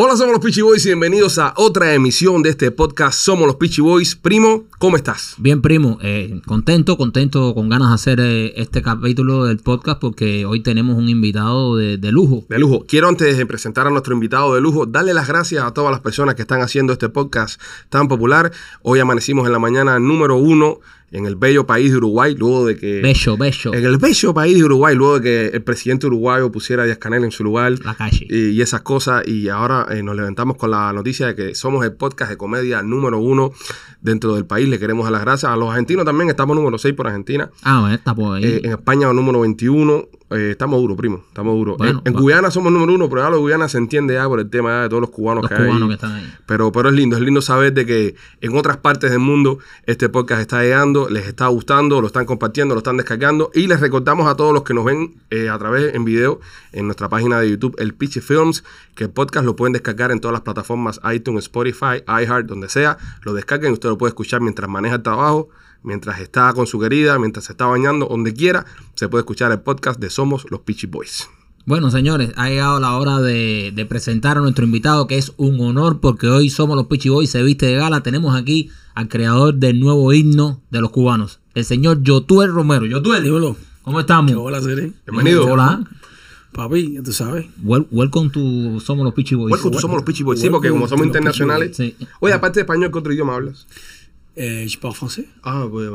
Hola, somos los Peachy Boys y bienvenidos a otra emisión de este podcast Somos los Peachy Boys. Primo, ¿cómo estás? Bien, primo, eh, contento, contento, con ganas de hacer eh, este capítulo del podcast porque hoy tenemos un invitado de, de lujo. De lujo. Quiero antes de presentar a nuestro invitado de lujo, darle las gracias a todas las personas que están haciendo este podcast tan popular. Hoy amanecimos en la mañana número uno en el bello país de Uruguay, luego de que... Bello, bello. En el bello país de Uruguay, luego de que el presidente uruguayo pusiera a Díaz Canel en su lugar. La calle. Y, y esas cosas. Y ahora eh, nos levantamos con la noticia de que somos el podcast de comedia número uno dentro del país. Le queremos dar las gracias. A los argentinos también estamos número 6 por Argentina. Ah, bueno, está por ahí. Eh, en España número 21. Eh, estamos duros, primo. Estamos duros. Bueno, en en Guyana somos número uno, pero ya lo de Guyana se entiende ya por el tema ya de todos los cubanos los que hay. cubanos ahí. que están ahí. Pero, pero es lindo, es lindo saber de que en otras partes del mundo este podcast está llegando, les está gustando, lo están compartiendo, lo están descargando. Y les recordamos a todos los que nos ven eh, a través en video en nuestra página de YouTube, el Pitchy Films, que el podcast lo pueden descargar en todas las plataformas iTunes, Spotify, iHeart, donde sea. Lo descarguen, usted lo puede escuchar mientras maneja el trabajo, mientras está con su querida, mientras se está bañando, donde quiera. Se puede escuchar el podcast de Somos los Pitchy Boys. Bueno, señores, ha llegado la hora de, de presentar a nuestro invitado, que es un honor porque hoy somos los Pichi Boys, se viste de gala. Tenemos aquí al creador del nuevo himno de los cubanos, el señor Yotuel Romero. Yotuel, Dímelo. ¿cómo estamos? ¿Qué hola, Sere? Bienvenido. Hola. Papi, ya tú sabes. Wel- welcome to Somos los Pichi Boys. Welcome to Somos los Pitchy Boys. Sí, porque como somos internacionales. Sí. Oye, aparte de español, ¿qué otro idioma hablas? Eh, je parle français. Ah, pues,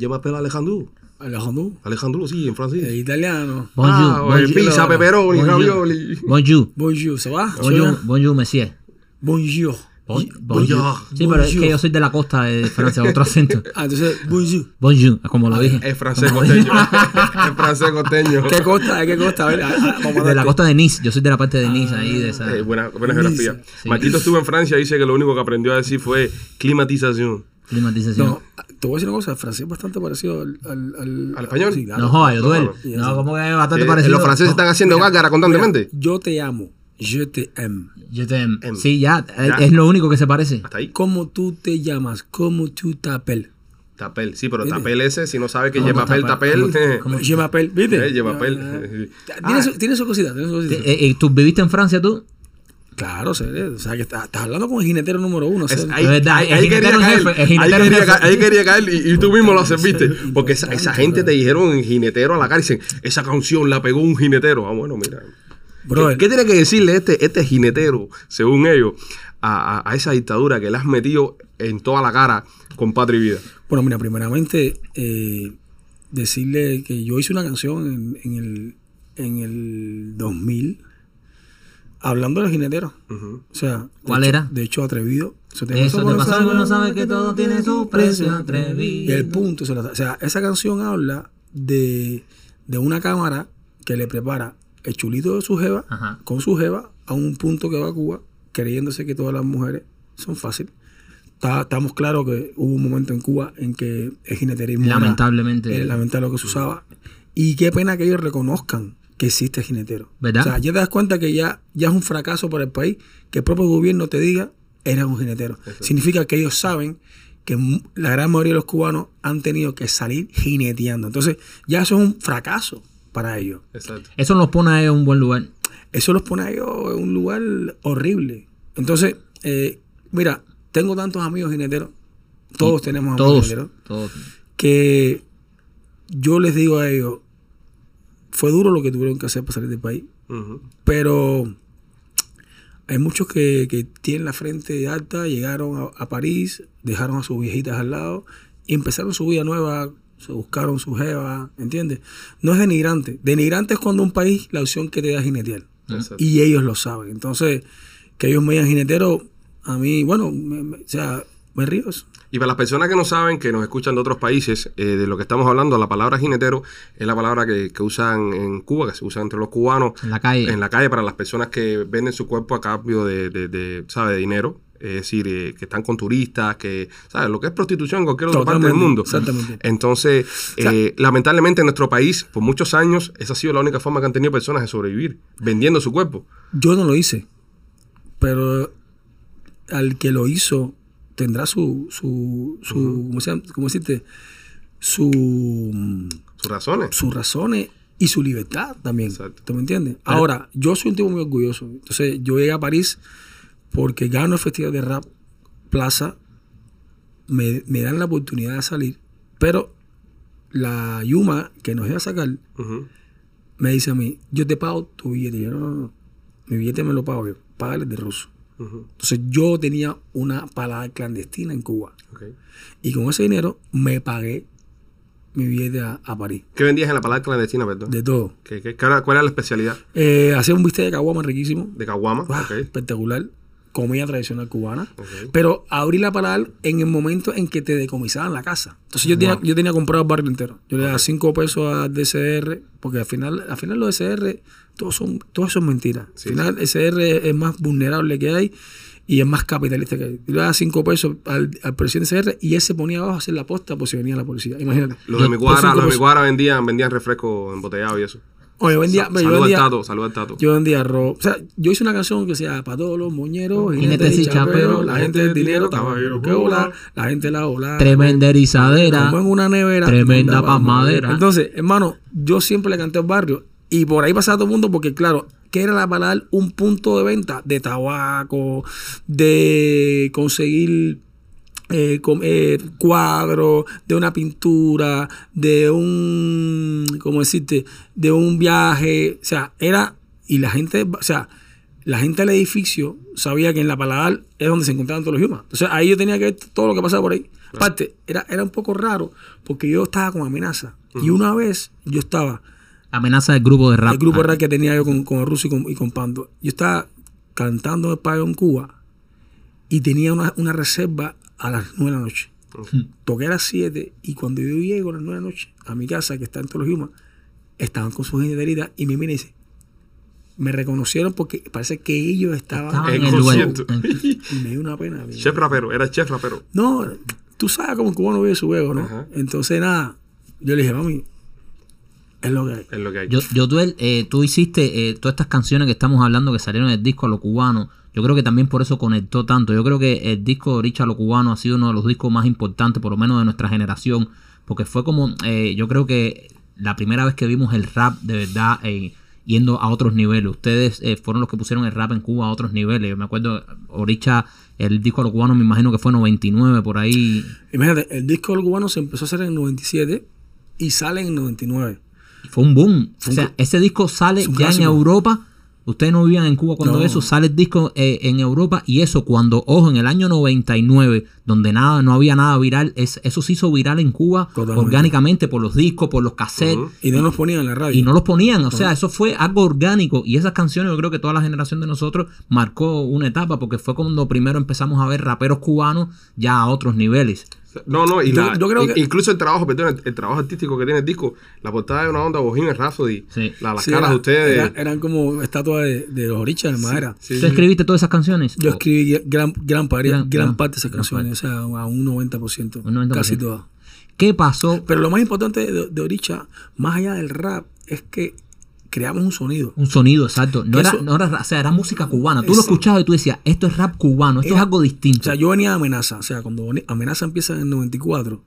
yo me apelo a Alejandro. Alejandro. Alejandro, sí, en francés. Eh, italiano. Bonjour, ah, bonjour. pizza, pepperoni, Bonjour. ravioli. Bonjour. Bonjour, ¿ça va? Bonjour, bonjour, monsieur. Bonjour. Bon- Bonjour. bonjour. Sí, pero es que Bonjour. yo soy de la costa de Francia, otro acento. Ah, entonces, bonjour. Bonjour, como lo dije. Es francés costeño. es francés costeño. ¿Qué costa? ¿De qué costa? A ver, ah, ah, vamos a De la costa de Nice, yo soy de la parte de Nice ahí, de esa. Eh, buena buena geografía. Sí. Marquito estuvo en Francia y dice que lo único que aprendió a decir fue climatización. Climatización. No, te voy a decir una cosa. El francés es bastante parecido al... ¿Al, al, ¿Al español? Sí, claro. No duele. no. No, como que es bastante Eh, parecido. los franceses están haciendo gárgara constantemente. Yo te amo. Je te aime. Yo te- Em. Sí, ya, es- Ya. es lo único que se parece. Hasta ahí. ¿Cómo tú te llamas? ¿Cómo tú t'appelles? Tapel. Sí, pero ¿Viste? tapel ese, si no sabe que ¿Cómo lleva papel, tapel? tapel. ¿Cómo- Je m'appelle. ¿Viste? Eh, lleva papel. Tiene, Ah. su, tiene su cosita, tiene su cosita. Eh, eh, ¿Tú viviste en Francia tú? Claro, serio. O sea, que estás, estás hablando con el jinetero número uno. Es- ahí, Es verdad, ahí- el ahí quería en caer, jefe, ahí en quería jefe. caer, ahí quería caer y, y tú mismo lo. Importante, Porque esa, gente te dijeron jinetero a la cara y dicen, esa canción la pegó un jinetero. Ah, bueno, mira. ¿Qué, qué tiene que decirle este, este jinetero, según ellos, a, a- a esa dictadura que le has metido en toda la cara con patria y vida? Bueno, mira, primeramente, eh, decirle que yo hice una canción en, en el, en el 2000 hablando de los jineteros. O sea, de ¿Cuál hecho- era? De hecho, atrevido. Eso te Eso te pasa que todo tiene su precio, atrevido. Y el punto, o sea, esa canción habla de, de una cámara que le prepara el chulito de su jeva Ajá. con su jeva a un punto que va a Cuba, creyéndose que todas las mujeres son fáciles. Está- estamos claros que hubo un momento en Cuba en que el jineterismo era- Lamentablemente. era lamentable lo que se usaba. Y qué pena que ellos reconozcan que existe jinetero. ¿Verdad? O sea, ya te das cuenta que ya, ya es un fracaso para el país que el propio gobierno te diga eres un jinetero. Significa que ellos saben que la gran mayoría de los cubanos han tenido que salir jineteando. Entonces, ya eso es un fracaso para ellos. Exacto. Eso nos pone ahí en un buen lugar. Eso los pone a ellos en un lugar horrible. Entonces, eh, mira, tengo tantos amigos jineteros, todos tenemos amigos Todos. jineteros, Todos. que yo les digo a ellos, fue duro lo que tuvieron que hacer para salir del país, pero hay muchos que, que tienen la frente alta, llegaron a, a París, dejaron a sus viejitas al lado y empezaron su vida nueva, se buscaron su jeva, ¿entiendes? No es denigrante. Denigrante es cuando un país la opción que te da es jinetear. Exacto. Y ellos lo saben. Entonces, que ellos me digan jinetero, a mí, bueno, me- me- o sea, me río. eso. Y para las personas que no saben, que nos escuchan de otros países, eh, de lo que estamos hablando, la palabra jinetero es la palabra que, que usan en Cuba, que se usa entre los cubanos En la calle. en la calle para las personas que venden su cuerpo a cambio de, de, de, ¿sabe? de dinero. Es decir, eh, que están con turistas, que, ¿sabes? Lo que es prostitución en cualquier otra parte del mundo. exactamente. Entonces, sea- eh, lamentablemente en nuestro país, por muchos años, esa ha sido la única forma que han tenido personas de sobrevivir, vendiendo su cuerpo. Yo no lo hice, pero al que lo hizo tendrá su, su, su ¿cómo, se? ¿cómo decirte? Su, Sus razones. sus razones y su libertad también. Exacto. ¿Tú me entiendes? Ahora, yo soy un tipo muy orgulloso. Entonces, yo llegué a París porque gano el Festival de Rap Plaza, me, me dan la oportunidad de salir, pero la Yuma que nos iba a sacar me dice a mí, yo te pago tu billete. Y yo, no, no, no, mi billete me lo pago yo, págale de ruso. Entonces yo tenía una palabra clandestina en Cuba y con ese dinero me pagué mi billete a, a París, ¿Qué vendías en la palabra clandestina, perdón? de todo. ¿Qué, qué- cuál era- cuál era la especialidad? Eh, hacía un bistec de caguama riquísimo, De caguama. Ah, Ok. espectacular, comida tradicional cubana. Pero abrí la paladar en el momento en que te decomisaban la casa. Entonces yo tenía, yo tenía comprado el barrio entero. Yo le daba 5 pesos a DCR, porque al final, al final los DCR, todos son, todos son mentiras. Sí, al final, SR es más vulnerable que hay y es más capitalista que hay. Yo le daba 5 pesos al, al presidente SR y él se ponía abajo a hacer la posta por si venía la policía. Imagínate. Los de mi cuadra, los de mi pesos. cuadra vendían, vendían refresco embotellado y eso. Oye, yo vendía, yo Saluda al tato, saluda al tato. yo vendía arroz. O sea, yo hice una canción que sea para todos los moñeros, Jinetes y chaperos, la gente del dinero, caballero, que hola, la gente de la ola. Tremenda erizadera. Como en una nevera. Tremenda pasmadera. pasmadera. Entonces, hermano, yo siempre le canté al barrio. Y por ahí pasaba todo el mundo porque, claro, que era la palabra un punto de venta de tabaco, de conseguir eh, eh, cuadros, de una pintura, de un, ¿cómo decirte? De un viaje. O sea, era, y la gente, o sea, la gente del edificio sabía que en la paladar es donde se encontraban todos los humas. Entonces ahí yo tenía que ver todo lo que pasaba por ahí. Aparte, era, era un poco raro porque yo estaba con amenaza. Y una vez yo estaba, Amenaza del grupo de rap. el grupo de rap que tenía yo con, con el ruso y con, y con Pando, yo estaba cantando el pabellón Cuba y tenía una, una reserva a las 9 de la noche. Toqué a las 7 y cuando yo llego a las 9 de la noche a mi casa, que está en todos los humas, estaban con su jinetería y me mira y dice, me reconocieron porque parece que ellos estaban... Estaban En el. Y me dio una pena. amigo. Chef rapero, era chef rapero. No, tú sabes cómo el cubano vive su ego, ¿no? Ajá. Entonces, nada, yo le dije, mami, es lo que hay. Es lo que hay. Yo, yo tú, eh, tú hiciste eh, todas estas canciones que estamos hablando que salieron del disco a lo cubano. Yo creo que también por eso conectó tanto. Yo creo que el disco de Richa a lo cubano ha sido uno de los discos más importantes, por lo menos de nuestra generación. Porque fue como, eh, yo creo que la primera vez que vimos el rap de verdad eh, yendo a otros niveles. Ustedes eh, fueron los que pusieron el rap en Cuba a otros niveles. Yo me acuerdo, Oricha, el disco a lo cubano me imagino que fue 99 por ahí. Imagínate, el disco del cubano se empezó a hacer en el 97 y sale en el 99. Y fue un boom. Fue o sea, ese disco sale ya en. Europa. Ustedes no vivían en Cuba cuando No. eso sale el disco eh, en Europa y eso cuando, ojo, en el año 99, donde nada, no había nada viral, es, eso se hizo viral en Cuba Totalmente. orgánicamente por los discos, por los cassettes. Y no nos ponían en la radio. y no los ponían, o sea, eso fue algo orgánico y esas canciones yo creo que toda la generación de nosotros marcó una etapa porque fue cuando primero empezamos a ver raperos cubanos ya a otros niveles. No, no, y Yo- la- yo creo in- que- incluso el trabajo, perdón, el, el trabajo artístico que tiene el disco, la portada de una onda Bohemian Rhapsody, Sí. la- las Sí, caras era- de ustedes. era- eran como estatuas de, de los orichas de madera. Sí, ¿Tú sí. escribiste todas esas canciones? Yo escribí gran, gran, Gran- gran, gran- parte de esas canciones, o sea, a un 90%, Un 90%. casi todas. ¿Qué pasó? Pero lo más importante de, de Oricha, más allá del rap, es que creamos un sonido. Un sonido, exacto. No era, Eso- no era, o sea, era música cubana. Tú lo escuchabas y tú decías, esto es rap cubano, esto Era- es algo distinto. O sea, yo venía de Amenaza. O sea, cuando Amenaza empieza en el 94,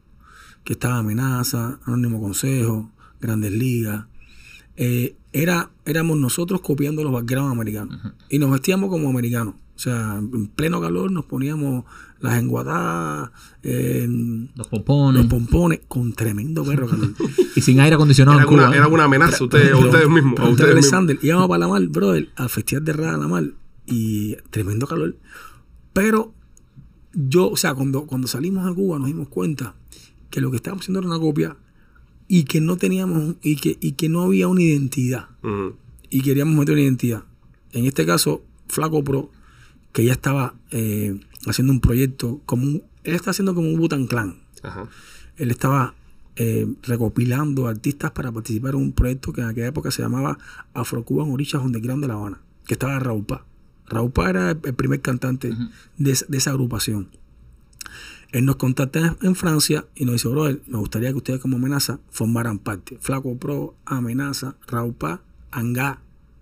que estaba Amenaza, Anónimo Consejo, Grandes Ligas, eh, era, éramos nosotros copiando los backgrounds americanos. Y nos vestíamos como americanos. O sea, en pleno calor nos poníamos las enguatadas, eh, los pompones. los pompones, con tremendo perro calor. y sin aire acondicionado Era en Cuba. una, ¿eh? era una amenaza a ustedes, a Pero- ustedes mismos. A ustedes mismos. Alexander, íbamos a Palamar, brother, al festival de Rada la Mar y tremendo calor. Pero yo, o sea, cuando, cuando salimos de Cuba nos dimos cuenta que lo que estábamos haciendo era una copia y que no teníamos y que, y que no había una identidad y queríamos meter una identidad. En este caso, Flaco Pro, que ya estaba eh, haciendo un proyecto como un, él está haciendo como un Butan Clan Ajá. él estaba eh, recopilando artistas para participar en un proyecto que en aquella época se llamaba Afro-Cuban Orichas Underground de La Habana, que estaba Raúl Pá era el, primer cantante de, esa- de esa agrupación. Él nos contacta en, Francia y nos dice, brother, me gustaría que ustedes como amenaza formaran parte. Flaco Pro, Amenaza, Raúl Angá,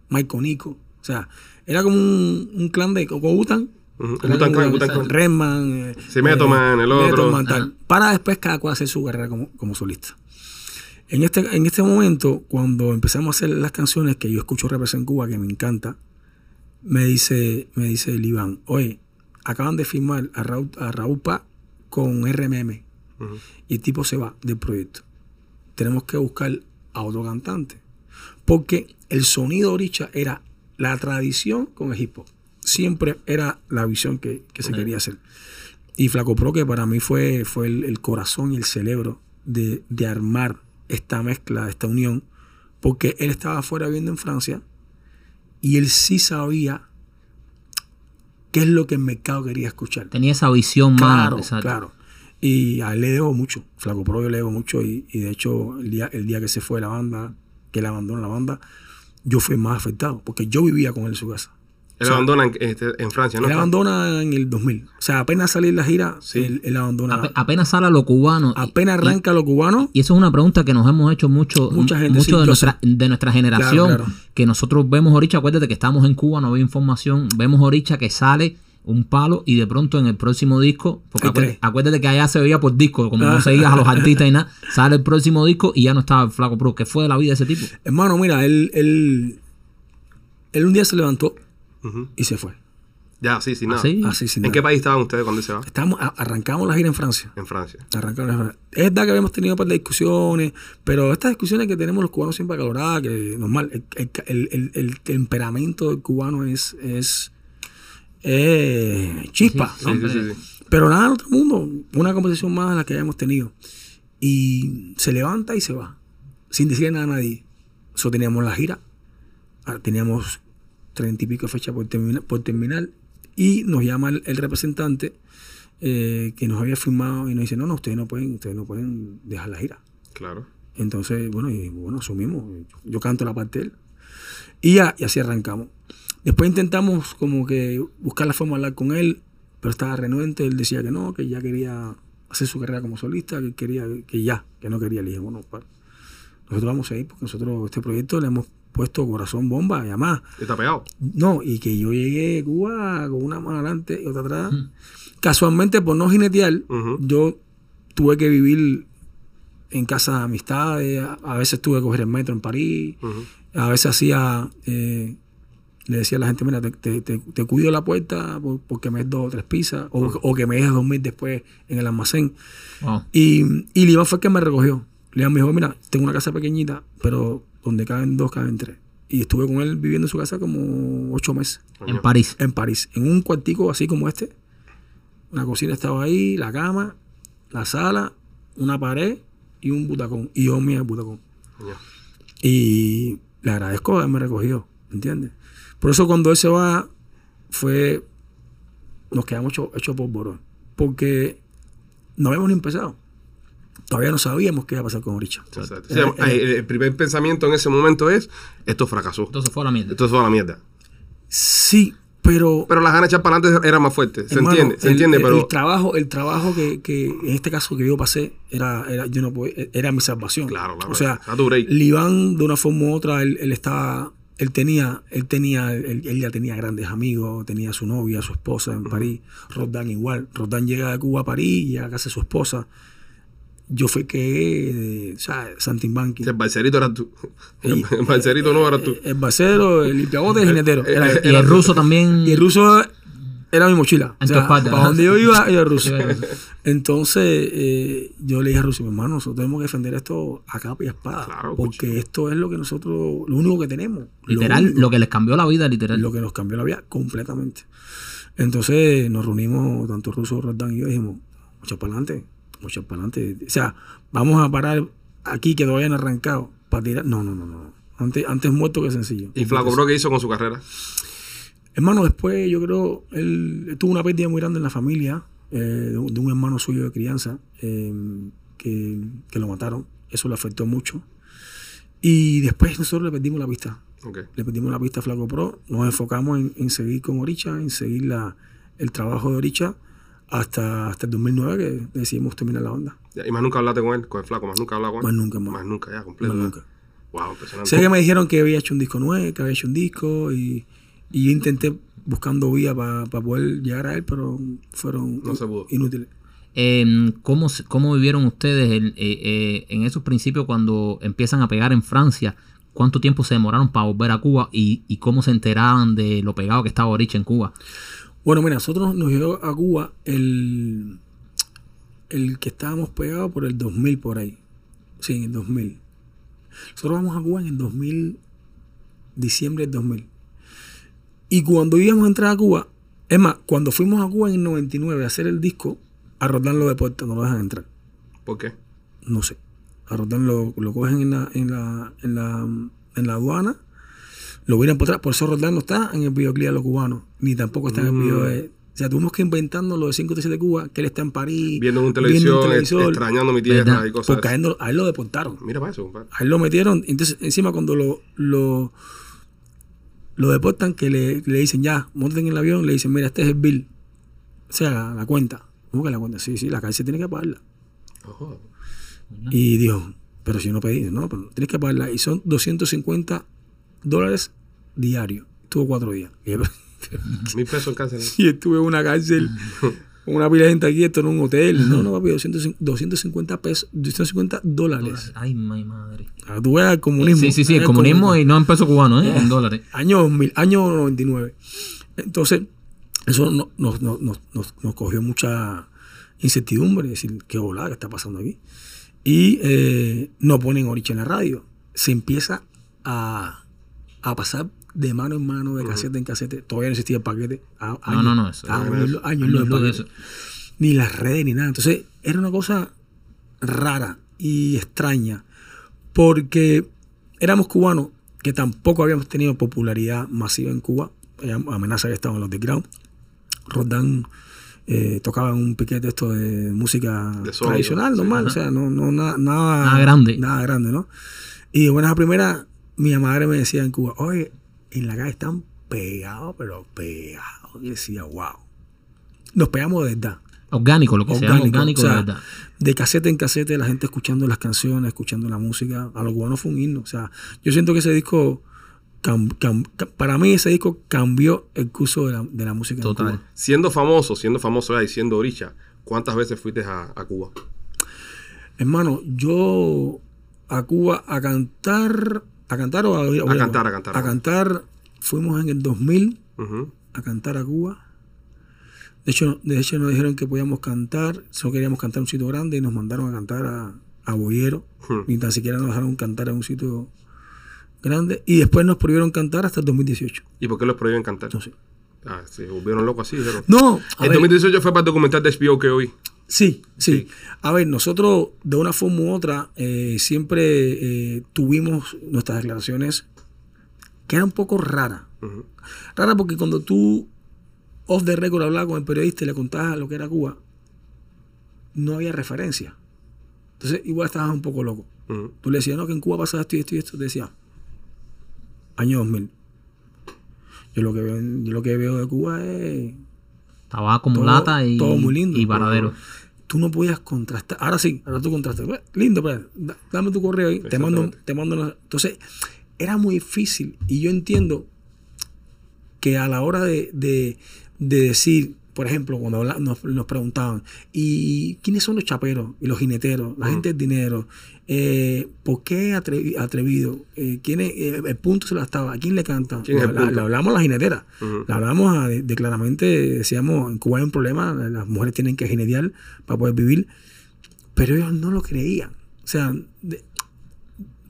Maiko Nico. O sea, era como un, un clan de como Butan. Ujú. Era Wu-Tang como Clan, un- Wu-Tang Clan. Redman, eh, Sí, Method Man, el otro. Method Man, tal, para después cada cual hacer su carrera como, como solista. En este, en este momento, cuando empezamos a hacer las canciones que yo escucho Represent Cuba, que me encanta, me dice, me dice el Iván, oye, acaban de firmar a Raúl, a Raúl Paz con RMM. Y el tipo se va del proyecto. Tenemos que buscar a otro cantante. Porque el sonido de Oricha era la tradición con el hip hop. Siempre era la visión que, que se quería hacer. Y Flaco Pro, que para mí fue, fue el, el corazón y el cerebro de, de armar esta mezcla, esta unión, porque él estaba afuera viviendo en Francia y él sí sabía qué es lo que el mercado quería escuchar. Tenía esa visión Claro, más. exacto. claro. Y a él le debo mucho. Flaco Pro yo le debo mucho. Y, y de hecho, el día, el día que se fue de la banda, que él abandonó la banda, yo fui más afectado. Porque yo vivía con él en su casa. Él O sea, abandona en, este, en Francia, ¿no? Él abandona en el 2000. O sea, apenas salir la gira, Sí. él, él abandona. Ape- apenas sale a lo cubano. y- apenas y- arranca lo cubano. Y eso es una pregunta que nos hemos hecho mucho, Mucha gente, mucho sí, de, nuestra, de nuestra generación. Claro, claro. Que nosotros vemos ahorita, acuérdate que estamos en Cuba, no había información. Vemos ahorita que sale un palo y de pronto en el próximo disco, porque acuérdate, que allá se veía por disco, como no seguías a los artistas y nada, sale el próximo disco y ya no estaba el Flaco Pro. ¿Qué fue de la vida de ese tipo? Hermano, mira, él, él, él un día se levantó y se fue. Ya, sí, sin nada. Así. Así sin ¿En nada. qué país estaban ustedes cuando se va? Estábamos, a- arrancamos la gira en Francia. En Francia. Arrancaron las frases. Es verdad que habíamos tenido un par de discusiones, pero estas discusiones que tenemos los cubanos siempre acaloradas, que normal, el, el- el- el- el temperamento del cubano es, es eh, chispa, Sí, ¿no? Sí, sí, sí, sí. Pero nada, en otro mundo, una conversación más de la que hayamos tenido. Y se levanta y se va, sin decir nada a nadie. Eso teníamos la gira, ah, teníamos treinta y pico fechas por, termina- por terminar, y nos llama el, el representante eh, que nos había firmado y nos dice, no, no, ustedes no pueden, ustedes no pueden dejar la gira. Claro. Entonces, bueno, y bueno, asumimos. Yo canto la parte de él. Y ya, y así arrancamos. Después intentamos como que buscar la forma de hablar con él, pero estaba renuente. Él decía que no, que ya quería hacer su carrera como solista, que quería, que ya, que no quería. Le dije, bueno, pa- nosotros vamos a ir porque nosotros este proyecto le hemos puesto corazón bomba y además, ¿Está pegado? no, y que yo llegué a Cuba con una mano adelante y otra atrás. Casualmente, por no jinetear, yo tuve que vivir en casa de amistades, a, veces tuve que coger el metro en París, a veces hacía, eh, le decía a la gente, mira, te, te- te- te cuido la puerta por- porque me des dos o tres pizzas, o, o que me dejes dormir después en el almacén. Wow. Y, y Liván fue el que me recogió. Liván me dijo, mira, tengo una casa pequeñita, pero donde caben dos, caben tres. Y estuve con él viviendo en su casa como ocho meses En París. en París, en un cuartico así como este. Una cocina estaba ahí, la cama, la sala, una pared y un butacón. Y yo mío el butacón. Y le agradezco haberme recogido, ¿entiendes? Por eso cuando él se va, fue. Nos quedamos hechos hecho por borón. Porque no habíamos ni empezado. Todavía no sabíamos qué iba a pasar con Oricha. Exacto. Sí, el, el primer pensamiento en ese momento es, esto fracasó. Entonces fue a la mierda. Esto es toda la mierda. Sí, pero. Pero las ganas de echar para adelante eran más fuertes. ¿Se Hermano, entiende? Se el- entiende, el, pero... el trabajo, el trabajo que, que en este caso que yo pasé era, era, yo no podía- era mi salvación. Claro, claro. O sea. Liván, de una forma u otra, él, él estaba, él tenía, él tenía, él, él ya tenía grandes amigos, tenía su novia, su esposa en París. Rodán igual. Rodán llega de Cuba a París, llega a casa de su esposa. Yo fui que, eh, o sea, Santimbanqui. El balserito eras tú. Y- El balserito no eras tú. El, el basero, el limpiabote, el jinetero. Era él. Y el ruso también. Y el ruso era mi mochila. En o tu sea, espalda, para ¿no? donde yo iba, era ruso. Entonces, eh, yo le dije a Ruso, mi hermano, nosotros tenemos que defender esto a capa y a espada. Claro, porque esto es lo que nosotros, lo único que tenemos. Lo Literal, único, lo que les cambió la vida, literal. lo que nos cambió la vida completamente. Entonces, nos reunimos, tanto Ruso, Roldán y yo, y dijimos, mucho para adelante, mucho para adelante. O sea, vamos a parar aquí que todavía no han arrancado para tirar. No, no, no, no. Antes, antes muerto que sencillo. ¿Y Flaco Bro qué hizo con su carrera? Hermano, después yo creo, él, él tuvo una pérdida muy grande en la familia, eh, de, un de un hermano suyo de crianza, eh, que, que lo mataron. Eso le afectó mucho. Y después nosotros le perdimos la pista. Le perdimos la pista a Flaco Pro. Nos enfocamos en, en seguir con Oricha, en seguir la, el trabajo de Oricha hasta, hasta el 2009 que decidimos terminar la banda. Ya, Y más nunca hablaste con él, con el Flaco, más nunca hablaba con Más él. nunca más. Más nunca, ya, completo. Más nunca. Wow, impresionante. Sé que me dijeron que había hecho un disco nuevo, que había hecho un disco y, y yo intenté buscando vía para poder llegar a él, pero fueron No se pudo. inútiles. Eh, ¿cómo, ¿Cómo vivieron ustedes en, eh, eh, en esos principios cuando empiezan a pegar en Francia? ¿Cuánto tiempo se demoraron para volver a Cuba y, y cómo se enteraban de lo pegado que estaba Oricha en Cuba? Bueno, mira, nosotros nos llegó a Cuba el, el que estábamos pegados por el 2000 por ahí. Sí, en el 2000. Nosotros vamos a Cuba en el 2000, diciembre del 2000. Y cuando íbamos a entrar a Cuba, es más, cuando fuimos a Cuba en el 99 a hacer el disco, a Roldán lo deportan, no lo dejan entrar. ¿Por qué? No sé. A Roldán lo, lo cogen en la, en la, en la, en la aduana, lo vienen por atrás. Por eso Roldán no está en el videoclip de los cubanos, ni tampoco está en el Mm. video de. O sea, tuvimos que inventando lo de 537 de Cuba, que él está en París. Viendo en un viendo televisor, un televisor, extrañando mi tierra ¿Verdad? y cosas Porque a él, a él lo deportaron. Mira para eso, compadre. A él lo metieron. Entonces, encima, cuando lo, lo, lo deportan, que le, le dicen ya, monten en el avión, le dicen, mira, este es el bill. O sea, la, la cuenta. ¿Cómo que la cuenta? Sí, sí, la cárcel tiene que pagarla. Ojo. Y dijo, pero si no pedí, no, pero tienes que pagarla. Y son 250 dólares diarios. Estuvo cuatro días. Mil pesos en cárcel. y estuve en una cárcel, una pila de gente aquí, esto en un hotel. No, no, papi, 250 250 pesos, 250 dólares. Ay, mi madre. Ahora tú ves el comunismo. Sí, sí, sí, el comunismo y no en pesos cubanos, ¿eh? En dólares. Año 2000, año 99. Entonces, eso no- nos, nos, nos, nos, nos cogió mucha incertidumbre, decir, qué volada que está pasando aquí. Y eh, no ponen Oricha en la radio. Se empieza a, a pasar de mano en mano, de casete en casete. Todavía no existía el paquete. A- No, no, no, eso- años- en años años paquete. Ni las redes ni nada. Entonces, era una cosa rara y extraña. Porque éramos cubanos que tampoco habíamos tenido popularidad masiva en Cuba. Amenaza que estaban los de Ground. Roldán eh, tocaba en un piquete esto de música De sonido, tradicional, sí. normal. O sea, no, no, na- nada, Nada grande. Nada grande, ¿no? Y de buenas a primeras, mi madre me decía en Cuba, oye, en la calle están pegados, pero pegados. Y decía, wow. Nos pegamos de verdad Orgánico, lo que se llama orgánico o sea, de verdad. de casete en casete, la gente escuchando las canciones, escuchando la música. A los cubanos fue un himno. O sea, yo siento que ese disco, cam- cam- ca- para mí ese disco cambió el curso de la, de la música. en Total. Cuba. Siendo famoso, siendo famoso y siendo oricha, ¿cuántas veces fuiste a, a Cuba? Hermano, yo a Cuba a cantar, a cantar o a, oír- A oír- cantar, a cantar. A cantar, fuimos en el 2000 Ujú. a cantar a Cuba. De hecho, de hecho nos dijeron que podíamos cantar, solo queríamos cantar en un sitio grande y nos mandaron a cantar a, a Boyero. Ni tan siquiera nos dejaron cantar en un sitio grande. Y después nos prohibieron cantar hasta el 2018. ¿Y por qué los prohíben cantar? No sé. Ah, se volvieron locos así. dijeron. No, a El ver, 2018 fue para el documental de HBO que hoy. Sí, sí, Sí. A ver, nosotros de una forma u otra eh, siempre eh, tuvimos nuestras declaraciones que eran un poco raras. Ujú. Rara porque cuando tú off the record hablabas con el periodista y le contabas lo que era Cuba, no había referencia. Entonces igual estabas un poco loco. Tú le decías, no, que en Cuba pasa esto y esto y esto. Te decía, año 2000. Yo lo que veo, yo lo que veo de Cuba es... Tabaco, Todo- mulata y, todo muy lindo. y varadero. Tú no podías contrastar. Ahora sí, ahora tú contrastas. Lindo, pero da- dame tu correo ahí. Te mando, te mando una- Entonces, era muy difícil. Y yo entiendo que a la hora de, de- de decir, por ejemplo, cuando habla- nos, nos preguntaban, ¿y quiénes son los chaperos y los jineteros? La gente del dinero. Eh, ¿Por qué atrevi- atrevido? Eh, ¿quién es- eh, el punto se lo estaba. ¿A quién le canta? ¿Quién hablamos a la jinetera. Ujú. Le hablamos a- de, de claramente, decíamos, en Cuba hay un problema, las mujeres tienen que jinetear para poder vivir, pero ellos no lo creían. O sea, de,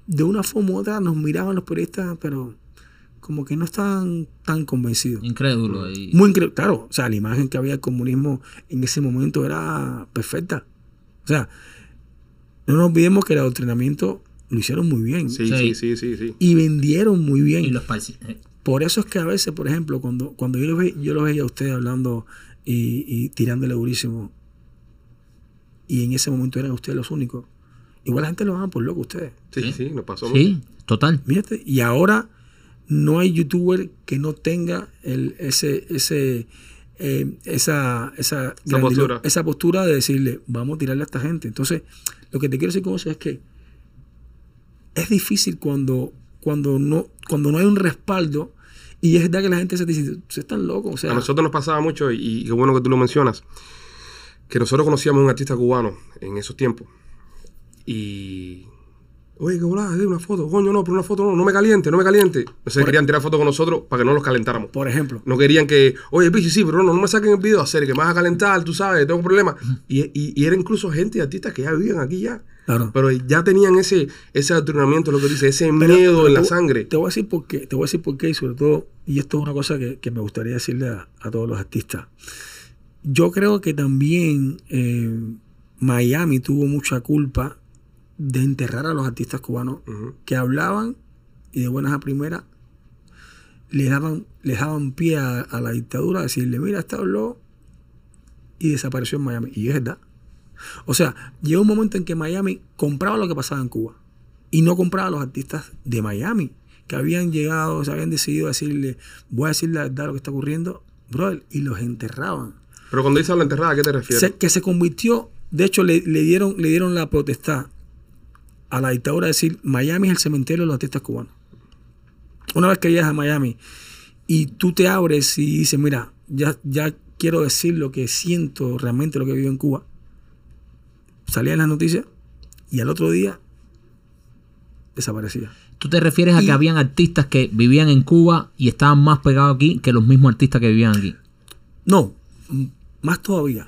de una forma u otra nos miraban los periodistas, pero como que no estaban tan convencidos. Incrédulo. Y, Muy increíble, claro, o sea, la imagen que había del comunismo en ese momento era perfecta. O sea, no nos olvidemos que el adoctrinamiento lo hicieron muy bien Sí, Sí. sí, sí, sí, sí. y vendieron muy bien. y los eh, Por eso es que a veces, por ejemplo, cuando, cuando yo, los ve- yo los veía a ustedes hablando y, y tirándole durísimo, y en ese momento eran ustedes los únicos, igual la gente lo van por loco ustedes. Sí, sí, Sí. nos pasó mucho. Sí, total. Mírate, y ahora no hay youtuber que no tenga el, ese, ese, eh, esa, esa, postura. esa postura de decirle, vamos a tirarle a esta gente. Entonces, lo que te quiero decir con eso es que es difícil cuando, cuando, no, cuando no hay un respaldo y es verdad que la gente se dice, se están locos. O sea, A nosotros nos pasaba mucho, y, y qué bueno que tú lo mencionas, que nosotros conocíamos a un artista cubano en esos tiempos. Y Oye, que volá, una foto. Coño, no, pero una foto no, no me caliente, no me caliente. Entonces querían tirar fotos con nosotros para que no los calentáramos. Por ejemplo. No querían que, oye, pichi, sí, pero no, no me saquen el video a hacer que me vas a calentar, tú sabes, tengo problemas. Y, y, y era incluso gente y artistas que ya vivían aquí ya. Claro. Pero ya tenían ese, ese adoctrinamiento, lo que dice, ese Pero- miedo pero en la te- sangre. Te voy a decir por qué, te voy a decir por qué y sobre todo, y esto es una cosa que, que me gustaría decirle a, a todos los artistas. Yo creo que también eh, Miami tuvo mucha culpa de enterrar a los artistas cubanos que hablaban y de buenas a primeras les daban, les daban pie a, a la dictadura a decirle, mira, este habló y desapareció en Miami. Y es verdad. O sea, llegó un momento en que Miami compraba lo que pasaba en Cuba y no compraba a los artistas de Miami que habían llegado, se habían decidido a decirle, voy a decir la verdad lo que está ocurriendo, brother, y los enterraban. Pero cuando dice la enterrada, ¿a qué te refieres? Se- que se convirtió, de hecho, le, le dieron, le dieron la potestad a la dictadura de decir Miami es el cementerio de los artistas cubanos. Una vez que llegas a Miami y tú te abres y dices, mira, ya, ya quiero decir lo que siento realmente, lo que vivo en Cuba, salía en las noticias y al otro día desaparecía. ¿Tú te refieres a Y- que habían artistas que vivían en Cuba y estaban más pegados aquí que los mismos artistas que vivían aquí? No, más todavía.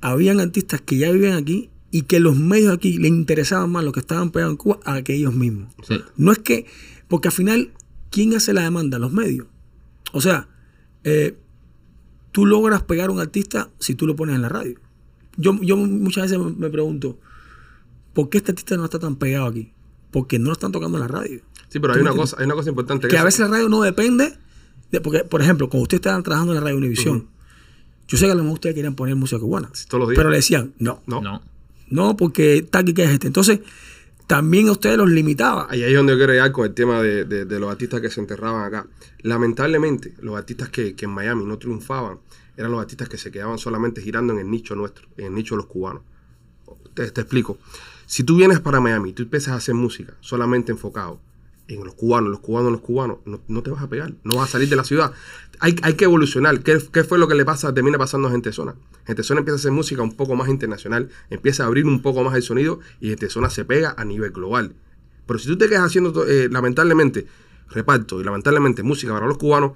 Habían artistas que ya vivían aquí y que los medios aquí les interesaban más los que estaban pegados en Cuba a que ellos mismos. Sí. No es que, porque al final, ¿quién hace la demanda? Los medios. O sea, eh, tú logras pegar a un artista si tú lo pones en la radio. Yo, yo muchas veces me- pregunto, ¿por qué este artista no está tan pegado aquí? Porque no lo están tocando en la radio. Sí, pero hay ¿Tú una, cosa, hay una cosa importante. Que a veces la radio no depende de, porque, por ejemplo, cuando ustedes estaban trabajando en la radio Univisión, yo sé que a lo mejor ustedes querían poner música cubana, Sí, todos los días. pero le decían, no, No. No. No, porque tal que es este. Entonces, también a ustedes los limitaba. Ahí es donde yo quiero llegar con el tema de, de- los artistas que se enterraban acá. Lamentablemente, los artistas que, que en Miami no triunfaban eran los artistas que se quedaban solamente girando en el nicho nuestro, en el nicho de los cubanos. Te, explico. Si tú vienes para Miami tú empiezas a hacer música solamente enfocado en los cubanos, los cubanos, los cubanos, no, no te vas a pegar, no vas a salir de la ciudad. Hay, que evolucionar. ¿Qué, fue lo que le pasa, termina pasando a Gente Zona? Gente Zona empieza a hacer música un poco más internacional, empieza a abrir un poco más el sonido y Gente Zona se pega a nivel global. Pero si tú te quedas haciendo, eh, lamentablemente, reparto y lamentablemente música para los cubanos,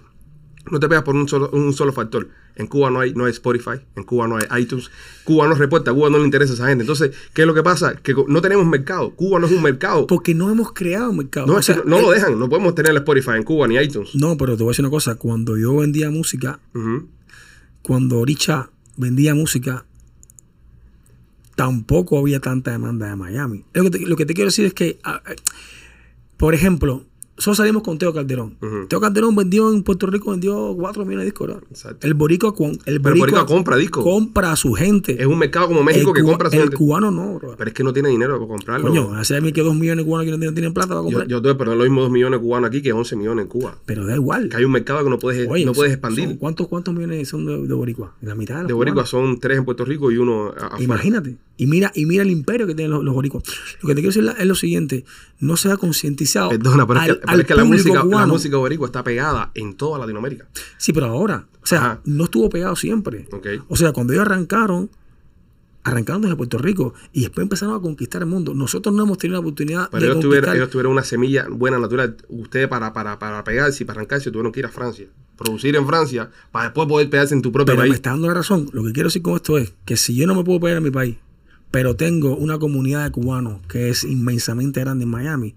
no te pegas por un solo, un solo factor. En Cuba no hay, no hay Spotify, en Cuba no hay iTunes, Cuba no reporta, Cuba no le interesa a esa gente. Entonces, ¿qué es lo que pasa? Que no tenemos mercado. Cuba no es un mercado. Porque no hemos creado mercado. No, O es que sea, no, no lo eh, dejan, no podemos tener Spotify en Cuba ni iTunes. No, pero te voy a decir una cosa. Cuando yo vendía música, cuando Richa vendía música, tampoco había tanta demanda de Miami. Lo que te, lo que te quiero decir es que, por ejemplo, nosotros salimos con Teo Calderón. Teo Calderón vendió en Puerto Rico, vendió 4 millones de discos. El boricua, el el boricua boricua compra discos. compra a su gente. Es un mercado como México el que compra su El gente. cubano no, bro. Pero es que no tiene dinero para comprarlo. Coño, hace a mí que 2 millones de cubanos que no tienen, tienen plata para yo, comprar. yo tengo pero es lo mismo 2 millones de cubanos aquí que 11 millones en Cuba. pero da igual. Que hay un mercado que no puedes, Oye, no puedes expandir. son- ¿cuántos, ¿Cuántos millones son de, de boricua? La mitad de de Boricua son 3 en Puerto Rico y uno a- afuera. Imagínate. Y mira, y mira el imperio que tienen los, los boricuas. Lo que te quiero decir es lo siguiente. No se ha concientizado Perdona, pero es al- que, pero al es que la, música, la música boricua está pegada en toda Latinoamérica. Sí, pero ahora. O sea, Ajá. no estuvo pegado siempre. O sea, cuando ellos arrancaron, arrancaron desde Puerto Rico y después empezaron a conquistar el mundo. Nosotros no hemos tenido la oportunidad Pero de ellos tuvieron, conquistar. ellos tuvieron una semilla buena, natural. Ustedes para, para, para pegarse y para arrancarse tuvieron que ir a Francia. Producir en Francia para después poder pegarse en tu propio Pero me país. está dando la razón. Lo que quiero decir con esto es que si yo no me puedo pegar en mi país, pero tengo una comunidad de cubanos que es inmensamente grande en Miami,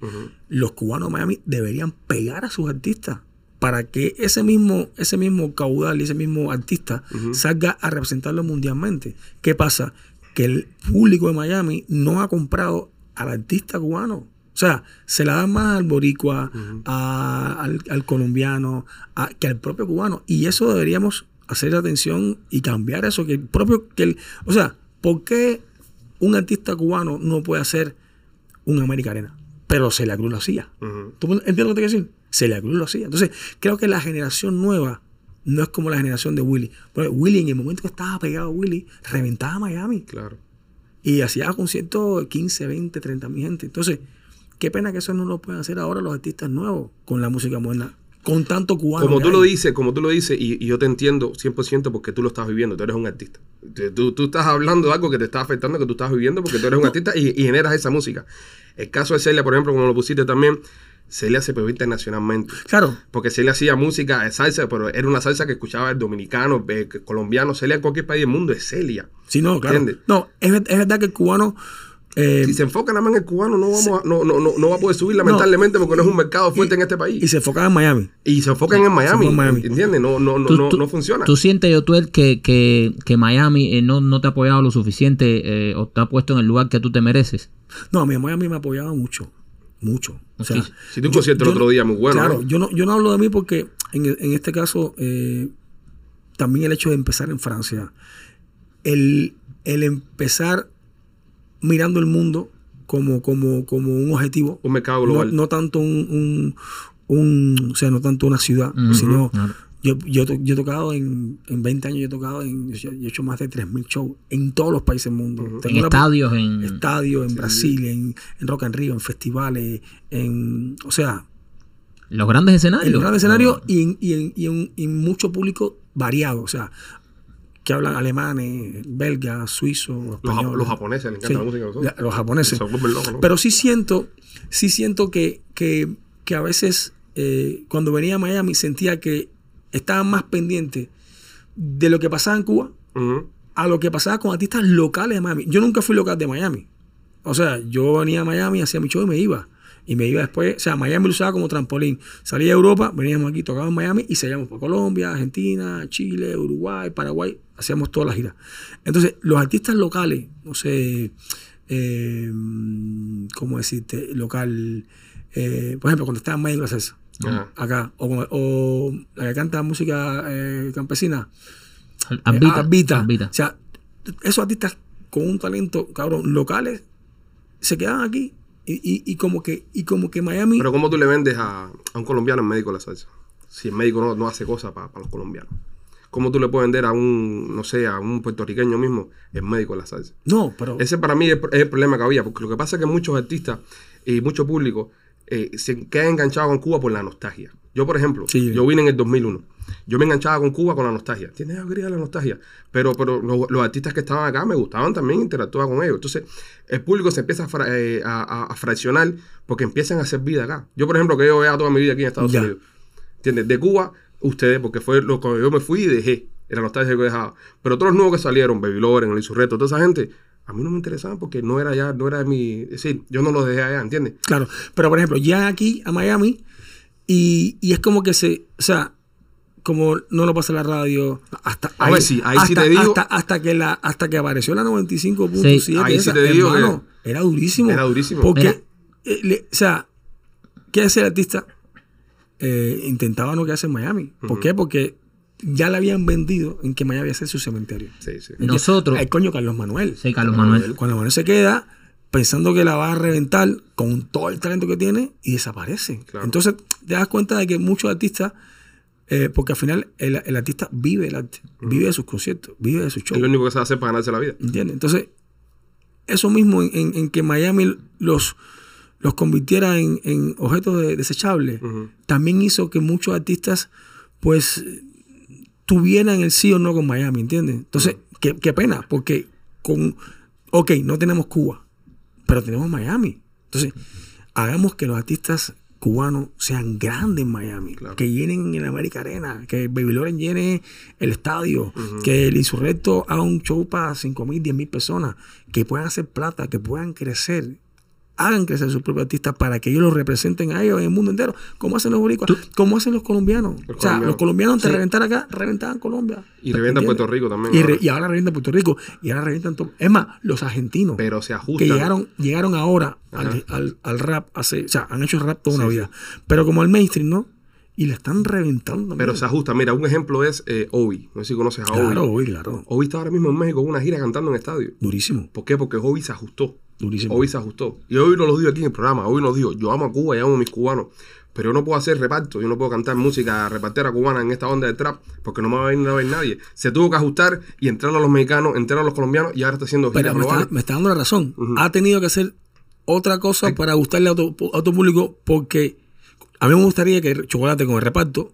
los cubanos de Miami deberían pegar a sus artistas para que ese mismo, ese mismo caudal y ese mismo artista salga a representarlo mundialmente. ¿Qué pasa? Que el público de Miami no ha comprado al artista cubano. O sea, se la dan más al boricua, a- al, al colombiano, a- que al propio cubano. Y eso deberíamos hacer atención y cambiar eso. Que el propio, que el, o sea, ¿por qué un artista cubano no puede hacer un América Arena? Pero Celia Cruz lo hacía. Ujú. ¿Tú entiendes lo que te quiero decir? Celia Cruz lo hacía. Entonces, creo que la generación nueva no es como la generación de Willy. Porque Willy, en el momento que estaba pegado a Willy, reventaba a Miami. Claro. Y hacía conciertos de 15, 20, 30 mil gente. Entonces, qué pena que eso no lo puedan hacer ahora los artistas nuevos con la música moderna. Con tanto cubano. Como tú lo dices, como tú lo dices, y, y yo te entiendo 100% porque tú lo estás viviendo, tú eres un artista. Tú, estás hablando de algo que te está afectando, que tú estás viviendo porque tú eres un artista y, y generas esa música. El caso de Celia, por ejemplo, como lo pusiste también, Celia se pegó internacionalmente. Claro, Porque Celia hacía música de salsa, pero era una salsa que escuchaba el dominicano, eh, colombiano, Celia en cualquier país del mundo es Celia. sí, no, claro. ¿Entiendes? No, es, es verdad que el cubano. Eh, Si se enfoca nada más en el cubano, no, vamos a- no, no, no, no va a poder subir lamentablemente porque no es un mercado fuerte en este país. y se enfocaba en Miami. Y se enfocan en Miami, enfocan en Miami. ¿entiendes? No, no, no, Tú- no, tú- no funciona. ¿Tú sientes, Yotuel, que, que, que Miami eh, no, no te ha apoyado lo suficiente eh, o te ha puesto en el lugar que tú te mereces? No, mi Miami me apoyaba mucho. Mucho. O sea, Sí. Si tú un concierto el otro día muy bueno, Claro, yo, no, yo no hablo de mí porque en, en este caso eh, también el hecho de empezar en Francia, el, el empezar mirando el mundo como, como, como un objetivo, Un mercado no, global. no tanto un, un, un- o sea, no tanto una ciudad, sino claro. yo, yo, to- yo he tocado en, en 20 años, yo he tocado en, yo he hecho más de 3.000 shows en todos los países del mundo. En Tengo la- estadios, en... estadios en Brasil, en, en Rock and Rio, en festivales, en, o sea, los grandes escenarios. en los grandes escenarios y en, y en- y en- y en mucho público variado, o sea, que hablan alemanes, belgas, suizos, Los, jap- los japoneses les encanta Sí, la música de la- los japoneses. Locos, ¿no? Pero sí siento, sí siento que, que, que a veces eh, cuando venía a Miami sentía que estaban más pendientes de lo que pasaba en Cuba a lo que pasaba con artistas locales de Miami. Yo nunca fui local de Miami. O sea, yo venía a Miami, hacía mi show y me iba. Y me iba después, o sea, Miami lo usaba como trampolín. Salía a Europa, veníamos aquí, tocábamos en Miami y salíamos por Colombia, Argentina, Chile, Uruguay, Paraguay. Hacíamos toda la gira. Entonces, los artistas locales, no sé, eh, ¿cómo decirte? Local, eh, por ejemplo, cuando estaba en la salsa, Ajá. acá, o, la que canta música eh, campesina, Ambita. Ambita. Ambita. O sea, esos artistas con un talento, cabrón, locales, se quedan aquí. Y, y- y como que, y como que Miami. Pero ¿cómo tú le vendes a, a un colombiano en médico la salsa? Si el médico no, no hace cosas para los colombianos. ¿Cómo tú le puedes vender a un, no sé, a un puertorriqueño mismo el médico de la salsa? no, pero. Ese para mí es, es el problema que había, porque lo que pasa es que muchos artistas y mucho público eh, se quedan enganchados con Cuba por la nostalgia. Yo, por ejemplo, Sí. yo vine en el 2001. Yo me enganchaba con Cuba con la nostalgia. Tienes alegría la nostalgia. Pero, pero los, los artistas que estaban acá me gustaban también, interactuaba con ellos. Entonces, el público se empieza a, fra- eh, a- a- a fraccionar porque empiezan a hacer vida acá. Yo, por ejemplo, que yo vea toda mi vida aquí en Estados Ya. Unidos. ¿Entiendes? De Cuba, ustedes, porque fue lo que yo me fui y dejé. Era nostalgia que dejaba. Pero todos los nuevos que salieron, Baby Loren, El Insurreto, toda esa gente, a mí no me interesaban porque no era ya, no era mi. Es decir, yo no los dejé allá, ¿entiendes? Claro. Pero por ejemplo, llegan aquí a Miami y, y es como que se. O sea, como no lo pasa la radio. Hasta A ver, sí, ahí sí te digo- Hasta, hasta que la, hasta que apareció la 95.7. Sí. Ahí sí te digo hermano, Era durísimo. Era durísimo. Porque, eh, le- o sea, ¿qué hace el artista? Eh, intentaba no quedarse en Miami. ¿Por qué? Porque ya le habían vendido en que Miami iba a ser su cementerio. Sí, sí. Nosotros... El coño Carlos Manuel. Sí, Carlos Manuel. Cuando Manuel se queda pensando que la va a reventar con todo el talento que tiene y desaparece. Claro. Entonces te das cuenta de que muchos artistas, eh, porque al final el, el artista vive el arte, vive de sus conciertos, vive de sus Es shows. lo único que se hace para ganarse la vida. ¿Entiendes? Entonces, eso mismo en, en- en que Miami los, los convirtiera en, en objetos de- desechables, también hizo que muchos artistas, pues, tuvieran el sí o no con Miami, ¿entiendes? Entonces, qué, qué pena, porque con, ok, no tenemos Cuba, pero tenemos Miami. Entonces, hagamos que los artistas cubanos sean grandes en Miami, Claro. que llenen en América Arena, que Baby Loren llene el estadio, que el Insurrecto haga un show para 5 mil, 10 mil personas, que puedan hacer plata, que puedan crecer, hagan crecer sus propios artistas para que ellos los representen a ellos en el mundo entero, como hacen los boricuas, como hacen los colombianos. Los o sea, colombianos. los colombianos antes Sí. de reventar acá, reventaban Colombia. Y revientan ¿Entiendes? Puerto Rico también. Y, ahora. y ahora revientan Puerto Rico. Y ahora revientan todo. Es más, los argentinos Pero se ajustan. que llegaron, llegaron ahora al, al- al rap, hace, o sea, han hecho rap toda Sí, una sí. vida. Pero como el mainstream, ¿no? Y le están reventando. Pero se ajustan. Mira, un ejemplo es eh, Obi. No sé si conoces a Obi. Claro, uy, claro. Obi está ahora mismo en México en una gira cantando en estadio. Durísimo, ¿Por qué? Porque Obi se ajustó. Durísimo. Hoy se ajustó. Y hoy nos lo digo aquí en el programa. Hoy nos dijo, yo amo a Cuba y amo a mis cubanos. Pero yo no puedo hacer reparto, yo no puedo cantar música repartera cubana en esta onda de trap, porque no me va a venir a ver nadie. Se tuvo que ajustar y entrar a los mexicanos, entrar a los colombianos y ahora está haciendo Pero me está, me está dando la razón. Ha tenido que hacer otra cosa para gustarle a otro, a otro público porque A mí me gustaría que Chocolate con el reparto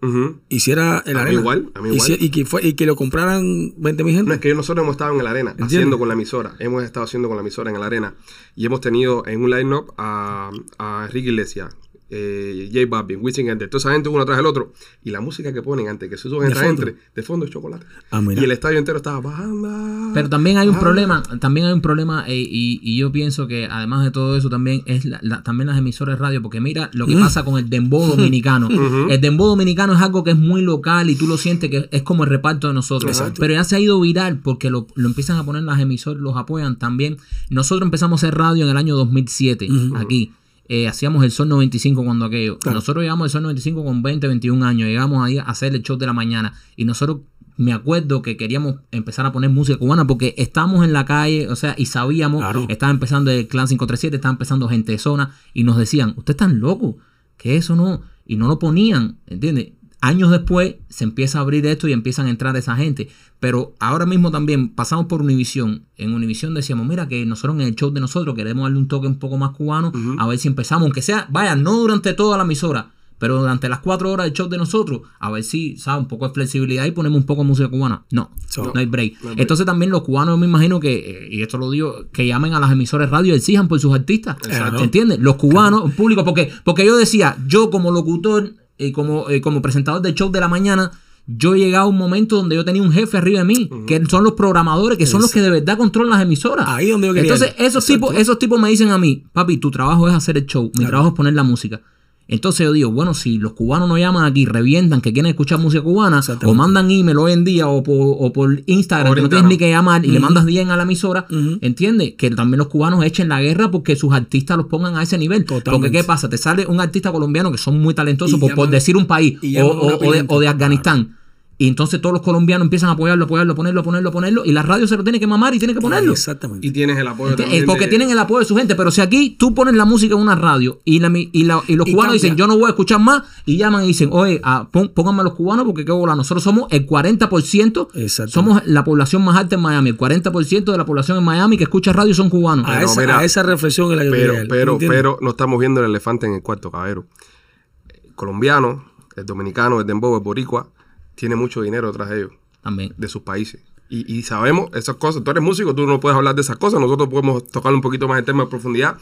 hiciera en la A mí arena. igual, a mí Y igual. si- Y, que fue, y que lo compraran 20 mil gente. No, es que nosotros hemos estado en la arena, ¿Entiendes? haciendo con la emisora. Hemos estado haciendo con la emisora en la arena. Y hemos tenido en un line-up a, a Ricky Iglesias, eh, J Balvin, Wisin Yandel, toda esa gente uno tras el otro. Y la música que ponen antes que se suban De esta fondo. gente, de fondo es chocolate. Ah, y el estadio entero estaba bajando. Pero también hay un Ah. problema, también hay un problema eh, y, y yo pienso que además de todo eso también es la- la- también las emisoras de radio, porque mira lo que pasa con el dembow dominicano. El dembow dominicano es algo que es muy local y tú lo sientes que es como el reparto de nosotros. Exacto. Pero ya se ha ido viral porque lo, lo empiezan a poner las emisoras, los apoyan también. Nosotros empezamos a hacer radio en el año 2007 aquí. Eh, hacíamos el Sol 95 cuando aquello. Claro. Nosotros llegamos al Sol 95 con 20, 21 años. Llegamos ahí a hacer el show de la mañana. Y nosotros me acuerdo que queríamos empezar a poner música cubana porque estábamos en la calle, o sea, y sabíamos, Claro. estaba empezando el Clan 537, estaba empezando gente de zona, y nos decían, ustedes están locos, que eso no, y no lo ponían, ¿entiendes? Años después se empieza a abrir esto y empiezan a entrar esa gente. Pero ahora mismo también pasamos por Univisión. En Univisión decíamos, mira que nosotros en el show de nosotros queremos darle un toque un poco más cubano, a ver si empezamos, aunque sea, vaya, no durante toda la emisora, pero durante las cuatro horas del show de nosotros, a ver si, ¿sabes? Un poco de flexibilidad y ponemos un poco de música cubana. No, So- no hay break. No hay break. Entonces también los cubanos, me imagino que, eh, y esto lo digo, que llamen a las emisoras radio y exijan por sus artistas. Exacto. ¿Entiendes? Los cubanos, el público, porque, porque yo decía, yo como locutor y como, eh, como presentador del show de la mañana, yo he llegado a un momento donde yo tenía un jefe arriba de mí, que son los programadores, que son los que de verdad controlan las emisoras. Ahí donde yo quería Entonces, esos Exacto. tipos, esos tipos me dicen a mí, papi, tu trabajo es hacer el show, mi Claro. trabajo es poner la música. Entonces yo digo, bueno, si los cubanos nos llaman aquí, revientan que quieren escuchar música cubana, o mandan email hoy en día, o por, o por Instagram, que no tienes ni que llamar, y le mandas 10 a la emisora, Ujú. ¿entiendes? Que también los cubanos echen la guerra porque sus artistas los pongan a ese nivel. Porque Totalmente. ¿qué pasa? Te sale un artista colombiano que son muy talentosos, por, decir un país, o, o- de, o de Afganistán. Y entonces todos los colombianos empiezan a apoyarlo, apoyarlo, ponerlo, ponerlo, ponerlo, y la radio se lo tiene que mamar y tiene que ponerlo. Exactamente. Y tienes el apoyo Enti- también eh, porque de- tienen el apoyo de su gente, pero si aquí tú pones la música en una radio y, la, y, la- y los Y cubanos cambia. dicen yo no voy a escuchar más y llaman y dicen, oye, ah, pon- pónganme a los cubanos porque qué bola, nosotros somos el 40%, Exacto. somos la población más alta en Miami, el 40% de la población en Miami que escucha radio son cubanos. a, Pero esa, mira, a esa reflexión es la que Pero, pero, pero no estamos viendo el elefante en el cuarto, caballero. El colombiano, el dominicano, el dembow, el boricua, tiene mucho dinero detrás de ellos, También. de sus países. Y, y sabemos esas cosas. Tú eres músico, tú no puedes hablar de esas cosas. Nosotros podemos tocar un poquito más el tema de profundidad,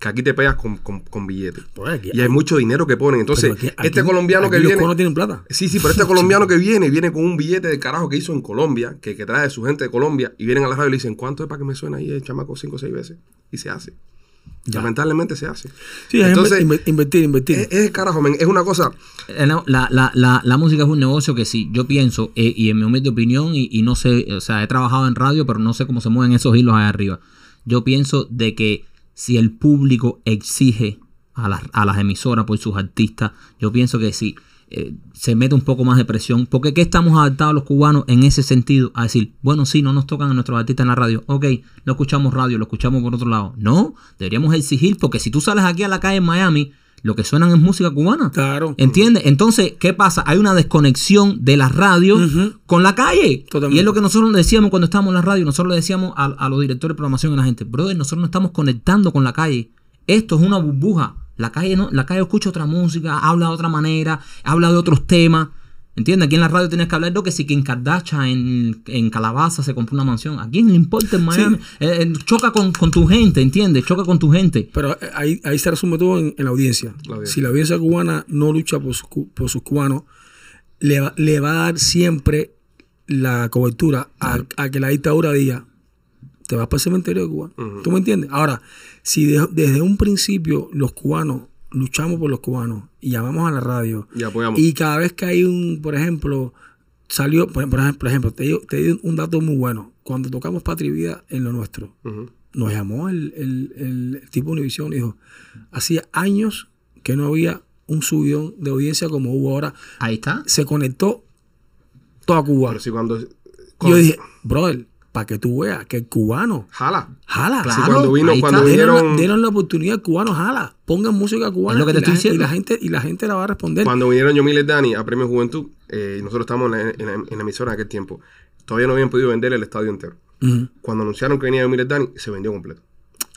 que aquí te pegas con, con, con billetes. Pues aquí- y hay mucho dinero que ponen. Entonces, aquí- este colombiano aquí que los viene... cubanos tienen plata. Sí, sí, pero este colombiano que viene, viene con un billete de carajo que hizo en Colombia, que, que trae de su gente de Colombia, y vienen a la radio y le dicen, ¿cuánto es para que me suene ahí el chamaco cinco o seis veces? Y se hace. Ya. Lamentablemente se hace. Sí, es Entonces, inve- invertir, invertir. es, es carajo, men, es una cosa. La, la, la, la música es un negocio que sí, yo pienso, eh, y en mi humilde opinión, y, y no sé, o sea, he trabajado en radio, pero no sé cómo se mueven esos hilos allá arriba. Yo pienso de que si el público exige a las, a las emisoras por sus artistas, yo pienso que sí, eh, se mete un poco más de presión. Porque ¿qué estamos adaptados los cubanos en ese sentido? A decir, bueno, sí, no nos tocan a nuestros artistas en la radio. Ok, no escuchamos radio, lo escuchamos por otro lado. No, deberíamos exigir, porque si tú sales aquí a la calle en Miami, lo que suenan es música cubana. Claro. ¿Entiendes? Entonces, ¿qué pasa? Hay una desconexión de la radio Ujú. con la calle. Totalmente. Y es lo que nosotros le decíamos cuando estábamos en la radio. Nosotros le decíamos a, a los directores de programación y a la gente, brother, nosotros no estamos conectando con la calle. Esto es una burbuja. La calle no, la calle escucha otra música, habla de otra manera, habla de otros temas. ¿Entiendes? Aquí en la radio tienes que hablar de lo que si Kim Kardashian en, en Calabaza se compró una mansión. ¿A quién le importa en Miami? Eh, eh, choca con, con tu gente, ¿entiendes? Choca con tu gente. Pero eh, ahí, ahí se resume todo en, en la audiencia. La audiencia. Si la audiencia cubana no lucha por, sus cu- por sus cubanos, le va, le va a dar siempre la cobertura a, a que la dictadura diga, te vas para el cementerio de Cuba. ¿Tú me entiendes? Ahora, si de- desde un principio los cubanos luchamos por los cubanos y llamamos a la radio Y apoyamos. y cada vez que hay un, por ejemplo, salió, por, por ejemplo, te digo, te digo un dato muy bueno. Cuando tocamos Patria y Vida en lo nuestro, nos llamó el, el, el tipo de Univision y dijo, hacía años que no había un subidón de audiencia como hubo ahora. Ahí está. Se conectó toda Cuba. Pero si cuando. Yo dije, brother, para que tú veas que el cubano Jala. jala. Claro, Sí, cuando vino, ahí cuando está. Dieron, vinieron. la, dieron la oportunidad al cubano, jala. Pongan música cubana Es lo que te y, estoy la, diciendo. y la gente, y la gente la va a responder. Cuando vinieron Yomil y Dani a Premio Juventud, eh, nosotros estábamos en la, en la- en la emisora en aquel tiempo. Todavía no habían podido vender el estadio entero. Cuando anunciaron que venía Yomil y Dani, se vendió completo.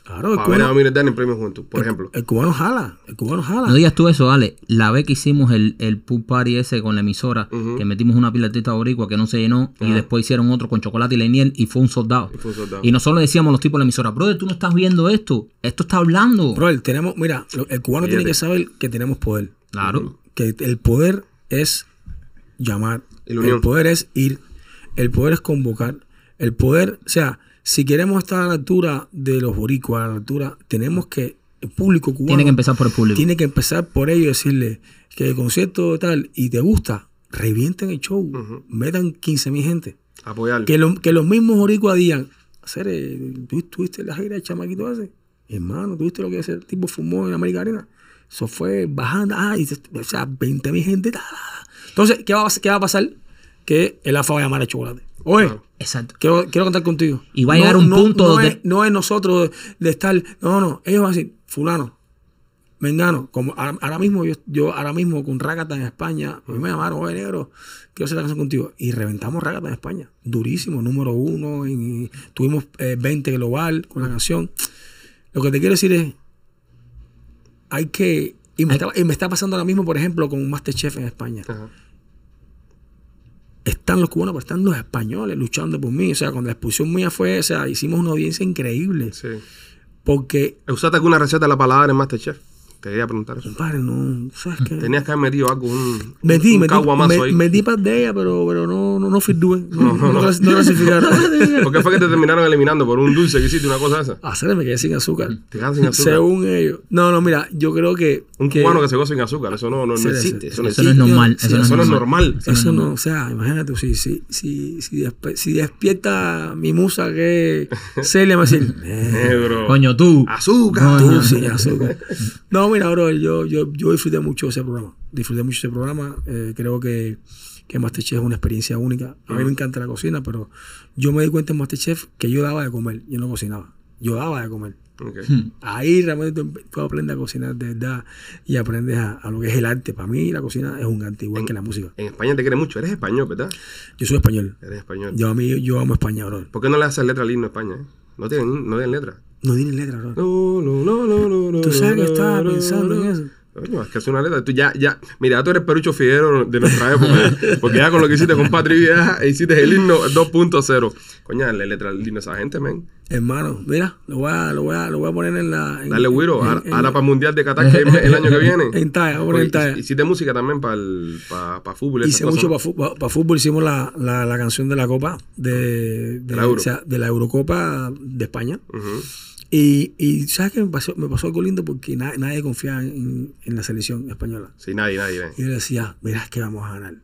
Claro, el para ver a en Premio Juventud, por ejemplo. el cubano jala, el cubano jala. No digas tú eso, Ale. La vez que hicimos el, el pool party ese con la emisora, que metimos una pilatita boricua que no se llenó, y después hicieron otro con chocolate y leñel y fue un soldado. Y fue un soldado. Y nosotros le decíamos a los tipos de la emisora, brother, tú no estás viendo esto. Esto está hablando. Bro, tenemos, mira, el cubano tiene que saber que tenemos poder. Claro. Que el poder es llamar. El poder es ir. El poder es convocar. El poder, o sea, si queremos estar a la altura de los boricuas, a la altura, tenemos que, el público cubano Tiene que empezar por el público. tiene que empezar por ello y decirle que el concierto tal y te gusta, revienten el show, metan 15 mil gente. Apoyar. Que, lo- que los mismos boricuas digan, hacer, eh, ¿tú, ¿tuviste la gira del chamaquito ese? Hermano, ¿tuviste lo que ese tipo fumó en América Arena? Eso fue bajando, ah, y o sea, 20 mil gente. ta, ta, ta. Entonces, ¿qué va, a, ¿qué va a pasar? Que el AFA va a llamar a chocolate. Oye, Claro. Exacto. quiero, quiero contar contigo. Y va a llegar un punto no donde- Es, no es nosotros de estar, no, no, ellos van a decir, fulano, Mengano, como ahora, ahora mismo yo, yo ahora mismo con Rácata en España, a mí me llamaron, oye negro, quiero hacer la canción contigo. Y reventamos Rácata en España. Durísimo, número uno. en- tuvimos eh, 20 global con la canción. Lo que te quiero decir es, hay que... Y me, Hay- está, y me está pasando ahora mismo, por ejemplo, con Masterchef en España. Ajá. Están los cubanos, pero están los españoles luchando por mí. O sea, cuando la expulsión mía fue, o sea, hicimos una audiencia increíble. Sí. Porque, ¿Usaste alguna receta de la palabra en Masterchef? Te quería preguntar eso. compadre, no, ¿sabes qué? Tenías que haber metido algo, un, Metí, un metí, caguamazo me- ahí. metí par de ella, pero, pero no, no, no firdué. No, No, no, no, no. clas- no clasificaron. ¿Por qué fue que te terminaron eliminando? ¿Por un dulce que hiciste, una cosa de esa? Hacer me quedé sin azúcar. Te quedas sin azúcar. Según ellos. No, no, mira, yo creo que. Un cubano que se goza sin azúcar, eso no, no, no Sí, existe. Eso no Eso no es normal. Sí, Eso no es Eso no es normal. normal. Eso no, o sea, imagínate, si, si, si, si, despe- si despierta mi musa que es Celia, me va a decir, "Eh, Negro. Coño, tú. Azúcar. tú sin azúcar. No, mira, bro, yo, yo, yo disfruté mucho ese programa. Disfruté mucho ese programa. Eh, creo que, que Masterchef es una experiencia única. A mí me encanta la cocina, pero yo me di cuenta en Masterchef que yo daba de comer, yo no cocinaba. Yo daba de comer. Ok. Ahí realmente tú, tú aprendes a cocinar de verdad y aprendes a, a lo que es el arte. Para mí la cocina es un arte, igual que la música. En España te quiere mucho. Eres español, ¿verdad? Yo soy español. Eres español. Yo a mí yo amo España, bro. ¿Por qué no le haces letra al himno a España? eh? No tienen, no tienen letra. No tiene letra, bro. No, no, no, no, no, no. Tú sabes que estaba pensando en eso. Coño, es que es una letra. Tú ya, ya, mira, tú eres Perucho Figuero de nuestra época. porque ya con lo que hiciste con Patri Vieja, hiciste el himno 2.0. Coño, le letra al himno a esa gente, men. Hermano, mira, lo voy a, lo voy a, lo voy a poner en la. en- Dale, Wiro. Ahora, para el Mundial de Qatar, que el año que viene. En talla, voy a en talla. Hiciste música también para el para, para fútbol. Hice mucho para fútbol. hicimos la, la, la canción de la Copa de, de, la Euro. o sea, de la Eurocopa de España. ¿no? Ujú. Y, y ¿sabes qué me pasó? Me pasó algo lindo porque na- nadie confiaba en, en la selección española. Sí, nadie, nadie. nadie. Y yo le decía, mira, es que vamos a ganar.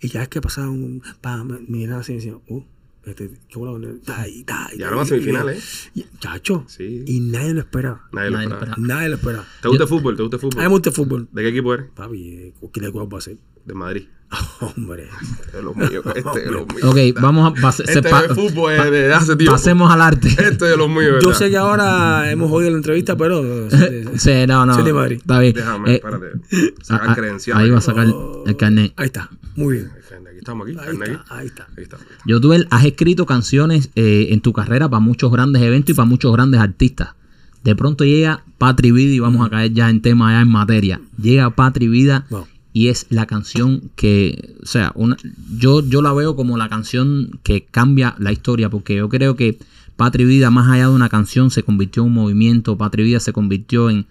Y ya es que pasaba un. Pa, miraba así y decía, uh, este, qué bueno, ta, y ahora semifinales, ¿eh? y- Chacho. Sí. Y nadie lo esperaba. Nadie lo esperaba. Nadie lo esperaba. ¿Te gusta el fútbol? ¿Te gusta el A mí me fútbol? gusta el fútbol. ¿De qué equipo eres? Papi, eh, ¿qué de cuál va a ser? De Madrid. Hombre. Este es lo mío. Este es lo mío. Ok, vamos a. pas- se Este pa- es fútbol es de hace tiempo. pasemos al arte. Este es de los míos, Yo ¿verdad? sé que ahora hemos oído la entrevista, pero. eh, Sí, no, no. Soy de Madrid. Está bien. Déjame, Eh, espérate. ah, Sacar ah, credenciales. ahí va a sacar el carnet. Ahí está. Muy bien. Aquí estamos aquí. Ahí está. Ahí está. Ahí está. ahí está. Yo tuve, has escrito canciones eh, en tu carrera para muchos grandes eventos y para muchos grandes artistas. De pronto llega Patri Vida y vamos a caer ya en tema, ya en materia. Llega Patri Vida Wow. Y es la canción que, o sea, una, yo, yo la veo como la canción que cambia la historia, porque yo creo que Patri Vida, más allá de una canción, se convirtió en un movimiento, Patri Vida se convirtió en,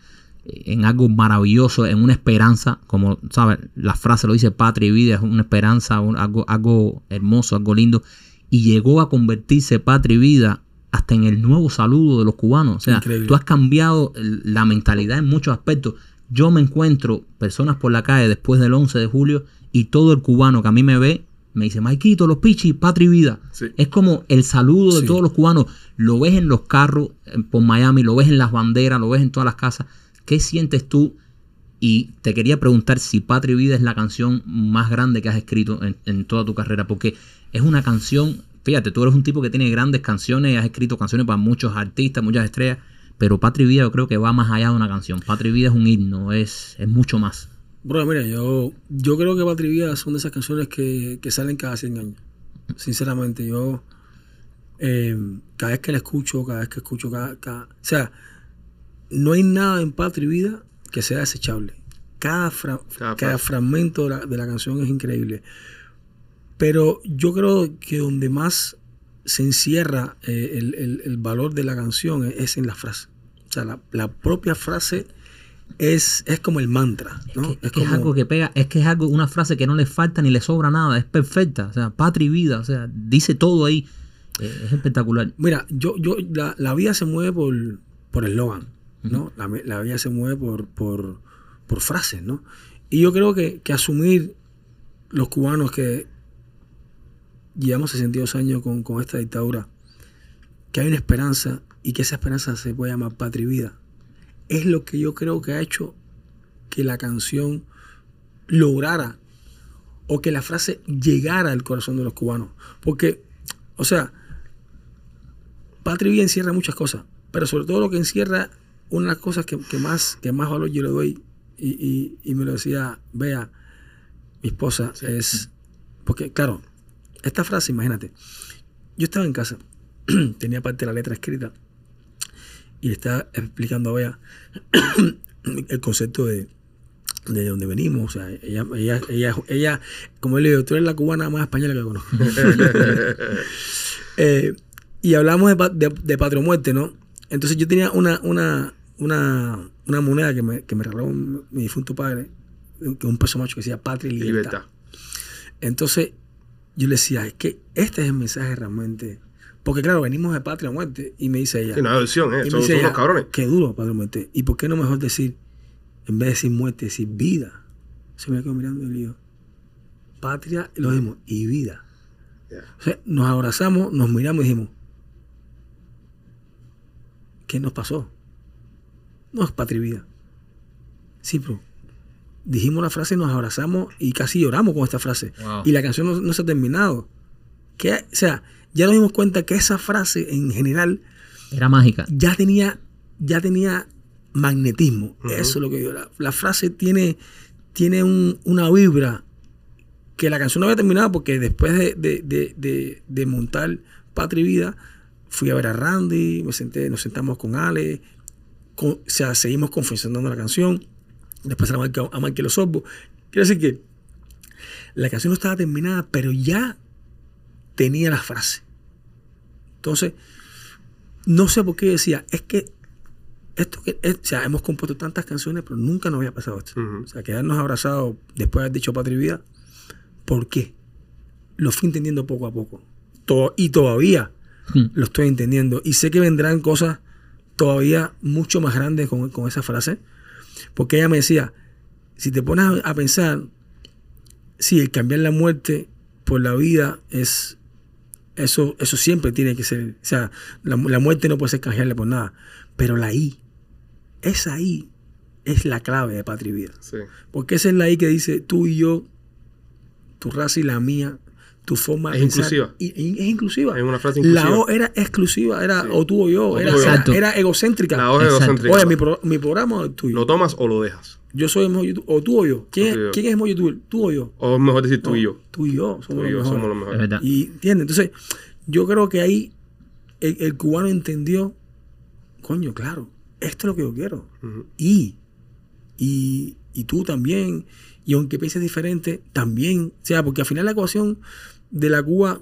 en algo maravilloso, en una esperanza, como, ¿sabes? La frase lo dice Patri Vida, es una esperanza, un- algo, algo hermoso, algo lindo, y llegó a convertirse Patri Vida hasta en el nuevo saludo de los cubanos. O sea, Increíble. tú has cambiado la mentalidad en muchos aspectos. Yo me encuentro personas por la calle después del 11 de julio y todo el cubano que a mí me ve me dice, Maikito, los pichis, patria y vida. Sí. Es como el saludo de Sí. todos los cubanos. Lo ves en los carros por Miami, lo ves en las banderas, lo ves en todas las casas. ¿Qué sientes tú? Y te quería preguntar si Patria y Vida es la canción más grande que has escrito en, en toda tu carrera, porque es una canción, fíjate, tú eres un tipo que tiene grandes canciones, has escrito canciones para muchos artistas, muchas estrellas, pero Patria y Vida yo creo que va más allá de una canción. Patria y Vida es un himno, es, es mucho más. Bro, mira, yo, yo creo que Patria y Vida son de esas canciones que, que salen cada 100 años. Sinceramente, yo. Eh, cada vez que la escucho, cada vez que escucho, cada, cada- o sea, no hay nada en Patria y Vida que sea desechable. Cada, fra- Cada fragmento de la, de la canción es increíble. Pero yo creo que donde más se encierra eh, el, el- el valor de la canción es, es en la frase. O sea, la, la propia frase es, es como el mantra. ¿no? Es, que, es que como- es algo que pega, es que es algo, una frase que no le falta ni le sobra nada, es perfecta, o sea, patria y vida, o sea, dice todo ahí, Eh, es espectacular. Mira, yo, yo, la, la vida se mueve por, por eslogan, ¿no? La, la vida se mueve por, por, por frases, ¿no? Y yo creo que, que asumir los cubanos que llevamos 62 años con, con esta dictadura, que hay una esperanza y que esa esperanza se puede llamar patria y vida, es lo que yo creo que ha hecho que la canción lograra o que la frase llegara al corazón de los cubanos. Porque, o sea, Patria y Vida encierra muchas cosas, pero sobre todo lo que encierra, una de las cosas que, que más, que más valor yo le doy, y, y- y me lo decía Bea, mi esposa, es, porque claro, esta frase, imagínate, yo estaba en casa, tenía parte de la letra escrita, y le estaba explicando a Bea el concepto de, de dónde venimos, o sea, ella, ella, ella, ella, como él le digo, tú eres la cubana más española que conozco. Eh, y hablamos de, de, de patria muerte, ¿no? Entonces yo tenía una, una, una, una moneda que me, que me regaló mi mi difunto padre, que un peso macho que decía patria y libertad. Libertad. Entonces yo le decía, es que este es el mensaje realmente. Porque claro, venimos de patria o muerte. Y me dice ella, Sí, no hay opción, ¿eh? Son, son ella, unos cabrones. qué duro, patria o muerte. ¿Y por qué no mejor decir, en vez de decir muerte, decir vida? Se me quedó mirando le digo, patria, y lo dimos, y vida. O sea, nos abrazamos, nos miramos y dijimos, ¿qué nos pasó? No es patria y vida. Sí, pero dijimos la frase, nos abrazamos y casi lloramos con esta frase. Wow. Y la canción no, no se ha terminado. Que, o sea, ya nos dimos cuenta que esa frase en general Era mágica. ya tenía, ya tenía magnetismo. Eso es lo que digo. La, la frase tiene, tiene un- una vibra que la canción no había terminado porque después de, de- de- de- de montar Patria y Vida, fui a ver a Randy, me senté, nos sentamos con Ale, con- o sea, seguimos confeccionando la canción, después a Michael, a Osorbo. Quiero decir que la canción no estaba terminada, pero ya tenía la frase. Entonces, no sé por qué yo decía, es que esto que, es- o sea, hemos compuesto tantas canciones, pero nunca nos había pasado esto. O sea, quedarnos abrazados después de haber dicho Patria y Vida, ¿por qué? Lo fui entendiendo poco a poco. To- y todavía Hmm. lo estoy entendiendo. Y sé que vendrán cosas todavía mucho más grandes con, con esa frase. Porque ella me decía, si te pones a, a pensar, sí, el cambiar la muerte por la vida es... Eso, eso siempre tiene que ser. O sea, la, la muerte no puede ser canjeable por nada. Pero la I, esa I es la clave de Patria y Vida. Sí. Porque esa es la I que dice tú y yo, tu raza y la mía, tu forma de Es pensar. inclusiva. Y, y es inclusiva. Es una frase La inclusiva. O era exclusiva, era Sí. o tú o yo, O era, tú o yo. era- Exacto. era egocéntrica. La hoja Exacto. egocéntrica. Oye, mi, pro- mi programa o el tuyo. ¿Lo tomas o lo dejas? Yo soy el mejor youtuber, o tú o yo. ¿Quién, O yo. ¿quién es el mejor youtuber? ¿Tú o yo? O es mejor decir tú No, y yo. Tú y yo somos Tú y los yo mejores. somos los Es mejores. verdad. Y entiende, entonces yo creo que ahí el, el cubano entendió, coño, claro, esto es lo que yo quiero. Y, y, y tú también, y aunque pienses diferente, también, o sea, porque al final la ecuación de la Cuba,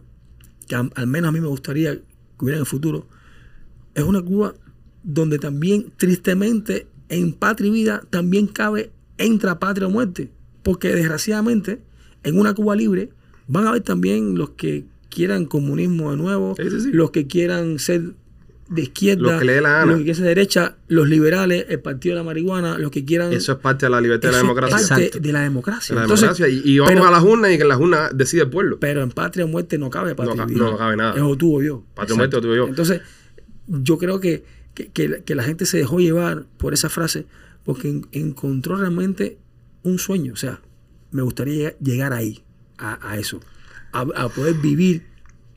que al menos a mí me gustaría que hubiera en el futuro, es una Cuba donde también, tristemente, en patria y vida, también cabe entra patria o muerte. Porque desgraciadamente, en una Cuba libre, van a haber también los que quieran comunismo de nuevo, Sí, sí, sí. los que quieran ser de izquierda, Los que le dé la gana. los que quieran ser de derecha, los liberales, el partido de la marihuana, los que quieran... Eso es parte de la libertad y la es democracia. parte Exacto. de la democracia. De la Entonces, democracia. Y, y vamos pero- a las urnas y que en las urnas decide el pueblo. Pero en patria o muerte no cabe patria No vida. no cabe nada. Es o tú o yo. Patria o muerte o tú y yo. Entonces, yo creo que, que, que- que la gente se dejó llevar por esa frase porque en- encontró realmente un sueño. O sea, me gustaría llegar ahí, a, a eso, a, a poder vivir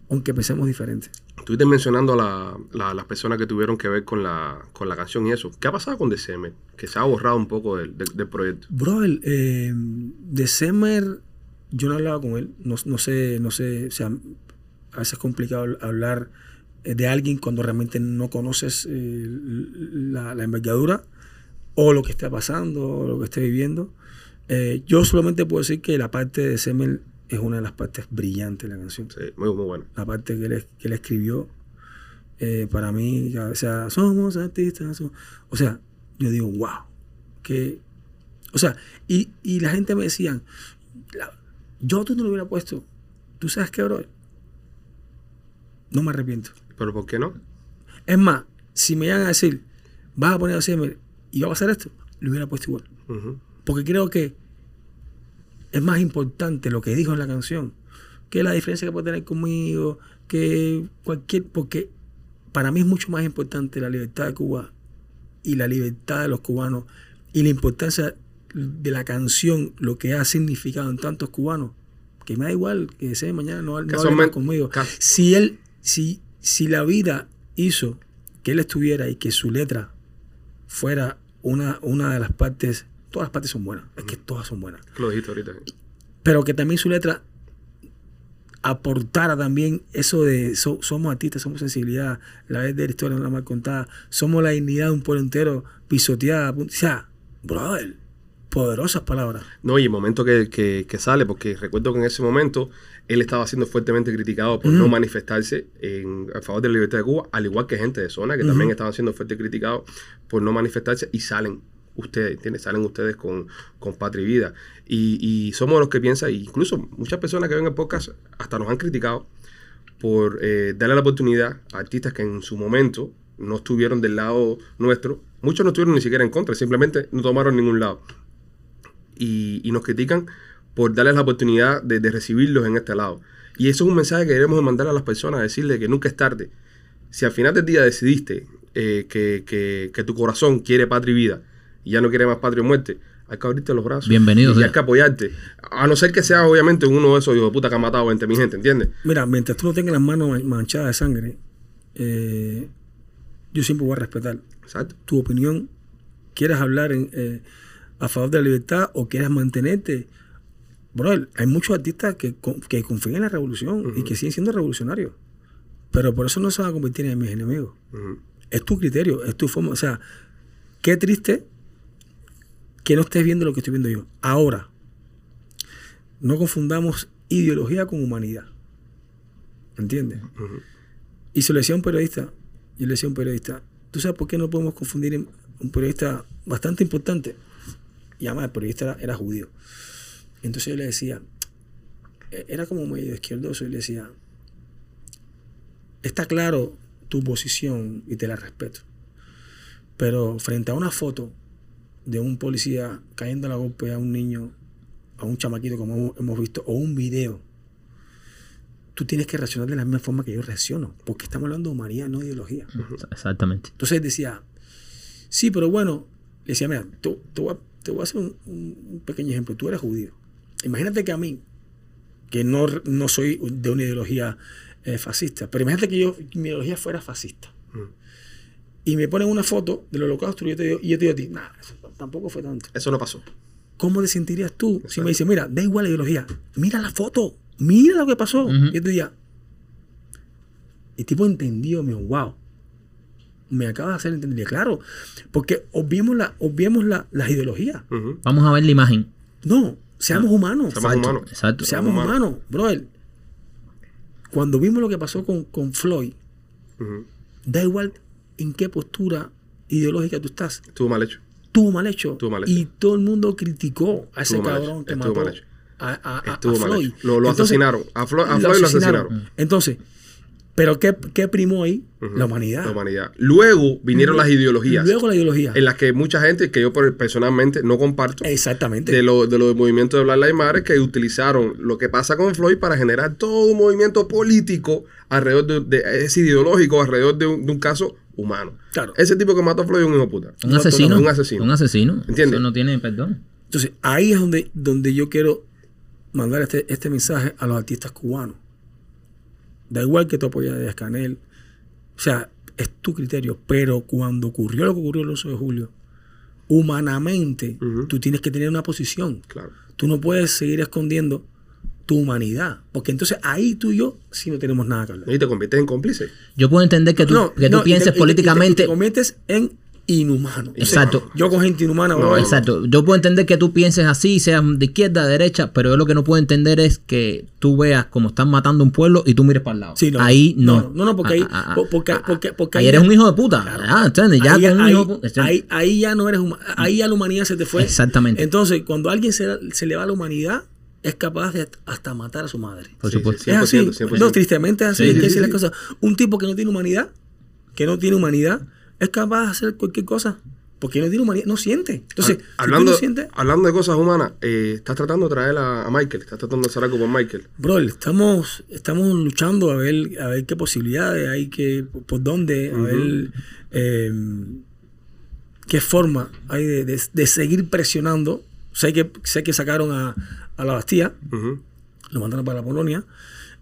aunque pensemos diferente. Estuviste mencionando a la- la- las personas que tuvieron que ver con la, con la canción y eso. ¿Qué ha pasado con December? Que se ha borrado un poco del, proyecto. Bro, eh, de Semer, yo no hablaba con él. No, sé, no sé, o sea, a veces es complicado hablar eh, de alguien cuando realmente no conoces eh, la, la o lo que está pasando o lo que esté viviendo. Eh, yo solamente puedo decir que la parte de Semel es una de las partes brillantes de la canción. Sí, muy, muy bueno. La parte que él, que él escribió, eh, para mí, o sea, somos artistas. somos- o sea, yo digo, wow. Que, o sea, y, y la gente me decían, yo tú no lo hubiera puesto. ¿Tú sabes qué, bro? No me arrepiento. Pero ¿por qué no? Es más, si me llegan a decir, vas a poner a Semel y va a pasar esto, lo hubiera puesto igual. Porque creo que es más importante lo que dijo en la canción que la diferencia que puede tener conmigo, que cualquier. Porque para mí es mucho más importante la libertad de Cuba y la libertad de los cubanos y la importancia de la canción, lo que ha significado en tantos cubanos, que me da igual que sea mañana no, no hable más conmigo. Si él, si, si la vida hizo que él estuviera y que su letra fuera una, una de las partes, todas las partes son buenas, es que todas son buenas, Lo dijiste ahorita. pero que también su letra aportara también eso de so- somos artistas, somos sensibilidad, la vez de la historia no la mal contada, somos la dignidad de un pueblo entero pisoteada, o sea, brother, poderosas palabras. No, y el momento que, que- que sale, porque recuerdo que en ese momento él estaba siendo fuertemente criticado por no manifestarse en, a favor de la libertad de Cuba, al igual que gente de zona que también estaban siendo fuertemente criticados por no manifestarse y salen ustedes, ¿entiendes? Salen ustedes con, con Patria y Vida. Y, somos los que piensan, e incluso muchas personas que ven el podcast hasta nos han criticado por eh, darle la oportunidad a artistas que en su momento no estuvieron del lado nuestro. Muchos no estuvieron ni siquiera en contra, simplemente no tomaron ningún lado y, nos critican por darles la oportunidad de, recibirlos en este lado. Y eso es un mensaje que debemos de mandar a las personas, decirles que nunca es tarde. Si al final del día decidiste eh, que- que tu corazón quiere patria y vida y ya no quiere más patria y muerte, hay que abrirte los brazos. Bienvenido Y sea. hay que apoyarte. A no ser que sea obviamente uno de esos hijos de puta que ha matado 20 mi gente, ¿entiendes? Mira, mientras tú no tengas las manos man- manchadas de sangre, eh, yo siempre voy a respetar Exacto. tu opinión. Quieras hablar en, eh, a favor de la libertad o quieras mantenerte. Bro, hay muchos artistas que, que confían en la revolución y que siguen siendo revolucionarios. Pero por eso no se van a convertir en mis enemigos. Es tu criterio, es tu forma. O sea, qué triste que no estés viendo lo que estoy viendo yo. Ahora, no confundamos ideología con humanidad. ¿Entiendes? Ujú. Y se lo decía a un periodista, yo le decía a un periodista, ¿tú sabes por qué no podemos confundir en- un periodista bastante importante? Y además el periodista era, era judío. Entonces yo le decía, eh, era como medio izquierdoso, y le decía, está claro tu posición y te la respeto. Pero frente a una foto de un policía cayendo a la golpe a un niño, a un chamaquito como hemos- visto, o un video, tú tienes que reaccionar de la misma forma que yo reacciono, porque estamos hablando de humanidad, no de ideología. Exactamente. Entonces decía, sí, pero bueno, le decía, mira, tú- te, voy, a, te voy a hacer un, un- un pequeño ejemplo, tú eres judío. Imagínate que a mí, que no, no soy de una ideología eh, fascista, pero imagínate que yo, mi ideología fuera fascista. Ujú. Y me ponen una foto del holocausto y yo te digo, y yo te digo a ti, nah, eso tampoco fue tanto. Eso no pasó. ¿Cómo te sentirías tú si me dices, mira, da igual la ideología, mira la foto, mira lo que pasó? Y yo te diría, el tipo entendió, me dijo, wow, me acabas de hacer entender. Claro, porque obviemos, la, obviemos la, las ideologías. Vamos a ver la imagen. No, seamos humanos. Seamos Exacto, humanos. Exacto. Seamos humanos. humanos, brother. Cuando vimos lo que pasó con, con Floyd, da igual en qué postura ideológica tú estás. Estuvo mal hecho. Estuvo mal hecho. Estuvo mal hecho. Y todo el mundo criticó a ese Estuvo cabrón que Estuvo mató mal hecho. a, a- a- Floyd. Lo, lo Entonces, asesinaron. A, Flo- a Floyd lo asesinaron. Entonces, ¿pero qué, qué primó ahí? La humanidad. La humanidad. Luego vinieron las ideologías. Luego la ideología. en las que mucha gente, que yo personalmente no comparto, Exactamente. de lo, de lo del movimiento de Black Lives Matter, que utilizaron lo que pasa con Floyd para generar todo un movimiento político alrededor de, de- es ideológico, alrededor de un, de un caso humano. Claro. Ese tipo que mató a Floyd es un hijo puta. Un asesino. Un asesino. Un asesino. ¿Entiendes? Eso no tiene perdón. Entonces, ahí es donde, donde yo quiero mandar este, este mensaje a los artistas cubanos. Da igual que tú apoyas a Díaz Canel. O sea, es tu criterio. Pero cuando ocurrió lo que ocurrió el 11 de julio, humanamente, tú tienes que tener una posición. Claro. Tú no puedes seguir escondiendo tu humanidad. Porque entonces ahí tú y yo sí no tenemos nada que hablar. Y te conviertes en cómplice. Yo puedo entender que tú, No, que tú no, pienses te- y te- y te- políticamente. Y te conviertes en inhumano. Exacto. Yo con gente inhumana, No, Exacto. Yo puedo entender que tú pienses así, seas de izquierda, de derecha, pero yo lo que no puedo entender es que tú veas cómo están matando un pueblo y tú mires para el lado. Sí, no. ahí no. No, no, no, porque ahí- Ah, ah, ah, por- porque- ah, porque- porque ahí ahí eres ya- un hijo de puta. Ah, ¿entiendes? Ya ahí, con un ahí- hijo de puta. ¿entiendes? ahí- ahí ya no eres humano. Ahí ya la humanidad se te fue. Exactamente. Entonces, cuando a alguien se, se le va la humanidad, es capaz de hasta matar a su madre. Por Sí, supuesto. sí, es así. 100%, 100%. No, tristemente es así. Sí, hay que sí, decir sí, las cosas. Un tipo que no tiene humanidad, que no tiene humanidad, es capaz de hacer cualquier cosa. Porque no tiene humanidad, no siente. Entonces, si hablando, no sientes, hablando de cosas humanas, eh, estás tratando de traer a, a Michael, estás tratando de hacer algo con Michael. Bro, estamos, estamos luchando a ver, a ver qué posibilidades hay, que, por dónde, a ver eh, qué forma hay de, de- de seguir presionando. Sé que, sé que sacaron a, a la Bastilla, Ujú. lo mandaron para la Polonia,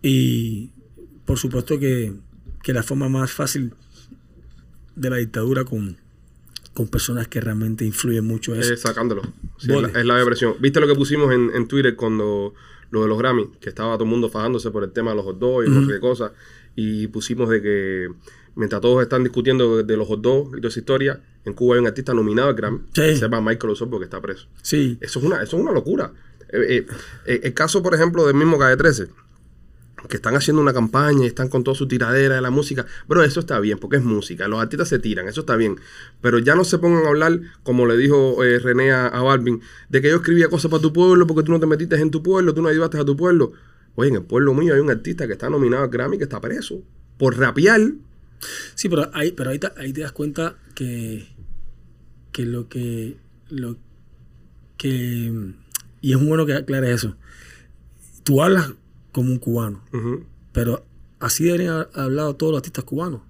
y por supuesto que, que la forma más fácil de la dictadura con, con personas que realmente influyen mucho es... Eh, sacándolo. Sí, es, la, es la depresión. ¿Viste lo que pusimos en, en Twitter cuando lo de los Grammy? Que estaba todo el mundo fajándose por el tema de los hot dogs y sé qué cosas. Y pusimos de que mientras todos están discutiendo de, los hot dogs y toda esa historia, en Cuba hay un artista nominado al Grammy. Sí. Sepa Michael Osorbo que está preso. Sí, Eso es una, eso es una locura. Eh, eh, eh, el caso, por ejemplo, del mismo Calle 13, que están haciendo una campaña y están con toda su tiradera de la música. Bro, eso está bien, porque es música. Los artistas se tiran, eso está bien. Pero ya no se pongan a hablar, como le dijo eh, René a, a Balvin, de que yo escribía cosas para tu pueblo porque tú no te metiste en tu pueblo, tú no ayudaste a tu pueblo. Oye, en el pueblo mío hay un artista que está nominado al Grammy que está preso por rapear. Sí, pero ahí, pero ahí, te, ahí te das cuenta que, que lo que lo que y es muy bueno que aclares eso. Tú hablas como un cubano, pero así deberían haber hablado todos los artistas cubanos.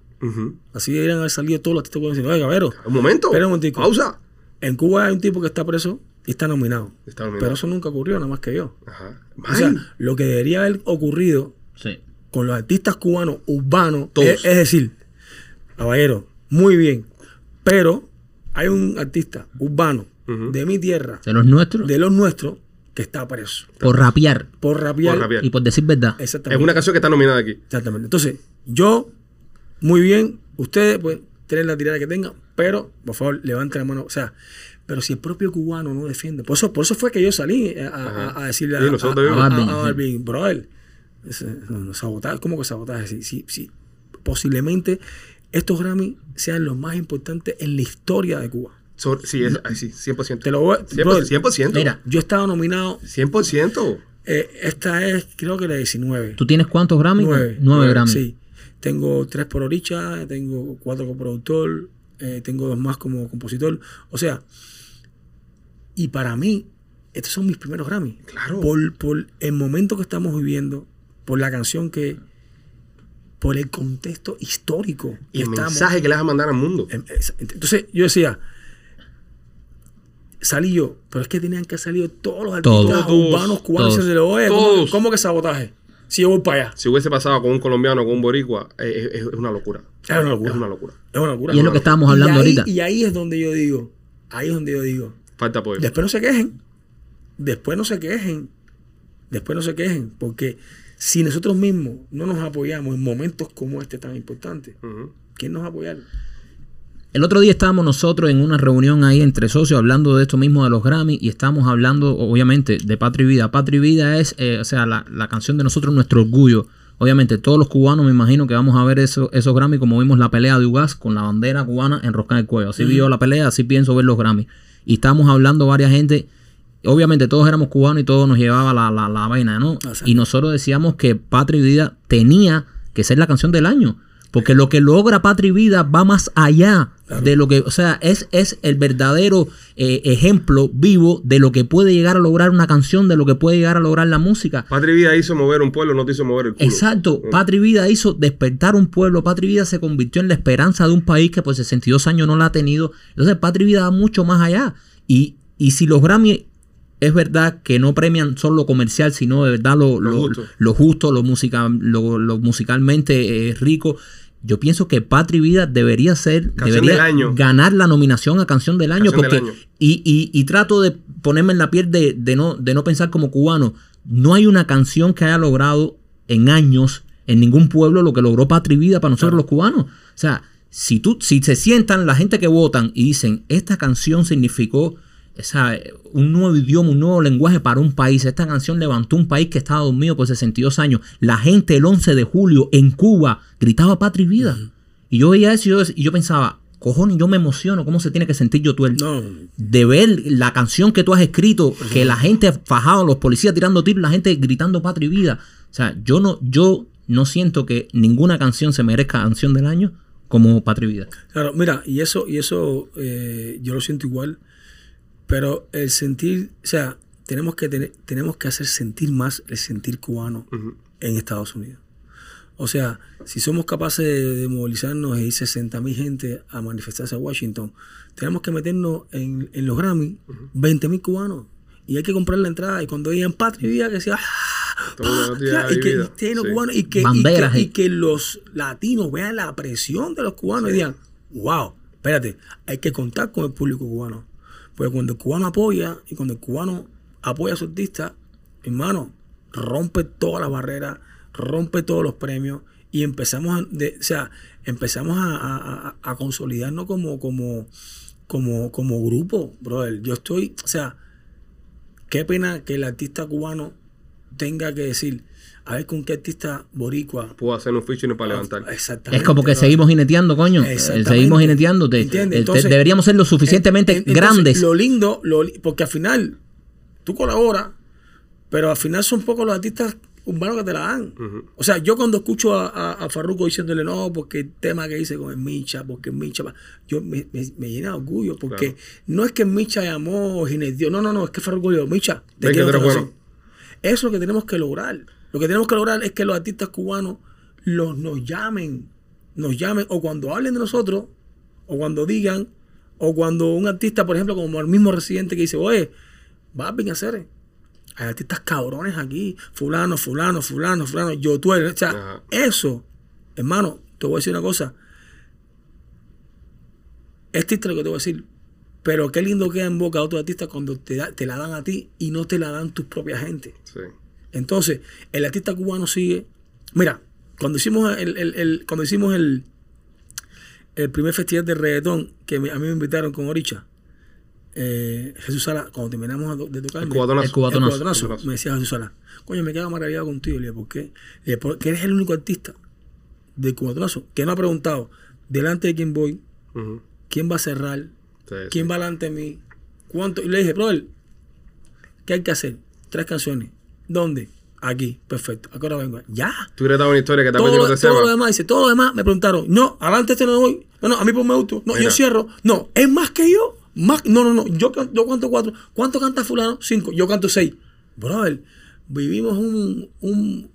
Así deberían haber salido todos los artistas cubanos diciendo, oiga, Vero, Un momento. Espera un momentico. Pausa. en Cuba hay un tipo que está preso y está nominado. Está nominado. Pero eso nunca ocurrió, nada más que yo. Ajá. O sea, lo que debería haber ocurrido Sí. con los artistas cubanos urbanos Todos. es, es decir, caballero, muy bien, pero hay un artista urbano De mi tierra, De los nuestros, de los nuestros, que está preso por rapear por rapear. Por rapear. y por decir verdad. es Exactamente. una canción que está nominada aquí. Exactamente. Entonces, yo, muy bien, ustedes pueden tener la tirada que tengan, pero por favor, levanten la mano. O sea, pero si el propio cubano no defiende, por eso, por eso fue que yo salí a, a- Ajá. a decirle a, Sí, a- a- a- Balvin, a sí. Balvin, brother, sabotaje, ¿cómo que sabotaje? Si, si, si posiblemente estos Grammy sean los más importantes en la historia de Cuba. Sobre- sí, es, sí, 100%. Te lo voy a- 100%. brother, 100%. Mira, Yo he estado nominado, 100%. eh, esta es creo que la 19. ¿tú tienes cuántos Grammy? Nueve. Nueve Grammy. Sí. Tengo tres por Oricha, tengo cuatro como productor, eh, tengo dos más como compositor. O sea, y para mí, estos son mis primeros Grammy. Claro. Por, por el momento que estamos viviendo, por la canción que. por el contexto histórico Y el estamos. mensaje que le vas a mandar al mundo. Es- Entonces yo decía, salí yo, pero es que tenían que salir todos los artistas Todos. urbanos cubanos Todos. diciéndole, oye, ¿cómo, Todos. cómo que sabotaje? Si yo voy para allá. Si hubiese pasado con un colombiano o con un boricua, eh, es, es una locura. Es una locura. Es una locura. Es una locura. Y es lo que estábamos Y hablando ahí- ahorita. Y ahí es donde yo digo, ahí es donde yo digo, Falta apoyo. después no se quejen, después no se quejen, después no se quejen, porque si nosotros mismos no nos apoyamos en momentos como este tan importante. ¿quién nos va a apoyar? El otro día estábamos nosotros en una reunión ahí entre socios hablando de esto mismo de los Grammy y estábamos hablando obviamente de Patria y Vida. Patria y Vida es, eh, o sea, la, la canción de nosotros, nuestro orgullo. Obviamente todos los cubanos me imagino que vamos a ver eso- esos Grammy como vimos la pelea de Ugas con la bandera cubana enroscada en el cuello. Así vi yo la pelea, así pienso ver los Grammy. Y estábamos hablando varias gente, obviamente todos éramos cubanos y todos nos llevaba la, la, la vaina, ¿no? Y nosotros decíamos que Patria y Vida tenía que ser la canción del año. Porque lo que logra Patria y Vida va más allá de lo que, o sea, es, es el verdadero eh, ejemplo vivo de lo que puede llegar a lograr una canción, de lo que puede llegar a lograr la música. Patria y Vida hizo mover un pueblo, no te hizo mover el culo. Exacto, Patria y Vida hizo despertar un pueblo, Patria y Vida se convirtió en la esperanza de un país que por 62 años no la ha tenido. Entonces Patria y Vida va mucho más allá. Y, y si los Grammy es verdad que no premian solo lo comercial, sino de verdad lo, Lo lo- justo. lo justo, lo, musica- lo, lo musicalmente eh, rico. Yo pienso que Patria y Vida debería ser, Canción debería ganar la nominación a Canción del Año. Canción del porque, año. Y, y- y trato de ponerme en la piel de, de no, de no pensar como cubano. no hay una canción que haya logrado en años en ningún pueblo lo que logró Patria y Vida para nosotros los cubanos. O sea, si tú, si se sientan la gente que votan y dicen, esta canción significó o sea, un nuevo idioma, un nuevo lenguaje para un país. Esta canción levantó un país que estaba dormido por 62 años. La gente el 11 de julio en Cuba gritaba patria y vida. Y yo veía eso y yo, y yo pensaba, cojones, yo me emociono. ¿Cómo se tiene que sentir yo tú No, de ver la canción que tú has escrito, que la gente fajado, los policías tirando tiros, la gente gritando patria y vida. O sea, yo no, yo no siento que ninguna canción se merezca canción del año como patria y vida. Claro, mira, y eso, y eso eh, yo lo siento igual, pero el sentir, o sea, tenemos que tener, tenemos que hacer sentir más el sentir cubano en Estados Unidos. O sea, si somos capaces de, de movilizarnos e ir 60 mil gente a manifestarse a Washington, tenemos que meternos en, en los Grammy 20 mil cubanos. Y hay que comprar la entrada. Y cuando digan patria y vida, que sea ¡ah! Todo el mundo patria", tiene y que vida. Sí. y y, y que los latinos vean la presión de los cubanos y digan, wow, espérate, hay que contar con el público cubano. Porque cuando el cubano apoya y cuando el cubano apoya a su artista, hermano, rompe todas las barreras, rompe todos los premios y empezamos a, o sea, empezamos a- a consolidarnos como, como, como, como grupo, brother. Yo estoy, o sea, qué pena que el artista cubano tenga que decir, a ver con qué artista boricua. Puedo hacer un featuring para levantar. Exactamente. Es como que seguimos jineteando, coño. Eh, Exactamente. Seguimos jineteando. Te- ¿Entiendes? eh, te- Entonces, deberíamos ser lo suficientemente En- en- entonces, grandes. Lo lindo, lo porque al final tú colaboras, pero al final son pocos los artistas urbanos que te la dan. O sea, yo cuando escucho a, a, a Farruko diciéndole no, porque el tema que hice con el Micha, porque el Micha, va", yo me, me, me llena de orgullo, porque Claro. no es que el Micha llamó Ginés no, no, no, es que Farruko dijo, Micha, te Ven que quiero canción". Eso es lo que tenemos que lograr. Lo que tenemos que lograr es que los artistas cubanos los, nos llamen, nos llamen, o cuando hablen de nosotros, o cuando digan, o cuando un artista, por ejemplo, como el mismo residente que dice, oye, va a hacer. Hay artistas cabrones aquí, fulano, fulano, fulano, fulano, yo tú eres. O sea, Ajá. eso, hermano, te voy a decir una cosa. Es triste lo que te voy a decir, pero qué lindo queda en boca de otro artista cuando te, da- te la dan a ti y no te la dan tus propias gente. Sí. Entonces, el artista cubano sigue. Mira, cuando hicimos el, el- el- cuando hicimos el, el primer festival de reggaetón que me- a mí me invitaron con Oricha, eh, Jesús Sala, cuando terminamos de tocar, El cubatonazo. El cubatonazo. cubatonazo, Cubatonazo. me decía Jesús Sala, coño, me quedo maravillado contigo. Le dije, ¿por qué? Le dije, porque eres el único artista del cubatonazo que no ha preguntado delante de quién voy, quién va a cerrar, Sí, sí. quién va delante de mí, cuánto. Y le dije, brother, ¿qué hay que hacer? Tres canciones. ¿Dónde? Aquí, perfecto. ¿A qué hora vengo? Ya. Tú hubieras dado una historia que Todo, lo, te todo lo demás, dice, todo lo demás me preguntaron, no, adelante este no voy. No, no, a mí por me auto. No, Mira. yo cierro. No, es más que yo. Más, no, no, no, yo, yo canto cuatro. ¿Cuánto canta fulano? Cinco. Yo canto seis. Brother, vivimos un, un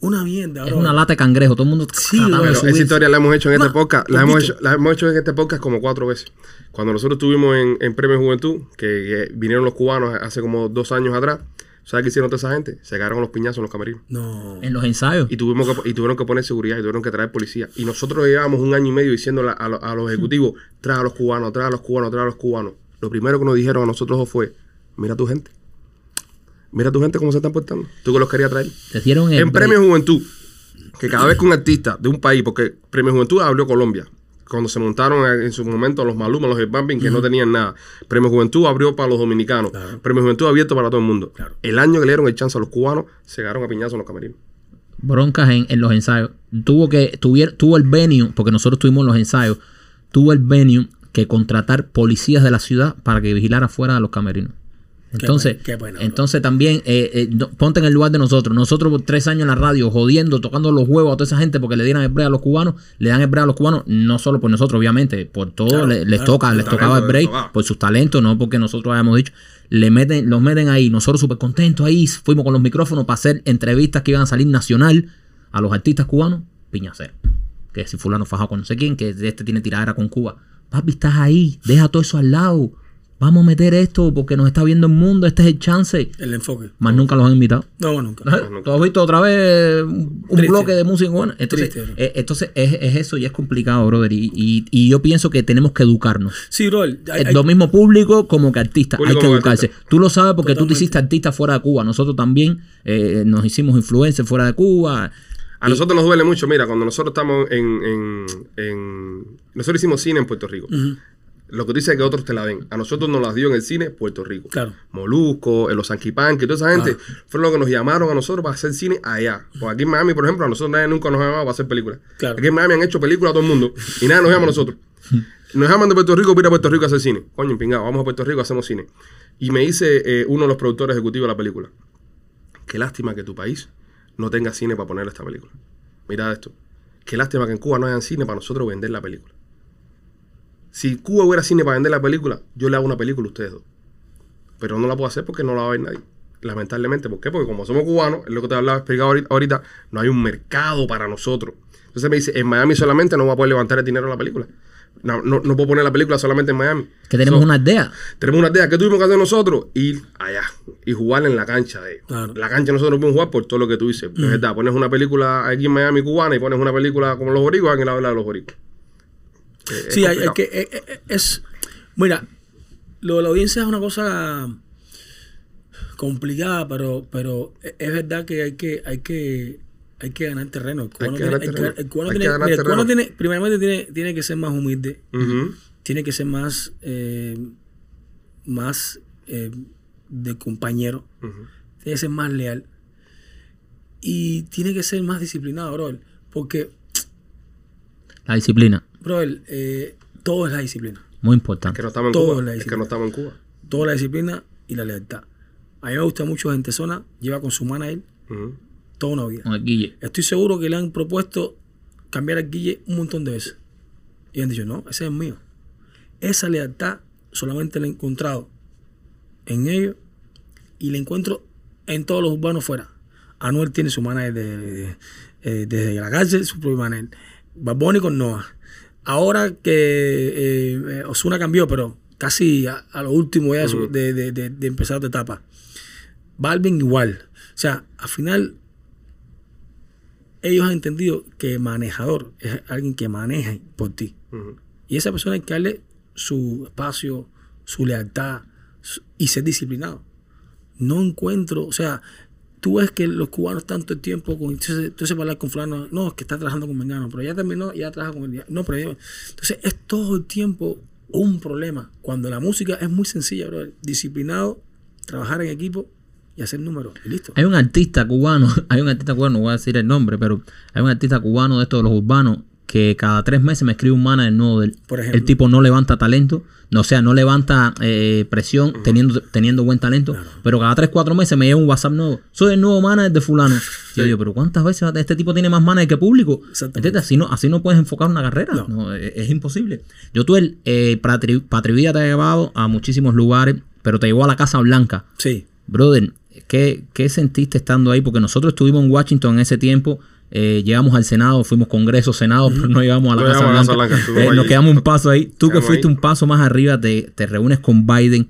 una mierda, Es una lata de cangrejo. Todo el mundo Sí. Pero esa historia la hemos hecho en este podcast. La hemos, hecho, la hemos hecho en este podcast como cuatro veces. Cuando nosotros estuvimos en, en Premio Juventud, que, que vinieron los cubanos hace como dos años atrás, ¿sabes qué hicieron toda esa gente? Se cagaron los piñazos en los camerinos. No. En los ensayos. Y, tuvimos que, y tuvieron que poner seguridad y tuvieron que traer policía. Y nosotros llevábamos un año y medio diciendo a, lo- a los ejecutivos, trae a los cubanos, trae a los cubanos, trae a los cubanos. Lo primero que nos dijeron a nosotros fue, mira tu gente. Mira tu gente cómo se están portando. Tú que los querías traer. Te dieron el En Premio Juventud, que cada vez que un artista de un país, porque Premio Juventud abrió Colombia, cuando se montaron en su momento los Maluma, los Bambin, que no tenían nada. Premio Juventud abrió para los dominicanos. Claro. Premio Juventud abierto para todo el mundo. Claro. El año que le dieron el chance a los cubanos, se agarraron a piñazos en los camerinos. broncas en, en los ensayos. Tuvo que tuvier, tuvo el venue, porque nosotros tuvimos los ensayos, tuvo el venue que contratar policías de la ciudad para que vigilara fuera de los camerinos. Entonces, qué entonces también eh, eh, no- ponte en el lugar de nosotros. Nosotros por tres años en la radio jodiendo, tocando los huevos a toda esa gente porque le dieran el break a los cubanos, le dan el break a los cubanos, no solo por nosotros, obviamente, por todo Claro, les claro, toca, les tocaba el break, tocaba. por sus talentos, no porque nosotros hayamos dicho. Le meten, los meten ahí, nosotros súper contentos ahí, fuimos con los micrófonos para hacer entrevistas que iban a salir nacional a los artistas cubanos, piñacero. Que si fulano fajado con no sé quién, que este tiene tiradera con Cuba. Papi, estás ahí, deja todo eso al lado. Vamos a meter esto porque nos está viendo el mundo, este es el chance. El enfoque. Más nunca los han invitado. No, nunca. ¿Tú has visto otra vez un Triste. bloque de música buena? Entonces, Triste, eh, entonces es, es eso y es complicado, brother. Y, y- y yo pienso que tenemos que educarnos. Sí, bro. hay- hay- Lo mismo público como que artista. Hay que educarse. Tú lo sabes porque tú te hiciste artista fuera de Cuba. Nosotros también eh, nos hicimos influencers fuera de Cuba. A nosotros nos duele mucho, mira, cuando nosotros estamos en, en, en- Nosotros hicimos cine en Puerto Rico. Ujú. Lo que tú dices es que otros te la den. A nosotros nos las dio en el cine Puerto Rico. Claro. Molusco, los Sanquipan, que toda esa gente fueron los que nos llamaron a nosotros para hacer cine allá. Porque aquí en Miami, por ejemplo, a nosotros nadie nunca nos ha llamado para hacer películas. Claro. Aquí en Miami han hecho películas a todo el mundo y nadie nos llama a nosotros. Nos llaman de Puerto Rico para ir a Puerto Rico a hacer cine. Coño, pingado, vamos a Puerto Rico, hacemos cine. Y me dice eh, uno de los productores ejecutivos de la película, qué lástima que tu país no tenga cine para poner esta película. Mira esto. Qué lástima que en Cuba no haya cine para nosotros vender la película. Si Cuba hubiera cine para vender la película, yo le hago una película a ustedes dos. Pero no la puedo hacer porque no la va a ver nadie. Lamentablemente. ¿Por qué? Porque como somos cubanos, es lo que te hablaba explicado ahorita, no hay un mercado para nosotros. Entonces me dice, en Miami solamente no voy a poder levantar el dinero en la película. No, no, no puedo poner la película solamente en Miami. Que tenemos So, una idea. tenemos una idea. ¿Qué tuvimos que hacer nosotros? Ir allá y jugar en la cancha de ellos. Claro. La cancha nosotros no podemos jugar por todo lo que tú dices. Es verdad, pones una película aquí en Miami cubana y pones una película como los boricuas, alguien habla de los boricuas. Eh, es Sí, hay, que. eh, eh, es. Mira, lo de la audiencia es una cosa complicada, pero, pero es es verdad que hay que, hay que, hay que ganar terreno. El cubano tiene, terreno. el cubano tiene- ganar mira, el cubano terreno. tiene- primeramente tiene, tiene que ser más humilde, tiene que ser más, eh, más eh, de compañero, tiene que ser más leal y tiene que ser más disciplinado, bro. Porque, La disciplina. Bro, eh, todo es la disciplina. Muy Es importante. que no estamos en Todo Cuba. la Es que disciplina. no estamos en Cuba. toda la disciplina y la lealtad. A mí me gusta mucho Gente Zona, lleva con su manager Ujú. toda una vida. Con el Guille. Estoy seguro que le han propuesto cambiar al Guille un montón de veces. Y han dicho, no, ese es mío. Esa lealtad solamente la he encontrado en ellos y la encuentro en todos los urbanos fuera. Anuel tiene su manager de- de- eh, desde la cárcel, su propio manager. Bad Bunny con Noah. Ahora que eh, eh, Ozuna cambió, pero casi a, a lo último ya de, de, de- de- de empezar otra etapa. Balvin igual. O sea, al final ellos han entendido que manejador es alguien que maneja por ti. Y esa persona hay que darle su espacio, su lealtad su- y ser disciplinado. No encuentro, o sea, tú ves que los cubanos tanto el tiempo con entonces, entonces hablar con fulano, no, es que está trabajando con Mengano, pero ya terminó, ya trabaja con el no, pero ya- entonces es todo el tiempo un problema. Cuando la música es muy sencilla, bro, disciplinado, trabajar en equipo y hacer números, y listo. Hay un artista cubano, hay un artista cubano, no voy a decir el nombre, pero hay un artista cubano de estos de los urbanos que cada tres meses me escribe un manager nuevo del Por ejemplo. El tipo no levanta talento, no, o sea, no levanta eh, presión teniendo, teniendo buen talento, pero cada tres, cuatro meses me llega un WhatsApp nuevo. Soy el nuevo manager de fulano. Y yo digo, pero ¿cuántas veces este tipo tiene más manager que público? ¿Entiendes? Así no, así no puedes enfocar una carrera. No. No, es, es imposible. Yo tuve el eh, Patri, Patrivida te ha llevado a muchísimos lugares, pero te llevó a la Casa Blanca. Sí. Brother, ¿qué, qué sentiste estando ahí? Porque nosotros estuvimos en Washington en ese tiempo. Eh, llegamos al Senado, fuimos Congreso, Senado, pero no llegamos a la No Casa llegamos a la Blanca. Casa Blanca, Eh, nos quedamos un paso ahí. Tú que fuiste ahí. un paso más arriba, te, te reúnes con Biden.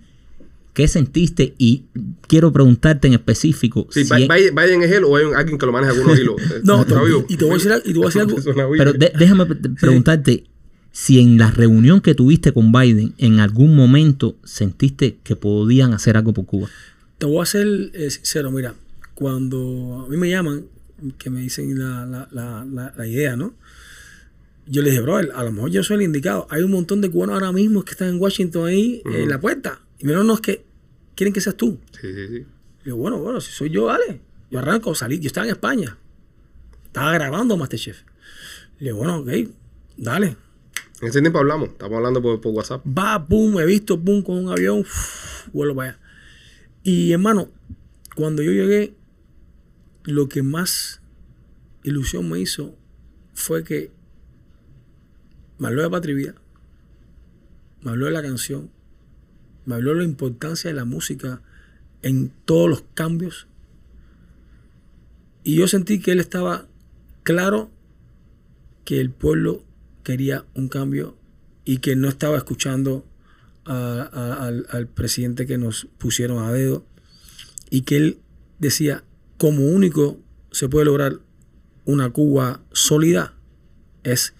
¿Qué sentiste? Y quiero preguntarte en específico. Sí, si Biden, Biden es él o hay alguien que lo maneja algunos hilos. No, Está vivo. y te voy a decir, y te voy a decir algo. Pero de- déjame pre- preguntarte si en la reunión que tuviste con Biden en algún momento sentiste que podían hacer algo por Cuba. Te voy a ser eh, sincero, mira, cuando a mí me llaman, que me dicen la, la, la, la, idea, ¿no? Yo le dije, bro, a lo mejor yo soy el indicado. Hay un montón de cubanos ahora mismo que están en Washington ahí, eh, en la puerta. Y dijeron, no, es que quieren que seas tú. Sí, sí, sí. Y yo, bueno, bueno, si soy yo, vale. Yo arranco, salí, yo estaba en España. Estaba grabando Masterchef. Le digo, bueno, ok, dale. En ese tiempo hablamos. Estamos hablando por, por WhatsApp. Va, pum, he visto, pum, con un avión, uf, vuelo para allá. Y hermano, cuando yo llegué, lo que más ilusión me hizo fue que me habló de Vida, me habló de la canción, me habló de la importancia de la música en todos los cambios. Y yo sentí que él estaba claro que el pueblo quería un cambio y que no estaba escuchando al presidente que nos pusieron a dedo y que él decía, como único se puede lograr una Cuba sólida es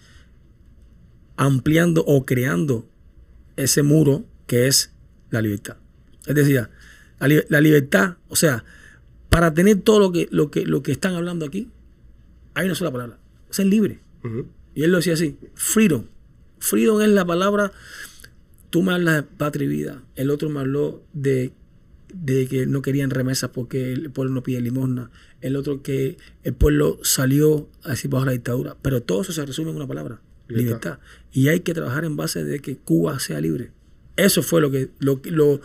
ampliando o creando ese muro que es la libertad. Es decir, la, li- la libertad, o sea, para tener todo lo que, lo, que, lo que están hablando aquí, hay una sola palabra, ser libre. Y él lo decía así, freedom. Freedom es la palabra, tú me hablas de patria y vida, el otro me habló de, de que no querían remesas porque el pueblo no pide limosna, el otro que el pueblo salió así bajo la dictadura, pero todo eso se resume en una palabra, Libertad. libertad. Y hay que trabajar en base de que Cuba sea libre. Eso fue lo que, lo, lo,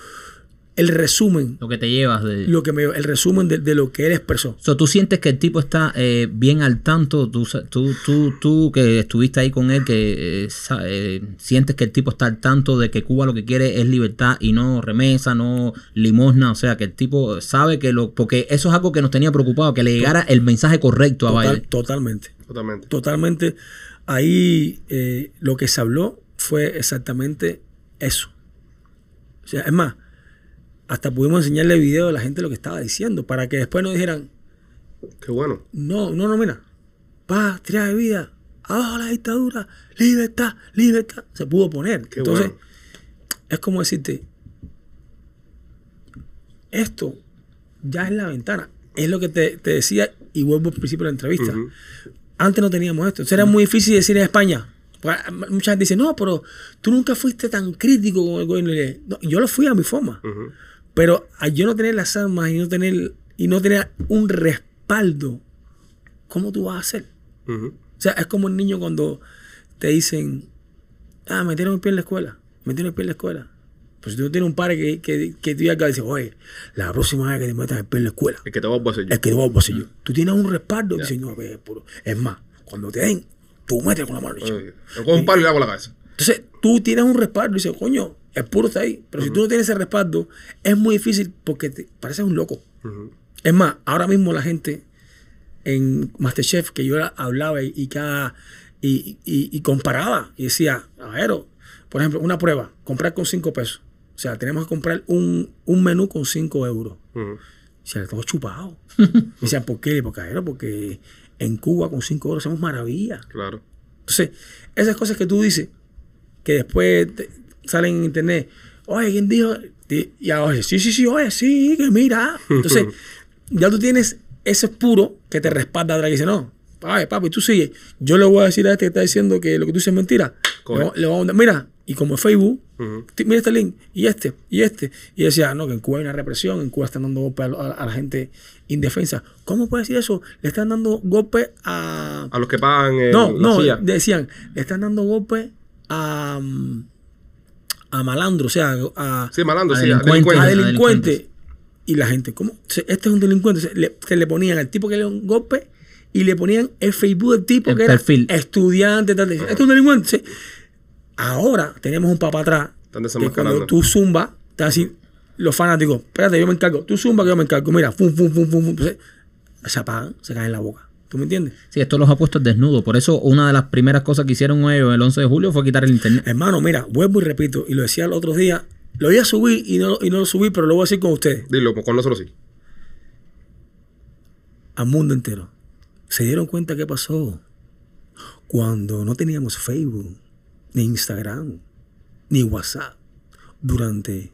el resumen, Lo que te llevas de... lo que me, el resumen de, de lo que él expresó. So, ¿Tú sientes que el tipo está eh, bien al tanto? ¿Tú, tú, tú, tú que estuviste ahí con él, que eh, eh, sientes que el tipo está al tanto de que Cuba lo que quiere es libertad y no remesa, no limosna? O sea, que el tipo sabe que lo... Porque eso es algo que nos tenía preocupado, que le llegara el mensaje correcto a Biden. totalmente. Totalmente. totalmente ahí eh, lo que se habló fue exactamente eso. O sea, es más, hasta pudimos enseñarle video a la gente lo que estaba diciendo para que después no dijeran, Qué bueno. no, no, no, mira, patria de vida, abajo la dictadura, libertad, libertad. Se pudo poner. Qué Entonces, bueno. es como decirte, esto ya es la ventana. Es lo que te, te decía y vuelvo al principio de la entrevista. Antes no teníamos esto. Entonces era muy difícil decir en España. Porque Mucha gente dice, no, pero tú nunca fuiste tan crítico con el gobierno. No, yo lo fui a mi forma. Ujú. Pero al yo no tener las armas y no tener, y no tener un respaldo, ¿cómo tú vas a hacer? O sea, es como el niño cuando te dicen, ah, metieron el pie en la escuela, metieron el pie en la escuela. Pues si tú no tienes un padre que, que, que te diga dice, oye, la próxima vez que te metas el pie en la escuela, El que te va a hacer yo. es que te voy a yo. Tú tienes un respaldo, dices, no, ve, puro. Es más, cuando te den, tú metes con la mano. Yo cojo un palo y le hago la cabeza. Entonces, tú tienes un respaldo y dices, coño, el puro está ahí. Pero si tú no tienes ese respaldo, es muy difícil porque te pareces un loco. Es más, ahora mismo la gente en Masterchef, que yo hablaba y, y cada. Y, y- y comparaba y decía, a ver, por ejemplo, una prueba, comprar con 5 pesos. O sea, tenemos que comprar un, un menú con 5 euros. Ujú. Y se le todo chupado. y decían, ¿por qué? Porque, a ver, porque en Cuba con 5 euros hacemos maravillas. Claro. Entonces, esas cosas que tú dices, que después te- salen en internet, oye, ¿quién dijo? Y ahora, sí, sí, sí, oye, sí, que mira. Entonces, ya tú tienes ese puro que te respalda atrás y dice, no, ay, papi, tú sigue. Yo le voy a decir a este que está diciendo que lo que tú dices es mentira. Le, Coge. va- le vamos a mira, y como Facebook, Ujú. ti- mira este link, y este, y este. Y decía, no, que en Cuba hay una represión, en Cuba están dando golpes a, a- a la gente indefensa. ¿Cómo puede decir eso? Le están dando golpes a, A los que pagan el, no, la no, decían, le están dando golpes a, mm, a malandro, o sea, a, Sí, malandro, a sí, a delincuente. a delincuente. delincuentes. Y la gente, ¿cómo? Este es un delincuente. Se le, se le ponían al tipo que le dio un golpe y le ponían el Facebook del tipo El que era estudiante. Tal, este es un delincuente. Sí. Ahora tenemos un papá atrás Están que cuando tú zumba, está así, los fanáticos, espérate, yo me encargo. Tú zumba que yo me encargo. Mira, fum, fum, fum, fum, se apagan, se caen en la boca. ¿Tú me entiendes? Sí, esto los ha puesto desnudo. Por eso una de las primeras cosas que hicieron ellos el 11 de julio fue quitar el internet. Hermano, mira, vuelvo y repito, y lo decía el otro día, lo iba a subir y no, y no lo subí, pero lo voy a decir con ustedes, Dilo, con nosotros sí. al mundo entero. ¿Se dieron cuenta qué pasó? Cuando no teníamos Facebook, ni Instagram, ni WhatsApp, durante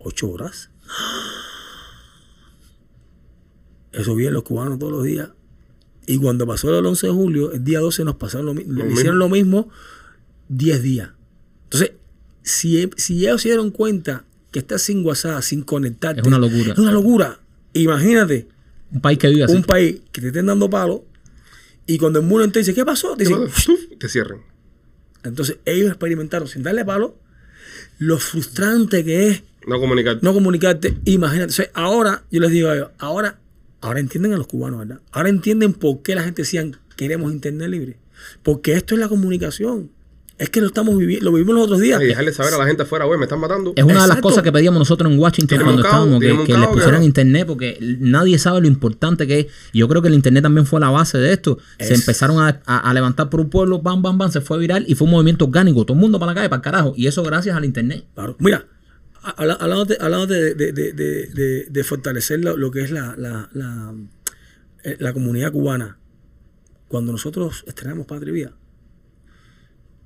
ocho horas. Eso vienen los cubanos todos los días. Y cuando pasó el 11 de julio, el día 12 nos pasaron lo, Lo hicieron lo mismo 10 días. Entonces, si, si ellos se dieron cuenta que estás sin WhatsApp, sin conectarte, Es una locura. Es una locura. Imagínate Un país que vive así. un país que te estén dando palos y cuando el mundo entero dice, ¿qué pasó? Te dicen, Te cierren. entonces ellos experimentaron sin darle palo lo frustrante que es No comunicar. no comunicarte. Imagínate. O sea, ahora, yo les digo a ellos, ahora, ahora entienden a los cubanos, ¿verdad? Ahora entienden por qué la gente decía, queremos internet libre. Porque esto es la comunicación. Es que lo estamos viviendo, lo vivimos los otros días. Y dejarle saber a la gente afuera, güey, me están matando. Es una de las cosas que pedíamos nosotros en Washington cuando cabo, estábamos, que, tienen un que le cabo, pusieran que- internet, porque nadie sabe lo importante que es. Y Yo creo que el internet también fue la base de esto. Se empezaron a, a- a levantar por un pueblo, bam, bam, bam, se fue viral y fue un movimiento orgánico. Todo el mundo para la calle, para el carajo. Y eso gracias al internet. Claro. Mira, a- habla- hablándote, hablándote de, de- fortalecer lo, lo que es la, la, la, eh, la comunidad cubana, cuando nosotros estrenamos Patria y Vida,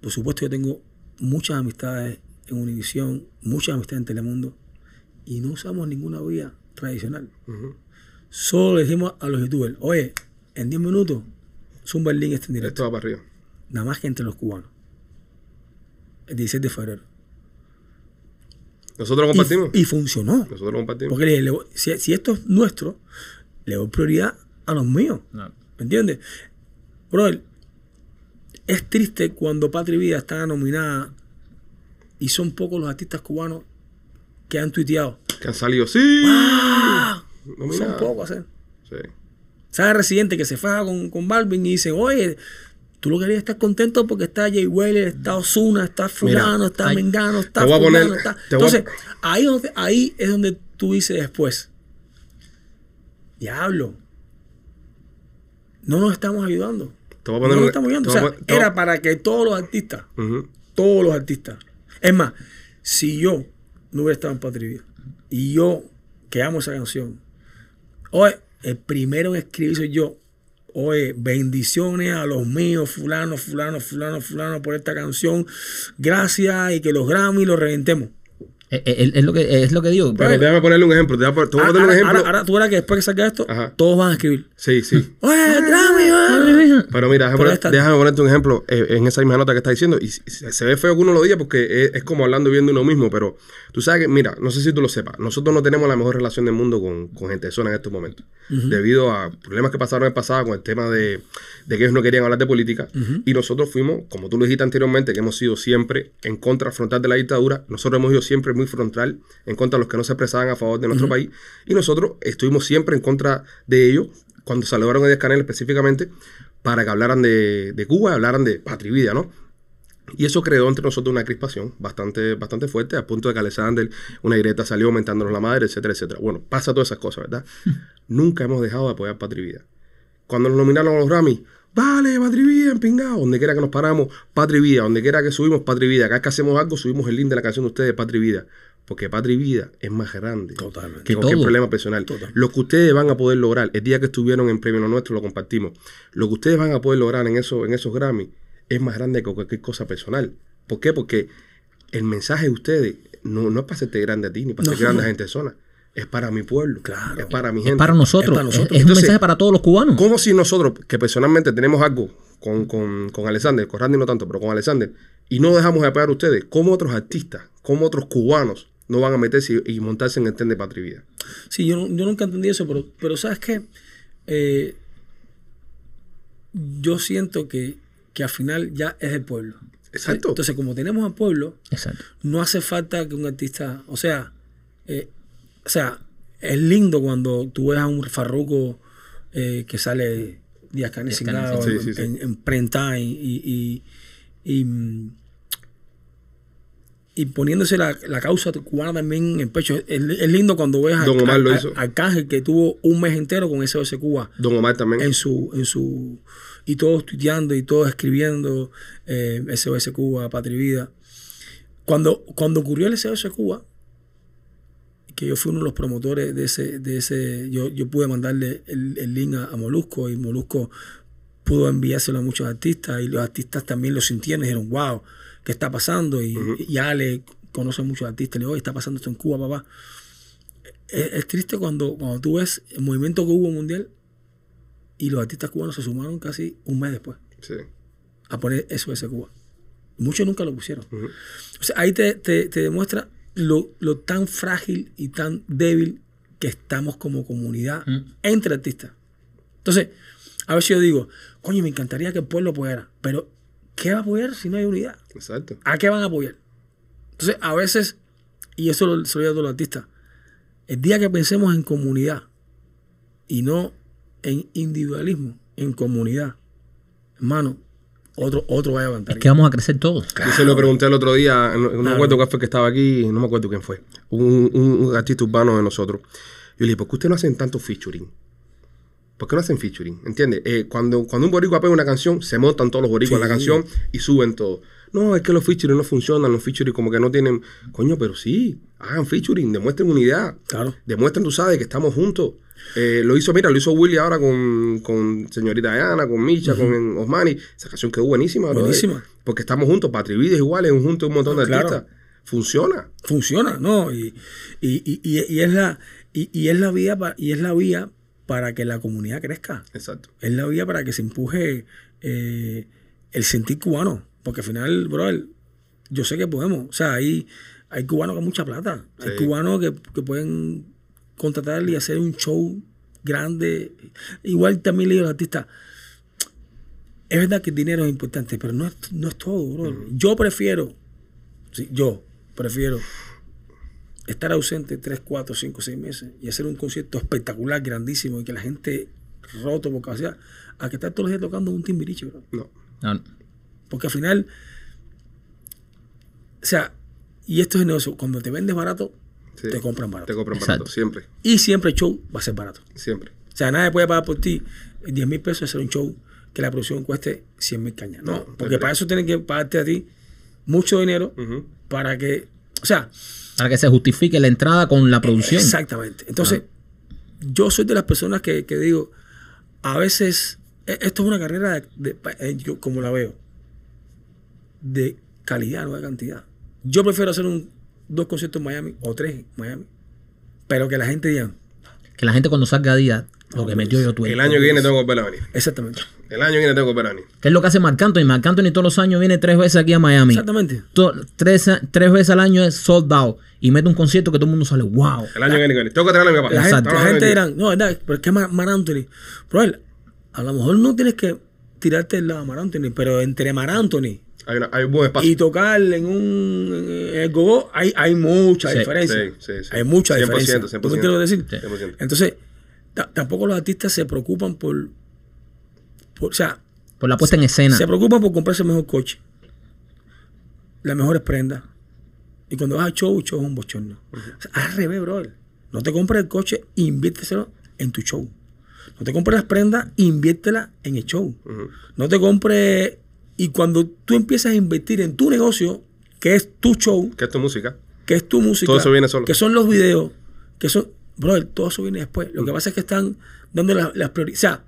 por supuesto yo tengo muchas amistades en Univisión, muchas amistades en Telemundo, y no usamos ninguna vía tradicional. Solo le dijimos a los youtubers, oye, en 10 minutos, Zumba el link está en directo. Esto va para arriba. Nada más que entre los cubanos. El 16 de febrero. Nosotros lo Y- compartimos. y funcionó. Nosotros lo compartimos. Porque le dije, le si, si esto es nuestro, le doy prioridad a los míos. ¿Me entiendes? Brother, es triste cuando Patria y Vida está nominada y son pocos los artistas cubanos que han tuiteado. Que han salido, sí. ¡Ah! Son pocos, ¿eh? Sí. ¿Sabes? Residente que se faja con, con Balvin y dicen, oye, tú lo querías estar contento porque está Jay Weller, está Osuna, está Fulano, está Mengano, está Fulano, poner- está... voy a- Entonces, ahí, donde- ahí es donde tú dices después, diablo, no nos estamos ayudando. Te voy a No poner nos un- estamos ayudando. O sea, era para que todos los artistas, todos los artistas. Es más, si yo no hubiera estado en Patria y yo que amo esa canción, oye, el primero en escribir soy yo. Oye, bendiciones a los míos, fulano, fulano, fulano, fulano, por esta canción. Gracias y que los Grammy los reventemos. Es, es- es lo, que, es lo que digo. Pero déjame ponerle un ejemplo. Te voy a, pon- te voy a Ahora, poner un ahora- ejemplo. ahora- ahora tú verás que después que salga esto, Ajá. todos van a escribir. Sí, sí. Grammy, va". Pero mira, déjame, Pero poner- esta- déjame ponerte un ejemplo eh, en esa misma nota que estás diciendo. Y se, se ve feo que uno lo diga porque es, es como hablando y viendo uno mismo. Pero tú sabes que, mira, no sé si tú lo sepas. Nosotros no tenemos la mejor relación del mundo con, con gente de zona en estos momentos. Debido a problemas que pasaron el pasado con el tema de, de que ellos no querían hablar de política. Y nosotros fuimos, como tú lo dijiste anteriormente, que hemos sido siempre en contra frontal de la dictadura. Nosotros hemos ido siempre muy frontal en contra de los que no se expresaban a favor de nuestro país. Y nosotros estuvimos siempre en contra de ellos cuando salvaron a Díaz Canel específicamente para que hablaran de, de Cuba, hablaran de patria y vida, ¿no? Y eso creó entre nosotros una crispación bastante, bastante fuerte, a punto de que Alexander, una grieta salió aumentándonos la madre, etcétera, etcétera. Bueno, pasa todas esas cosas, ¿verdad? Nunca hemos dejado de apoyar Patria y Vida. Cuando nos nominaron a los Grammy, vale, Patria y Vida, empingado, donde quiera que nos paramos, Patria y Vida, donde quiera que subimos, Patria y Vida. Cada vez que hacemos algo, subimos el link de la canción de ustedes, Patria y Vida. Porque Patria y Vida es más grande Totalmente. que cualquier Todo. problema personal. Lo que ustedes van a poder lograr, el día que estuvieron en Premio Nuestro lo compartimos, lo que ustedes van a poder lograr en, eso, en esos Grammy es más grande que cualquier cosa personal. ¿Por qué? Porque el mensaje de ustedes no, no es para hacerte grande a ti ni para No, grande no. a gente de zona. Es para mi pueblo. Claro. Es para mi Es gente. para nosotros. Es para Es, nosotros. es un Entonces, mensaje para todos los cubanos. Como si nosotros, que personalmente tenemos algo con, con, con Alexander, con Randy no tanto, pero con Alexander, y no dejamos de apoyar a ustedes, ¿cómo otros artistas, cómo otros cubanos no van a meterse y, y montarse en el tren de Patria? Sí, yo, yo nunca entendí eso, pero, pero ¿sabes qué? Eh, yo siento que, que al final ya es el pueblo. Exacto. Entonces, como tenemos al pueblo, Exacto. no hace falta que un artista, o sea, eh, o sea, es lindo cuando tú ves a un farruco eh, que sale Díaz Canel en, sí, sí, sí. en- en prime time y, y, y, mm, y poniéndose la, la causa cubana también en el pecho. Es, es lindo cuando ves a, Don Omar lo a- hizo. a Arcángel que tuvo un mes entero con SOS Cuba Don Omar también. en su, en su y todos tuiteando y todos escribiendo eh, SOS Cuba, Patria Vida. Cuando, cuando ocurrió el SOS Cuba, que yo fui uno de los promotores de ese, de ese yo, yo pude mandarle el, el link a, a Molusco y Molusco pudo enviárselo a muchos artistas y los artistas también lo sintieron y dijeron, wow, ¿qué está pasando? Y, y Ale conoce a muchos artistas, le digo, está pasando esto en Cuba, papá. Es, es triste cuando, cuando tú ves el movimiento que hubo mundial y los artistas cubanos se sumaron casi un mes después Sí. a poner SOS Cuba. Muchos nunca lo pusieron. Ujú. O sea, ahí te, te- te demuestra lo, lo tan frágil y tan débil que estamos como comunidad Mm. entre artistas. Entonces, a si yo digo, coño, me encantaría que el pueblo apoyara, pero ¿qué va a apoyar si no hay unidad? Exacto. ¿A qué van a apoyar? Entonces, a veces, y eso lo, se lo digo a todos los artistas, el día que pensemos en comunidad y no en individualismo, en comunidad, hermano, otro, otro gallo Es cantaría. que vamos a crecer todos. Yo se lo pregunté el otro día, no, no me acuerdo cuál fue que estaba aquí, no me acuerdo quién fue. Un, un, un artista urbano de nosotros. Yo le dije, ¿por qué ustedes no hacen tanto featuring? ¿Por qué no hacen featuring? ¿Entiendes? Eh, cuando, cuando un boricua pega una canción, se montan todos los boricuas en la Sí. canción y suben todo. No, es que los featuring no funcionan, los featuring como que no tienen... Coño, pero sí, hagan featuring, demuestren unidad. Claro. Demuestren, tú sabes, que estamos juntos. Eh, lo hizo, mira, lo hizo Willy ahora con, con señorita Diana, con Micha, con Osmani. Esa canción quedó buenísima. Buenísima. Porque estamos juntos, Patrivides igual, es un junto un montón de Claro. artistas. Funciona. funciona, ¿no? Y, y, y, es la y, y es la vía pa- y es la vía para que la comunidad crezca. Exacto. Es la vía para que se empuje eh, el sentir cubano. Porque al final, brother, yo sé que podemos. O sea, hay, hay cubanos con mucha plata. Hay Sí. cubanos que, que pueden contratar y hacer un show grande. Igual también le digo al artista, es verdad que el dinero es importante, pero no es, no es todo, brother. Yo prefiero, sí, yo prefiero estar ausente 3, 4, 5, 6 meses y hacer un concierto espectacular, grandísimo y que la gente roto por capacidad, a que estar todos los días tocando un timbiriche, bro. No, no. Porque al final, o sea, y esto es el negocio, cuando te vendes barato, Sí. te compran barato. Te compran Exacto. barato. Siempre. Y siempre el show va a ser barato. Siempre. O sea, nadie puede pagar por ti 10 mil pesos hacer un show que la producción cueste 100 mil cañas. No, No, porque para eso tienen que pagarte a ti mucho dinero para que, o sea, Para que se justifique la entrada con la producción. Exactamente. Entonces, yo soy de las personas que, que digo, a veces, e- esto es una carrera, de, de- eh, yo como la veo, de calidad, no de cantidad. Yo prefiero hacer un, dos conciertos en Miami o tres en Miami, pero que la gente diga, Que la gente cuando salga diga lo que metió yo tú. El año que viene tengo que volver a venir. exactamente, El año que viene tengo que volver a venir. ¿Qué es lo que hace Marc Anthony? Marc Anthony todos los años viene tres veces aquí a Miami. exactamente. To- tres, tres veces al año es sold out. Y mete un concierto que todo el mundo sale, wow. El año que viene. que viene. Tengo que traerle a mi papá. La gente, Exacto. la gente dirá, no, verdad, pero es que Mar, Mar Anthony, pero él, a lo mejor no tienes que tirarte el lado de Mar Anthony, pero entre Mar Anthony Hay, una- hay un buen espacio. y tocar en un en el gogo hay, hay mucha Sí, diferencia. sí, sí, sí. Hay mucha 100%, diferencia. ¿Tú me entiendes lo que decir? 100%. Entonces, ta- tampoco los artistas se preocupan por, por- o sea, Por la puesta en escena. se preocupan por comprarse el mejor coche, las mejores prendas. Y cuando vas a show, show es un bochorno. O sea, al revés, brother. No te compres el coche, inviérteselo en tu show. No te compres las prendas, inviértelas en el show. Ujú. No te compres. Y cuando tú empiezas a invertir en tu negocio, que es tu show, ¿Qué es tu música? que es tu música, Todo eso viene solo. que son los videos, que son. Brother, todo eso viene después. Lo que pasa es que están dando las, las prioridades. O sea,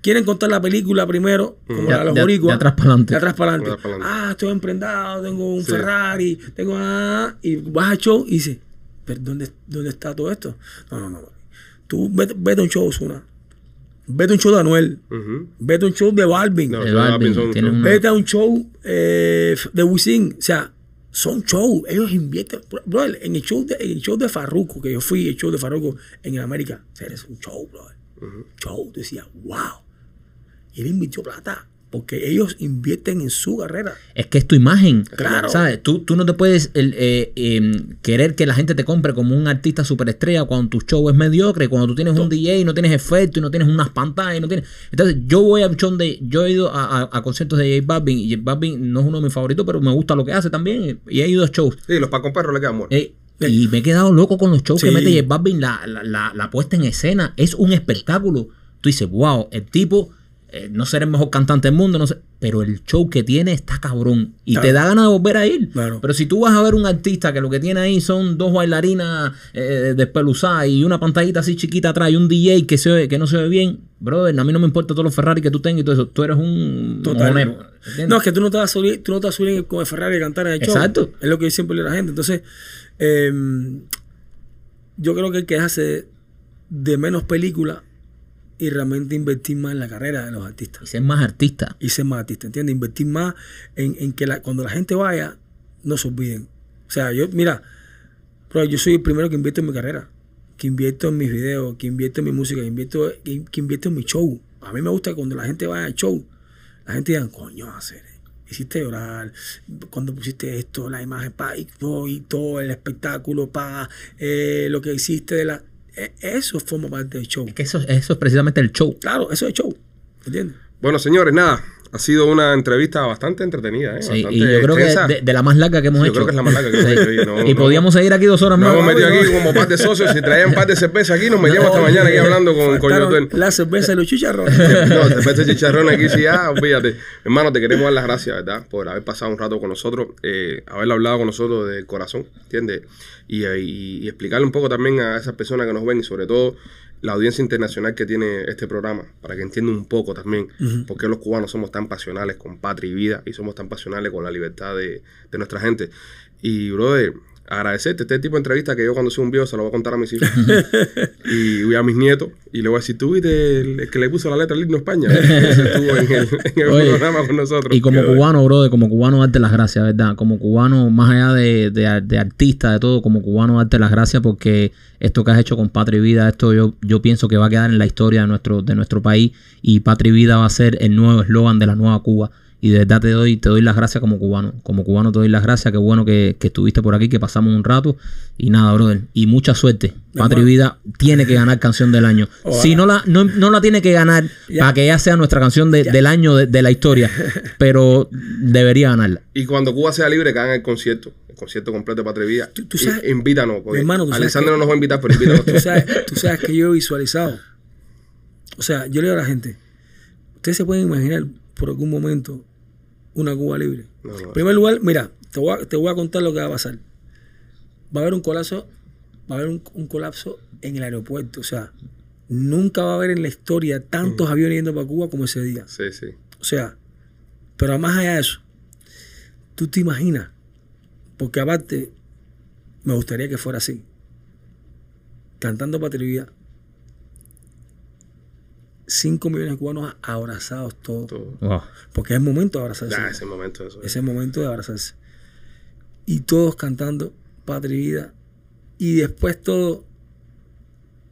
quieren contar la película primero, como De- la de los boricuas. de atrás pa'lante. De atrás para De adelante. Ah, estoy emprendado, tengo un Sí. Ferrari, tengo. Ah, y vas a show y dices, ¿pero dónde, dónde está todo esto? No, no, no. Tú vete, vete a un show, Osuna. Vete a un show de Anuel. Ujú. Vete a un show de Balvin. No, El sí, Balvin son- Vete a un show eh, de Wisin. O sea, son show. Ellos invierten. Bro, brother, en el show de, en el show de Farruko, que yo fui, el show de Farruko en América, o sea, es un show, brother. Show. Tú decías, wow. Y él invirtió plata. Porque ellos invierten en su carrera. Es que es tu imagen. Claro. ¿Sabes? Tú, tú no te puedes el, eh, em, querer que la gente te compre como un artista superestrella cuando tu show es mediocre, cuando tú tienes un DJ y no tienes efecto y no tienes unas pantallas y no tienes... Entonces, yo voy a un show de... Yo he ido a, a- a conciertos de J Balvin y J Balvin no es uno de mis favoritos, pero me gusta lo que hace también y he ido a shows. Sí, los Paco Perro le quedan muertos. Eh, y me he quedado loco con los shows que mete J Balvin, la, la, la, la puesta en escena. Es un espectáculo. Tú dices, wow, el tipo, eh, no será el mejor cantante del mundo, no sé, pero el show que tiene está cabrón. Y Claro. te da ganas de volver a ir. Claro. Pero si tú vas a ver un artista que lo que tiene ahí son dos bailarinas eh, despeluzadas y una pantallita así chiquita atrás y un DJ que, se que no se ve bien, brother, a mí no me importa todos los Ferrari que tú tengas y todo eso. Tú eres un ¿entiendes? No, es que tú no te vas a subir, tú no te vas a subir con el Ferrari a cantar en el show. Exacto. Es lo que yo siempre le a la gente. Entonces, eh, yo creo que hay que dejarse de menos películas y realmente invertir más en la carrera de los artistas. Y ser más artista. Y ser más artista, ¿entiendes? Invertir más en, en que la- cuando la gente vaya, no se olviden. O sea, yo, mira, bro, yo soy el primero que invierto en mi carrera, que invierto en mis videos, que invierto en mi música, que invierto, que, que invierto en mi show. A mí me gusta que cuando la gente vaya al show, la gente diga, coño, hacer, hiciste llorar, cuando pusiste esto, la imagen, pa, y todo, y todo el espectáculo, pa, eh, lo que hiciste de la... eh, Eso forma parte del show. Es que eso, eso es precisamente el show. Claro, eso es show, ¿entiendes? Bueno, señores, nada. Ha sido una entrevista bastante entretenida, ¿eh? Sí, Bastante y yo creo que de, de la más larga que hemos Yo hecho. creo que es la más larga que hemos Sí. hecho, oye, no, y no. podíamos seguir aquí dos horas Nos más. hemos metido aquí como par de socios. Si traían par de cerveza aquí, nos metíamos hasta mañana aquí hablando con, con. La cerveza y los chicharrones. No, después de chicharrón aquí sí ya, olvídate. Hermano, te queremos dar las gracias, ¿verdad? Por haber pasado un rato con nosotros, eh, haber hablado con nosotros de corazón, ¿entiendes? Y, eh, y- y explicarle un poco también a esas personas que nos ven y sobre todo la audiencia internacional que tiene este programa, para que entiendan un poco también por qué los cubanos somos tan pasionales con patria y vida y somos tan pasionales con la libertad de, de nuestra gente. Y, brother, agradecerte este tipo de entrevista que yo cuando soy un viejo se lo voy a contar a mis hijos y voy a mis nietos y le voy a decir, ¿tú viste el, el que le puso la letra al himno España? Estuvo en el, en el Oye, programa con nosotros. Y como cubano, brother, como cubano, darte las gracias, ¿verdad? Como cubano, más allá de, de, de artista, de todo, como cubano, darte las gracias porque esto que has hecho con Patria y Vida, esto yo, yo pienso que va a quedar en la historia de nuestro, de nuestro país y Patria y Vida va a ser el nuevo eslogan de la nueva Cuba. Y de verdad te doy, te doy las gracias como cubano. Como cubano te doy las gracias. Qué bueno que, que estuviste por aquí, que pasamos un rato. Y nada, brother. Y mucha suerte. Patria y Vida tiene que ganar canción del año. Ojalá. Si no la, no, no la tiene que ganar Ya. para que ella sea nuestra canción de- del año de, de la historia. pero debería ganarla. Y cuando Cuba sea libre, que hagan el concierto, el concierto completo de Patria y Vida. Tú- tú sabes- invítanos, hermano, tú sabes que- no nos va a invitar, pero invítanos. tú, sabes, tú sabes que yo he visualizado. O sea, yo le digo a la gente, ustedes se pueden imaginar por algún momento una Cuba libre. No, no. En primer lugar, mira, te voy, a, te voy a contar lo que va a pasar. Va a haber un colapso, va a haber un, un colapso en el aeropuerto. O sea, nunca va a haber en la historia tantos aviones yendo para Cuba como ese día. Sí, sí. O sea, pero más allá de eso, tú te imaginas, porque aparte, me gustaría que fuera así. Cantando Patria 5 millones de cubanos abrazados todos. Todo. Wow. Porque es el momento de abrazarse. Ya, ese momento, eso. Es el momento de abrazarse. Y todos cantando Patria y Vida. Y después todo, o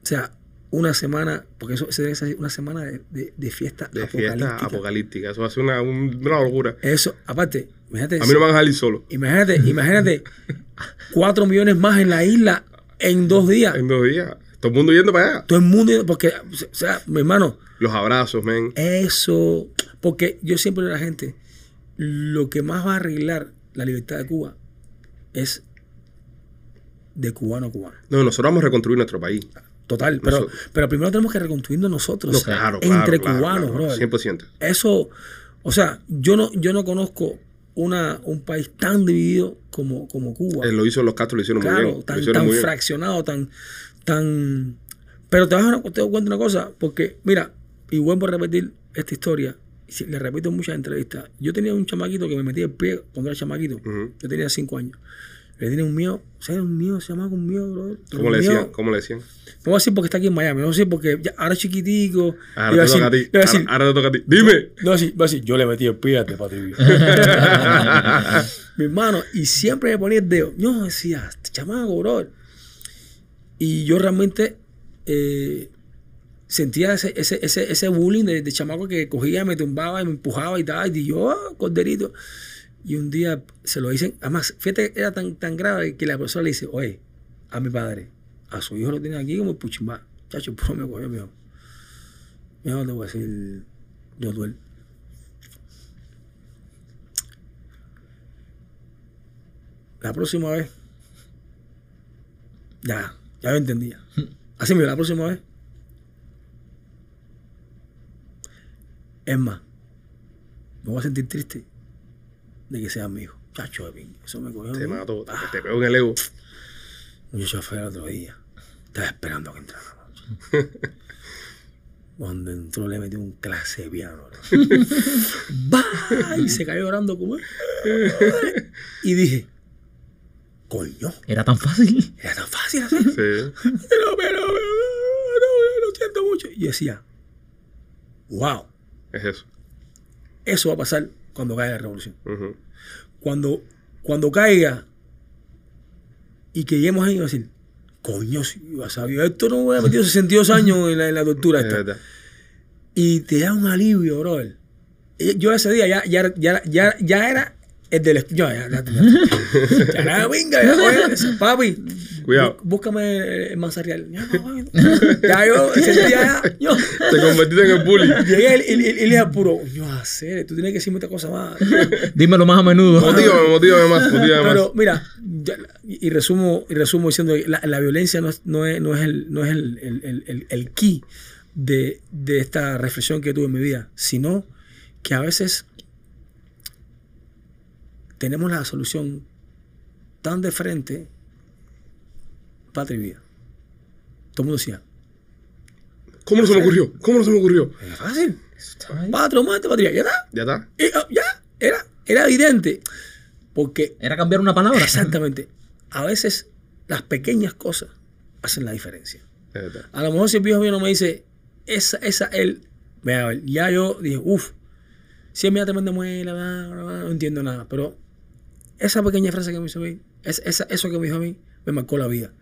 sea, una semana, porque eso se debe ser una semana de, de- de fiesta de fiesta apocalíptica. apocalíptica. Eso va a ser una, un- una locura. Eso, aparte, imagínate, A mí no me van a dejar ir solo. imagínate, imagínate, cuatro millones más en la isla en dos días. En dos días. Todo el mundo yendo para allá. Todo el mundo, porque, o sea, mi hermano, Los abrazos, men. eso, porque yo siempre digo a la gente, lo que más va a arreglar la libertad de Cuba es de cubano a cubano. No, nosotros vamos a reconstruir nuestro país. Total, pero, Nosotros- pero primero tenemos que reconstruirnos nosotros, No, claro, claro, entre claro, cubanos, brother. 100%. Eso, o sea, yo no, yo no conozco una, un país tan dividido como, como Cuba. Lo hizo los Castro, lo hicieron muy bien. Lo tan, hicieron tan muy bien. fraccionado, tan, tan. Pero te vas a dar- cuenta una cosa, porque, mira, y vuelvo a repetir esta historia, si- le repito en muchas entrevistas. Yo tenía un chamaquito que me metía el pie cuando era chamaquito. Ujú. Yo tenía cinco años. Le tenía un miedo, o sea, un miedo, se llamaba con miedo, bro. ¿Cómo le decían? ¿Cómo le decían? No voy a decir porque está aquí en Miami, no voy a decir porque ya, ahora es chiquitico. Ahora te toca a ti. decir, Ahora, ahora te toca a ti. Dime. no, voy a decir, voy a decir, yo le metí el pie a este Patri. Mi hermano, y siempre me ponía el dedo. Yo decía, este chamaco, bro. Y yo realmente eh, sentía ese, ese, ese, ese bullying de, de chamaco que cogía, me tumbaba y me empujaba y tal. Y yo, ah, corderito. Y un día se lo dicen, además, fíjate, era tan, tan grave que la persona le dice, oye, a mi padre, a su hijo lo tiene aquí como puchimba. Chacho, pero me cogió, me dijo, mi hijo te voy a decir, yo duele. La próxima vez, ya, ya lo entendía. Así mismo, la próxima vez, es más, me voy a sentir triste de que sea mi hijo. Chacho de eso me cogió. Te ¿no? mató. Ah, Te pegó en el ego. un chofer el otro día. Estaba esperando a que entrara la noche. Cuando entró le metió un clase de piano. Y se cayó llorando como... Y dije, coño, Era tan fácil. era tan fácil así. Sí. Pero, pero, pero, no, lo siento mucho. Y decía, wow, Es eso. eso va a pasar cuando caiga la revolución. Cuando, cuando caiga y que lleguemos ahí y decir, coño, si iba a saber, esto no hubiera metido 62 años en la, en la tortura Es esta. Y te da un alivio, brother. Y Yo ese día ya, ya, ya, ya, ya era El del yo, ya, ya, ya, ya, ya, venga, ya, oye, papi. Cuidado. bú- Búscame el manzarrial. Ya, no, ya yo, ese día ya, yo. Te convertiste en el bully. Llegué y, le dije apuro, yo hacer, tú tienes que decirme esta cosa más. Dímelo más a menudo. Motívame, motívame más, motívame más. Pero mira, ya- y, resumo, y resumo diciendo que la, la violencia no es, no es, no es el, no es el, el, el, el- el key de, de esta reflexión que tuve en mi vida, sino que a veces tenemos la solución tan de frente, patria y vida. Todo el mundo decía, ¿Cómo no se me ocurrió? ¿Cómo no se me ocurrió? es fácil, patria muerte, patria, ya está. Ya está. Y, ah, ya, era, era evidente. Porque Era cambiar una palabra. Exactamente. A veces las pequeñas cosas hacen la diferencia. A lo mejor si el viejo mío no me dice, esa, esa, él, vea, ya yo dije, uff, si él me da tremenda muela, no entiendo nada. Pero esa pequeña frase que me hizo a mí, es- esa, eso que me dijo a mí, me marcó la vida.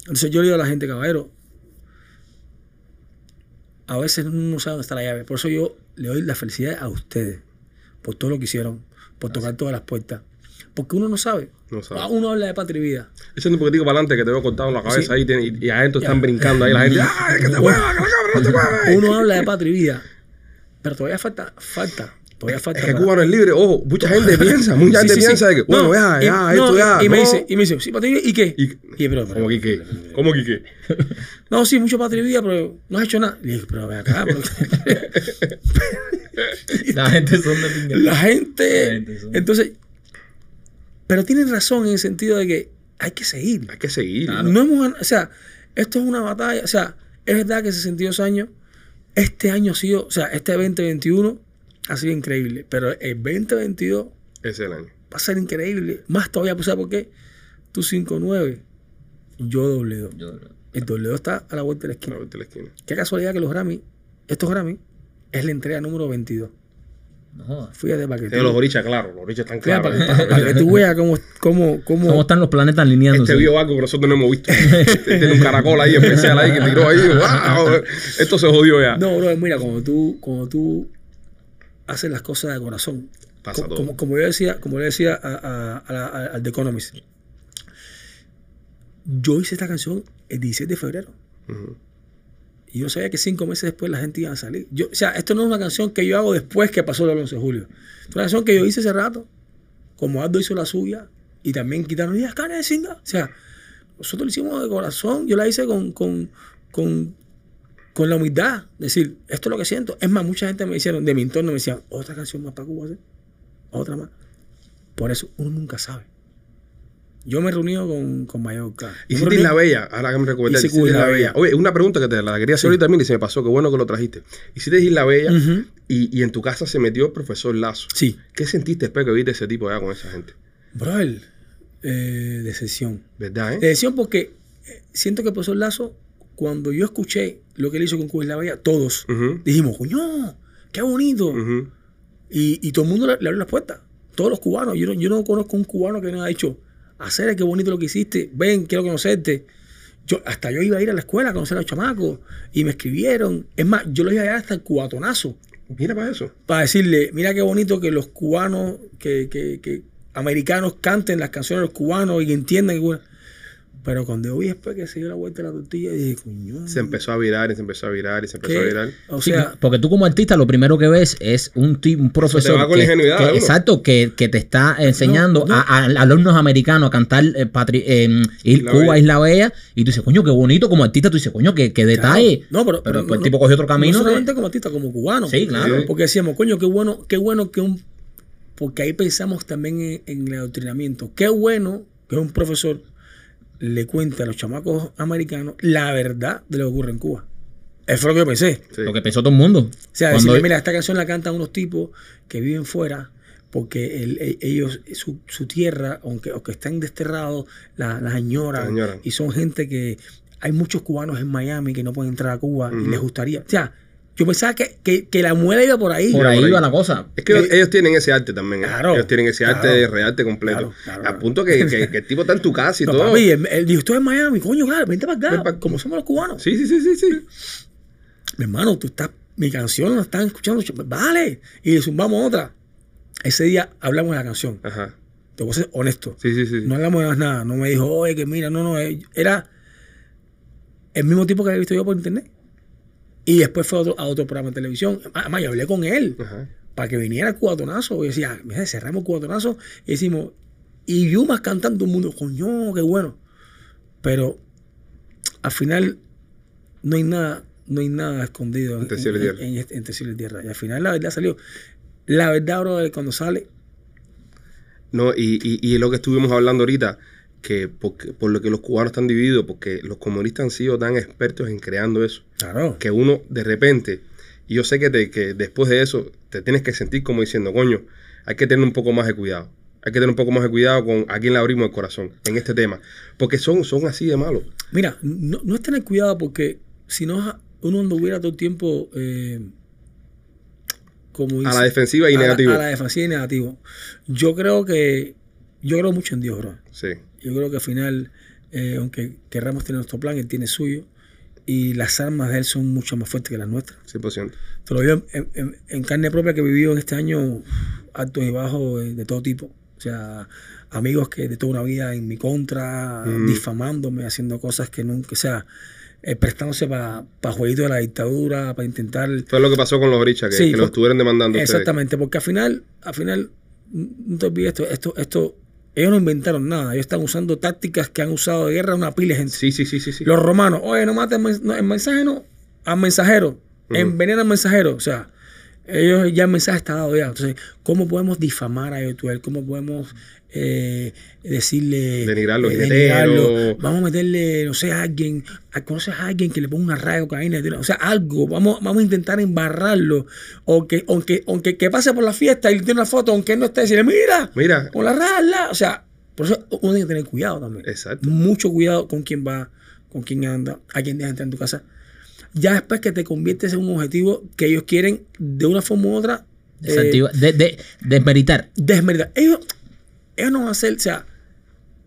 Entonces yo le digo a la gente, caballero, a veces uno no sabe dónde está la llave. Por eso yo le doy la felicidad a ustedes, por todo lo que hicieron, por tocar todas las puertas. Porque uno no sabe. No sabe. Ah, Uno habla de patria y vida. Echando un poquitico para adelante que te veo cortado en la cabeza Sí. ahí tiene- y, y adentro están brincando ahí la gente. ¡Ay, que te que la cámara no te mueve! Uno habla de patria y vida, pero todavía falta, falta, todavía falta. Es que para- Cuba no es libre. Ojo, mucha gente piensa, mucha Sí, gente sí, sí. piensa de que, bueno, No, ya, y- ya, no, esto ya. Y, me dice, y me dice, sí, patria y vida, ¿y qué? Y- Y, pero, pero- ¿Cómo que qué? ¿Cómo que qué? no, sí, mucho patria pero no has hecho nada. Le dije, pero ve acá, pero- La gente son de pinga. la gente. La gente son- Entonces, pero tienen razón en el sentido de que hay que seguir. Hay que seguir. No hemos o sea, esto es una batalla. O sea, es verdad que 62 años, este año ha sido, o sea, este 2021 ha sido increíble, pero el 2022 Ese es el año. va a ser increíble. Más todavía, pues, ¿sabes por qué? Tú 5-9, yo doble 2. El doble 2 está a la vuelta de la A la esquina. vuelta de la esquina. Qué casualidad que los Grammy, estos Grammy, es la entrega número 22. No jodas. Fíjate para que los orichas, claro, los orichas están claros. para, para- para que tú veas cómo, cómo, cómo, ¿Cómo están los planetas alineándose? Este vio algo que nosotros no hemos visto. Tiene un caracol ahí especial ahí que tiró ahí. ¡Wow! Esto se jodió ya. No, bro, mira, cuando tú, cuando tú haces las cosas de corazón, Pasa como, como yo decía, como yo decía a- al The Economist, yo hice esta canción el 16 de febrero. Y yo sabía que cinco meses después la gente iba a salir. Yo, o sea, esto no es una canción que yo hago después que pasó el 11 de julio. Es una canción que yo hice hace rato, como Aldo hizo la suya, y también quitaron y carne de singa. O sea, nosotros lo hicimos de corazón. Yo la hice con, con, con, con la humildad. Decir, esto es lo que siento. Es más, mucha gente me hicieron, de mi entorno me decían, otra canción más para Cuba, ¿sí? otra más. Por eso uno nunca sabe. Yo me he reunido con, con Mallorca. Hiciste reuní- Isla Bella, ahora que me Hiciste Cuba Isla Isla Bella. Oye, una pregunta que te la quería hacer Sí. ahorita también y se me pasó, qué bueno que lo trajiste. Hiciste Isla Bella Ujú. y, y en tu casa se metió el profesor Lazo. Sí. ¿Qué sentiste después que viste ese tipo allá con esa gente? Brother, eh, decepción. ¿Verdad, eh? Decepción porque eh, siento que el profesor Lazo, cuando yo escuché lo que él hizo con Cuba Isla Bella, todos Ujú, dijimos, coño, qué bonito. y, y todo el mundo le, le abrió las puertas. Todos los cubanos. Yo no, yo no conozco un cubano que no haya dicho, hacer qué bonito lo que hiciste, ven, quiero conocerte. Yo, hasta yo iba a ir a la escuela a conocer a los chamacos y me escribieron. Es más, yo los iba a llevar hasta el cubatonazo Mira para eso. para decirle, mira qué bonito que los cubanos, que, que, que americanos canten las canciones de los cubanos y que entiendan. que Pero cuando yo vi después que se dio la vuelta de la tortilla, dije, coño. Se empezó a virar y se empezó a virar y se empezó ¿qué? a virar. O Sí, sea, porque tú como artista lo primero que ves es un, un profesor va con la que, ingenuidad que- exacto que, que te está enseñando no. A, a alumnos americanos a cantar eh, patri- eh, Isla Cuba Bella. Isla Bella y tú dices coño qué bonito como artista tú dices coño qué, qué detalle No, pero, pero, pero el tipo cogió otro camino No solamente como artista, como cubano. Sí, claro. Sí. Porque decíamos, coño, qué bueno, qué bueno que un. Porque ahí pensamos también en, en el adoctrinamiento. Qué bueno que un profesor le cuente a los chamacos americanos la verdad de lo que ocurre en Cuba. Eso fue lo que yo pensé. Sí. lo que pensó todo el mundo O sea, Cuando- decirle, mira, esta canción la cantan unos tipos que viven fuera porque el- e- ellos, su, su tierra, aunque, aunque están desterrados, la- las añoran. Y son gente que... Hay muchos cubanos en Miami que no pueden entrar a Cuba y les gustaría... O sea, yo pensaba que, que, que la muela iba por ahí. por ahí por ahí. va la cosa Es que ellos, ellos tienen ese arte también. ¿eh? Claro, ellos tienen ese arte claro. de rearte completo. Claro, claro, a punto que, que- que el tipo está en tu casa y No, todo. papi, él, él dijo, estoy en Miami, coño, claro, vente para acá, pa' como somos los cubanos. Sí, sí, sí, sí, sí. Mi hermano, tú estás, mi canción la están escuchando, ch- vale, y le zumbamos otra. ese día hablamos de la canción. Ajá. Te voy a ser honesto. Sí, sí, sí. sí. No hablamos de más nada. No me dijo, oye, que mira, no, no. eh, Era el mismo tipo que había visto yo por internet. Y después fue a otro, a otro programa de televisión. Además, yo hablé con él Ajá. para que viniera Cubatonazo. Y decía, mira, cerramos Cubatonazo. Y decimos, y Yumas cantando un mundo, coño, qué bueno. Pero al final no hay nada, no hay nada escondido en, Entre cielo y en- tierra. en este- entre cielo y tierra. Y al final la verdad salió. La verdad, bro, cuando sale, No, y, y, y lo que estuvimos hablando ahorita, que porque, por lo que los cubanos están divididos, porque los comunistas han sido tan expertos en creando eso, claro. que uno de repente, y yo sé que, te- que después de eso te tienes que sentir como diciendo, coño, hay que tener un poco más de cuidado. Hay que tener un poco más de cuidado con a quién le abrimos el corazón en este tema. Porque son, son así de malos. Mira, no, no es tener cuidado porque si no uno anduviera todo el tiempo eh, como A la defensiva y a la- negativo. A la, defensiva y negativo. Yo creo que yo creo mucho en Dios, bro. Sí. Yo creo que al final, eh, aunque querramos tener nuestro plan, él tiene suyo y las armas de él son mucho más fuertes que las nuestras. 100%. Te lo digo en, en- en carne propia que he vivido en este año altos y bajos eh, de todo tipo. O sea, amigos que de toda una vida en mi contra, Mm. difamándome, haciendo cosas que nunca, o sea, eh, prestándose para pa jueguitos de la dictadura, para intentar... Fue lo que pasó con los orichas, que, Sí, que los estuvieron demandando ustedes. Exactamente, porque al final, al final, no te olvides esto, esto, esto, ellos no inventaron nada, ellos están usando tácticas que han usado de guerra una pila de gente. Sí, sí, sí, sí. sí. Los romanos, oye, no maten no, el mensaje no, al mensajero, Ujú. envenena al mensajero. O sea, ellos ya el mensaje está dado ya. Entonces, ¿cómo podemos difamar a Yotuel? ¿Cómo podemos eh, decirle. Denigrarlo, eh. Vamos a meterle, no sé, a alguien, ¿conoces a alguien que le ponga una raya de cocaína? O sea, algo. Vamos, vamos a intentar embarrarlo. O que, aunque, aunque que pase por la fiesta y le tiene una foto, aunque él no esté, decirle, mira, Mira, con la lado. O sea, por eso uno tiene que tener cuidado también exacto. mucho cuidado con quién va, con quién anda, a quién deja entrar en tu casa. Ya después que te conviertes en un objetivo que ellos quieren de una forma u otra eh, de- desmeritar. desmeritar. Ellos, ellos no van a hacer, o sea,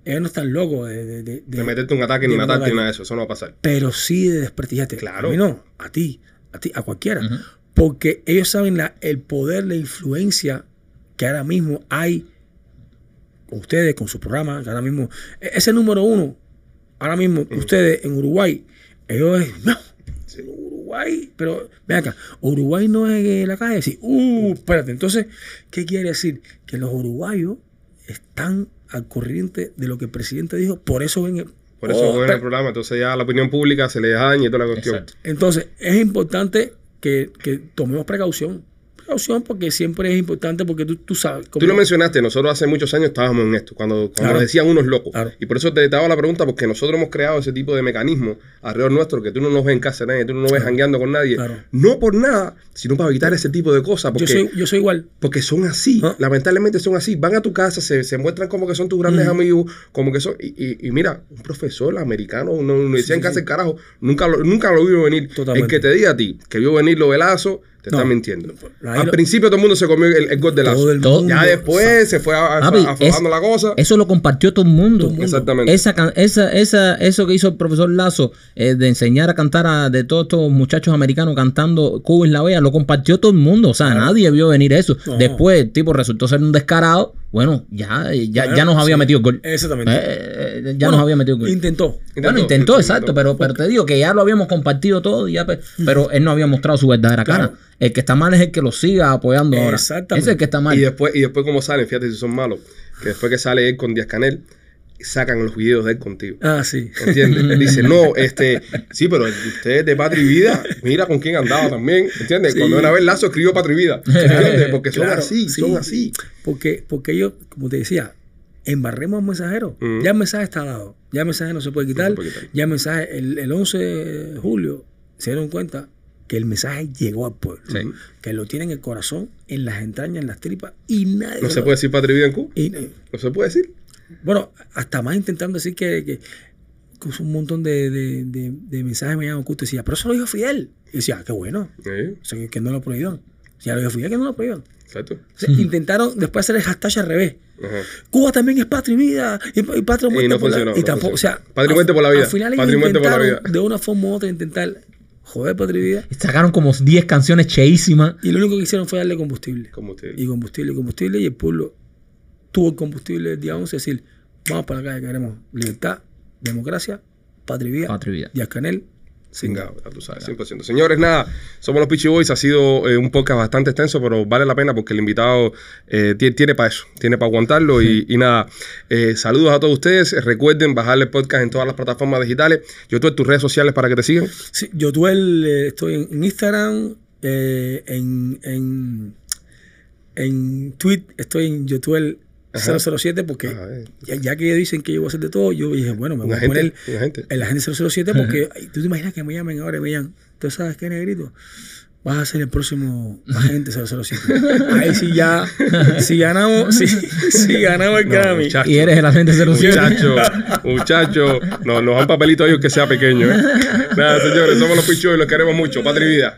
ellos no están locos de, de, de- De de- meterte un ataque ni matarte ni nada de eso. Eso no va a pasar. pero sí de desprestigiarte. Claro. A mí no, a ti, a ti, a cualquiera. Porque ellos saben la, el poder, la influencia que ahora mismo hay con ustedes, con su programa, que ahora mismo, e- ese número uno, ahora mismo, ustedes en Uruguay, ellos es, no, Uruguay, pero ven acá, Uruguay no es eh, la calle, sí, uh, espérate, entonces, ¿qué quiere decir? Que los uruguayos están al corriente de lo que el presidente dijo, por eso ven, Por eso Oh, ven el programa. Entonces ya la opinión pública se le daña y toda la cuestión. Exacto. Entonces, es importante que, que tomemos precaución. Precaución porque siempre es importante porque tú, tú sabes. Tú lo mencionaste, nosotros hace muchos años estábamos en esto, cuando, cuando Claro. nos decían unos locos. Claro. Y por eso te, hago la pregunta, porque nosotros hemos creado ese tipo de mecanismo alrededor nuestro, que tú no nos ves en casa de nadie, tú no nos ves jangueando con nadie. No por nada, sino para evitar ese tipo de cosas. Porque, Yo soy, yo soy igual. porque son así, Ah. lamentablemente son así. Van a tu casa, se, se muestran como que son tus grandes Mm. amigos, como que son. Y, y- y mira, un profesor americano, una universidad Sí, en casa sí. del carajo, nunca lo, nunca lo vio venir. Totalmente. El que te diga a ti que vio venir los velazos, te No. mintiendo. Al principio todo el mundo se comió el, el gol de lazo. El. Ya después se fue aflojando la cosa. Eso lo compartió todo el mundo. Todo el mundo. Exactamente. Esa, esa, esa, eso que hizo el profesor Lazo eh, de enseñar a cantar a, de todos estos muchachos americanos cantando Cuba es la Bella, lo compartió todo el mundo. O sea, nadie vio venir eso. No. Después el tipo resultó ser un descarado. Bueno, ya, ya, ya nos había Sí. metido el gol. Exactamente. Eh, eh, ya Bueno, nos había metido el gol. Intentó. bueno, Intentó, exacto, intentó. pero, pero te digo que ya lo habíamos compartido todo, y ya, pe- pero él no había mostrado su verdadera Claro. cara. El que está mal es el que lo siga apoyando ahora. Exactamente. Ese es el que está mal. Y después, y después como salen, fíjate si son malos, que después que sale él con Díaz Canel, sacan los videos de él contigo. Ah, sí. ¿Entiendes? Él dice, no, este, sí, pero usted de Patria y Vida, mira con quién andaba también, ¿entiendes? Sí. Cuando una vez Lazo escribió Patria y Vida, ¿entiendes? Porque son Claro, así, sí. son así. Porque, porque ellos, como te decía, embarremos al mensajero. Mm. Ya el mensaje está dado. Ya el mensaje no se puede quitar. No se puede quitar. Ya el mensaje, el, el 11 de julio, se dieron cuenta que el mensaje llegó al pueblo. Sí. Que lo tienen en el corazón, en las entrañas, en las tripas, y nadie. No se puede decir Patria Vida en Cuba, y- eh, no se puede decir. Bueno, hasta más intentando decir que, que, que usó un montón de, de, de, de mensajes me ocultos. Decía, pero eso lo dijo Fidel. Y decía, ah, qué bueno. Sí, O sea, que, que no lo prohibieron. Ya lo dijo Fidel, que no lo prohibieron. exacto. O sea, Intentaron después hacer el hashtag al revés. Ajá. Cuba también es patria y vida. Y, y patria Y muerte no por la funcionó, Y no tampoco, o sea. Patria y muerte por la vida. Al final Patria y muerte por la intentaron vida. de una forma u otra intentar joder Patria y Vida. Sacaron como 10 canciones cheísimas. Y lo único que hicieron fue darle combustible. Como usted. Y combustible, y combustible. Y el pueblo tuvo el combustible el día 11. Es decir, vamos para la calle, queremos libertad, democracia, patria y vida. Patria. Díaz Canel. Cingado, ya tú sabes, 100%. Señores, nada, somos los Peachy Boys. Ha sido eh, un podcast bastante extenso, pero vale la pena porque el invitado eh, tie- tiene para eso, tiene para aguantarlo. Y, y nada, eh, saludos a todos ustedes. Recuerden bajarle el podcast en todas las plataformas digitales. Yo tuve tus redes sociales para que te sigan. Sí, yo Tuel, eh, estoy en, en Instagram, eh, en, en, en Tweet, estoy en Yotuel Ajá. 007 porque Ajá, eh. ya, ya que dicen que yo voy a hacer de todo, yo dije, bueno, me voy Un a agente, poner un agente. el agente 007 porque ay, tú te imaginas que me llamen ahora y me digan, ¿tú sabes qué, negrito? Vas a ser el próximo agente 007. Ahí sí ya, si ganamos, si, si ganamos el No, Grammy. muchacho. Y eres el agente 07. Muchacho, muchacho, no, nos dan papelito a ellos que sea pequeño. ¿eh? Nada, señores, somos los Pichos y los queremos mucho. Patria y vida.